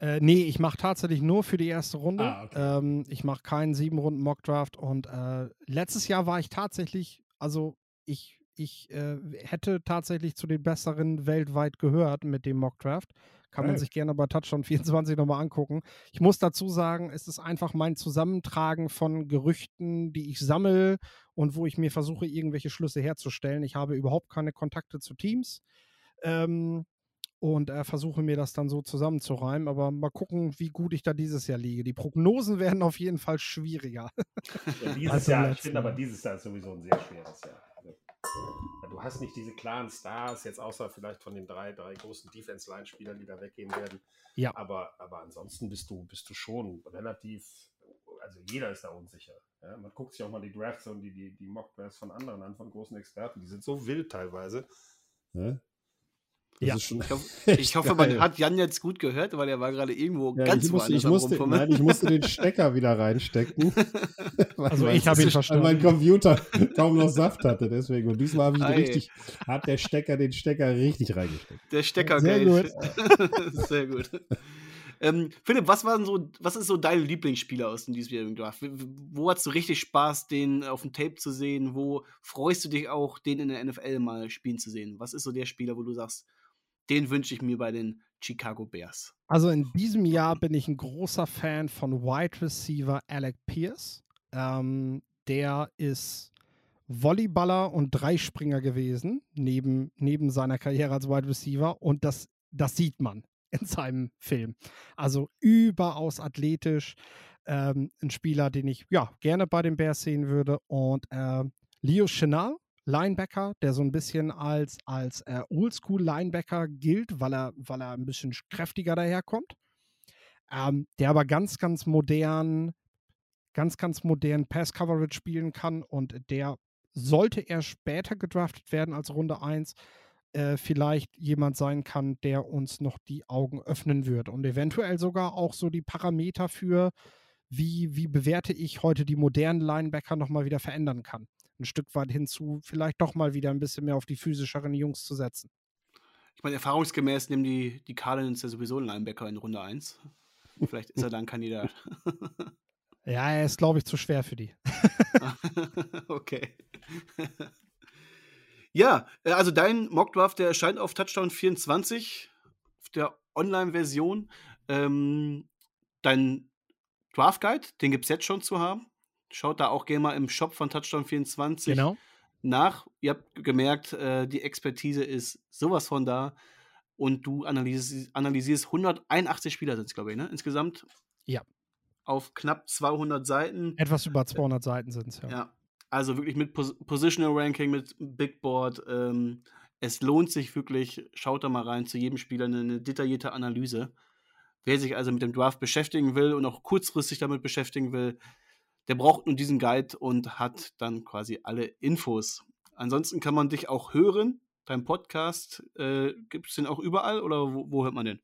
Äh, nee, ich mache tatsächlich nur für die erste Runde. Ah, okay. ähm, ich mache keinen sieben Runden Mockdraft und äh, letztes Jahr war ich tatsächlich, also ich ich äh, hätte tatsächlich zu den besseren weltweit gehört mit dem Mockdraft. Kann man sich gerne bei Touchdown 24 nochmal angucken. Ich muss dazu sagen, es ist einfach mein Zusammentragen von Gerüchten, die ich sammle und wo ich mir versuche, irgendwelche Schlüsse herzustellen. Ich habe überhaupt keine Kontakte zu Teams. Ähm, und äh, versuche mir das dann so zusammenzureimen. Aber mal gucken, wie gut ich da dieses Jahr liege. Die Prognosen werden auf jeden Fall schwieriger. Ja, dieses also Jahr, ich finde aber dieses Jahr ist sowieso ein sehr schweres Jahr. Du hast nicht diese klaren Stars, jetzt außer vielleicht von den drei, drei großen Defense-Line-Spielern, die da weggehen werden. Ja. Aber, aber ansonsten bist du, bist du schon relativ, also jeder ist da unsicher. Ja, man guckt sich auch mal die Drafts und die, die, die Mock-Drafts von anderen an, von großen Experten. Die sind so wild teilweise. Ja? Ja. ich, hoffe, ich hoffe man hat Jan jetzt gut gehört, weil er war gerade irgendwo ja, ganz ich musste, ich musste, nein, ich musste den Stecker wieder reinstecken. also ich habe ihn verstanden. Weil mein Computer kaum noch Saft hatte, deswegen. Und diesmal habe ich richtig, hat der Stecker den Stecker richtig reingesteckt. Der Stecker, Sehr gut. Sehr gut. Ähm, Philipp, was, waren so, was ist so dein Lieblingsspieler aus diesem Draft? Wo hast du richtig Spaß, den auf dem Tape zu sehen? Wo freust du dich auch, den in der NFL mal spielen zu sehen? Was ist so der Spieler, wo du sagst, den wünsche ich mir bei den Chicago Bears. Also in diesem Jahr bin ich ein großer Fan von Wide Receiver Alec Pierce. Ähm, der ist Volleyballer und Dreispringer gewesen, neben, neben seiner Karriere als Wide Receiver. Und das, das sieht man in seinem Film. Also überaus athletisch. Ähm, ein Spieler, den ich ja gerne bei den Bears sehen würde. Und äh, Leo Chenal Linebacker, der so ein bisschen als, als äh, Oldschool-Linebacker gilt, weil er, weil er ein bisschen kräftiger daherkommt. Ähm, der aber ganz, ganz modern, ganz, ganz modern Pass-Coverage spielen kann und der sollte er später gedraftet werden als Runde 1, äh, vielleicht jemand sein kann, der uns noch die Augen öffnen wird und eventuell sogar auch so die Parameter für, wie, wie bewerte ich heute die modernen Linebacker nochmal wieder verändern kann ein Stück weit hinzu, vielleicht doch mal wieder ein bisschen mehr auf die physischeren Jungs zu setzen. Ich meine, erfahrungsgemäß nehmen die, die Cardinals ja sowieso einen Linebacker in Runde 1. Vielleicht ist er dann Kandidat. ja, er ist, glaube ich, zu schwer für die. okay. ja, äh, also dein Mockdraft, der erscheint auf Touchdown 24, auf der Online-Version. Ähm, dein Draft Guide, den gibt es jetzt schon zu haben. Schaut da auch gerne mal im Shop von Touchdown24 genau. nach. Ihr habt gemerkt, äh, die Expertise ist sowas von da. Und du analysierst, analysierst 181 Spieler sind es, glaube ich, ne? Insgesamt. Ja. Auf knapp 200 Seiten. Etwas über 200 Seiten sind es, ja. Ja. Also wirklich mit Pos Positional Ranking, mit Big Board. Ähm, es lohnt sich wirklich. Schaut da mal rein zu jedem Spieler eine, eine detaillierte Analyse. Wer sich also mit dem Draft beschäftigen will und auch kurzfristig damit beschäftigen will, der braucht nur diesen Guide und hat dann quasi alle Infos. Ansonsten kann man dich auch hören. Dein Podcast, äh, gibt es den auch überall oder wo, wo hört man den?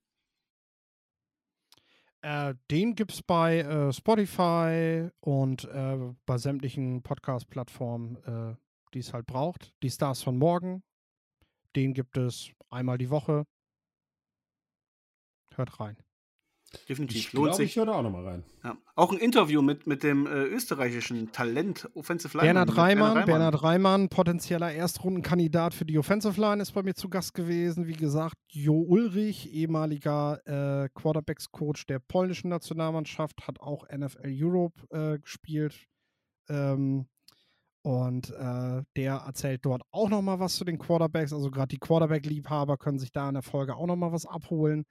Äh, den gibt es bei äh, Spotify und äh, bei sämtlichen Podcast-Plattformen, äh, die es halt braucht. Die Stars von morgen, den gibt es einmal die Woche. Hört rein. Definitiv. Ich glaube, ich höre da auch nochmal rein. Ja. Auch ein Interview mit, mit dem äh, österreichischen Talent Offensive Line. Bernhard Reimann, Bernhard Reimann, potenzieller Erstrundenkandidat für die Offensive Line, ist bei mir zu Gast gewesen. Wie gesagt, Jo Ulrich, ehemaliger äh, Quarterbacks-Coach der polnischen Nationalmannschaft, hat auch NFL Europe äh, gespielt. Ähm, und äh, der erzählt dort auch nochmal was zu den Quarterbacks. Also gerade die Quarterback-Liebhaber können sich da in der Folge auch nochmal was abholen.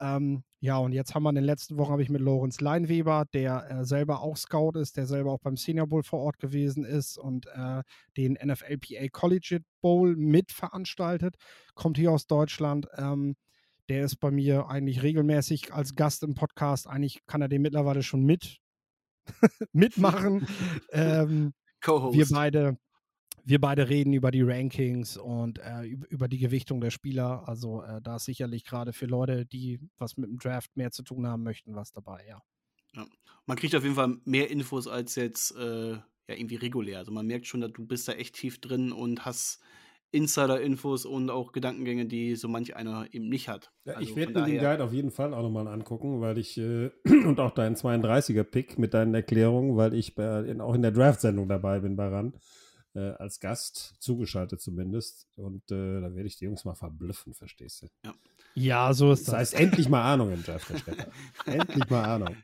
Ähm, ja, und jetzt haben wir in den letzten Wochen habe ich mit Lorenz Leinweber, der äh, selber auch Scout ist, der selber auch beim Senior Bowl vor Ort gewesen ist und äh, den NFLPA Collegiate Bowl mitveranstaltet, kommt hier aus Deutschland. Ähm, der ist bei mir eigentlich regelmäßig als Gast im Podcast. Eigentlich kann er den mittlerweile schon mit mitmachen. ähm, Co-Host. Wir beide, wir beide reden über die Rankings und äh, über die Gewichtung der Spieler. Also äh, da ist sicherlich gerade für Leute, die was mit dem Draft mehr zu tun haben möchten, was dabei, ja. ja. Man kriegt auf jeden Fall mehr Infos als jetzt äh, ja irgendwie regulär. Also man merkt schon, dass du bist da echt tief drin und hast Insider-Infos und auch Gedankengänge, die so manch einer eben nicht hat. Ja, also ich werde mir den Guide auf jeden Fall auch nochmal angucken, weil ich äh, und auch deinen 32er-Pick mit deinen Erklärungen, weil ich bei, in, auch in der Draft-Sendung dabei bin bei RAN äh, als Gast, zugeschaltet zumindest. Und äh, da werde ich die Jungs mal verblüffen, verstehst du? Ja, ja so ist das. Das heißt, endlich mal Ahnung im Draft, Endlich mal Ahnung.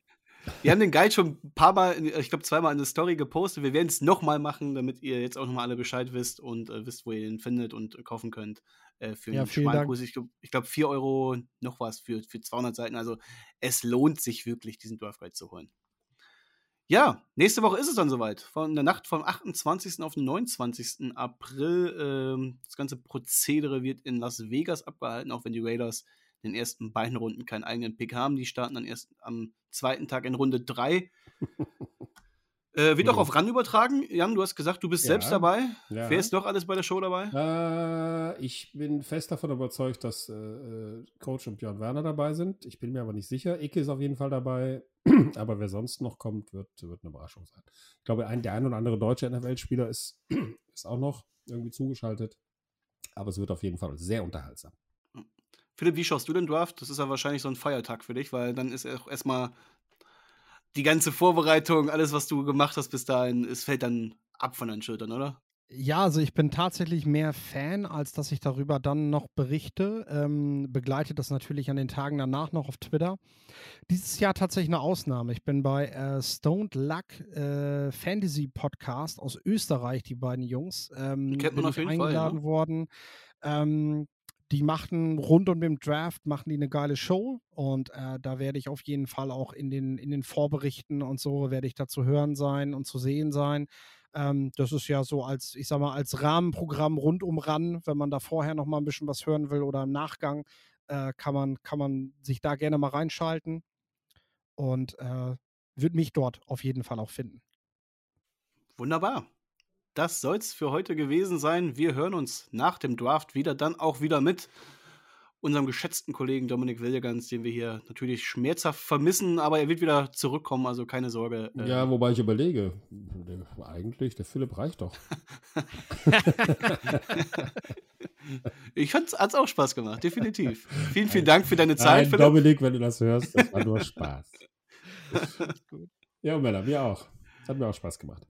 Wir haben den Guide schon ein paar Mal, ich glaube zweimal in der Story gepostet. Wir werden es nochmal machen, damit ihr jetzt auch nochmal alle Bescheid wisst und äh, wisst, wo ihr ihn findet und kaufen könnt. Äh, für ja, einen schmalen Kurs. Ich glaube, glaub, 4 Euro noch was für, für 200 Seiten. Also es lohnt sich wirklich, diesen Draft Guide zu holen. Ja, nächste Woche ist es dann soweit. Von der Nacht vom 28. auf den 29. April. Ähm, das ganze Prozedere wird in Las Vegas abgehalten, auch wenn die Raiders in den ersten beiden Runden keinen eigenen Pick haben. Die starten dann erst am zweiten Tag in Runde 3. Äh, wird auch auf RAN übertragen. Jan, du hast gesagt, du bist ja, selbst dabei. Ja. Wer ist noch alles bei der Show dabei? Äh, ich bin fest davon überzeugt, dass äh, äh, Coach und Björn Werner dabei sind. Ich bin mir aber nicht sicher. Icke ist auf jeden Fall dabei. aber wer sonst noch kommt, wird, wird eine Überraschung sein. Ich glaube, ein, der ein oder andere deutsche NFL-Spieler ist, ist auch noch irgendwie zugeschaltet. Aber es wird auf jeden Fall sehr unterhaltsam. Philipp, wie schaust du den Draft? Das ist ja wahrscheinlich so ein Feiertag für dich, weil dann ist auch erstmal die ganze Vorbereitung, alles, was du gemacht hast bis dahin, es fällt dann ab von deinen Schultern, oder? Ja, also ich bin tatsächlich mehr Fan, als dass ich darüber dann noch berichte. Ähm, begleite das natürlich an den Tagen danach noch auf Twitter. Dieses Jahr tatsächlich eine Ausnahme. Ich bin bei äh, Stoned Luck äh, Fantasy Podcast aus Österreich, die beiden Jungs. Ähm, Kennt man auf jeden eingeladen Fall, ja. worden. Ähm, die machten rund um den Draft machen die eine geile Show und äh, da werde ich auf jeden Fall auch in den, in den Vorberichten und so werde ich da zu hören sein und zu sehen sein. Ähm, das ist ja so als, ich sag mal, als Rahmenprogramm rund um RAN, wenn man da vorher noch mal ein bisschen was hören will oder im Nachgang, äh, kann, man, kann man sich da gerne mal reinschalten und äh, wird mich dort auf jeden Fall auch finden. Wunderbar das soll es für heute gewesen sein. Wir hören uns nach dem Draft wieder, dann auch wieder mit unserem geschätzten Kollegen Dominik Willigans, den wir hier natürlich schmerzhaft vermissen, aber er wird wieder zurückkommen, also keine Sorge. Äh. Ja, wobei ich überlege, eigentlich, der Philipp reicht doch. ich fand es auch Spaß gemacht, definitiv. Vielen, vielen Dank für deine Zeit. Nein, Dominik, wenn du das hörst, das war nur Spaß. ja, Mella, mir auch. Es hat mir auch Spaß gemacht.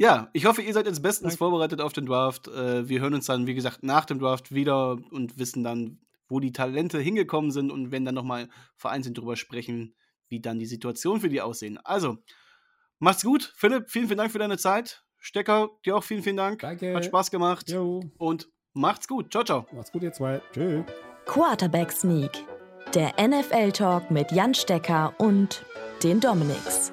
Ja, ich hoffe, ihr seid jetzt bestens Danke. vorbereitet auf den Draft. Äh, wir hören uns dann, wie gesagt, nach dem Draft wieder und wissen dann, wo die Talente hingekommen sind und werden dann nochmal vereinzelt drüber sprechen, wie dann die Situation für die aussehen. Also, macht's gut. Philipp, vielen, vielen Dank für deine Zeit. Stecker, dir auch vielen, vielen Dank. Danke. Hat Spaß gemacht. Jo. Und macht's gut. Ciao, ciao. Macht's gut, ihr zwei. Tschö. Quarterback Sneak. Der NFL-Talk mit Jan Stecker und den Dominics.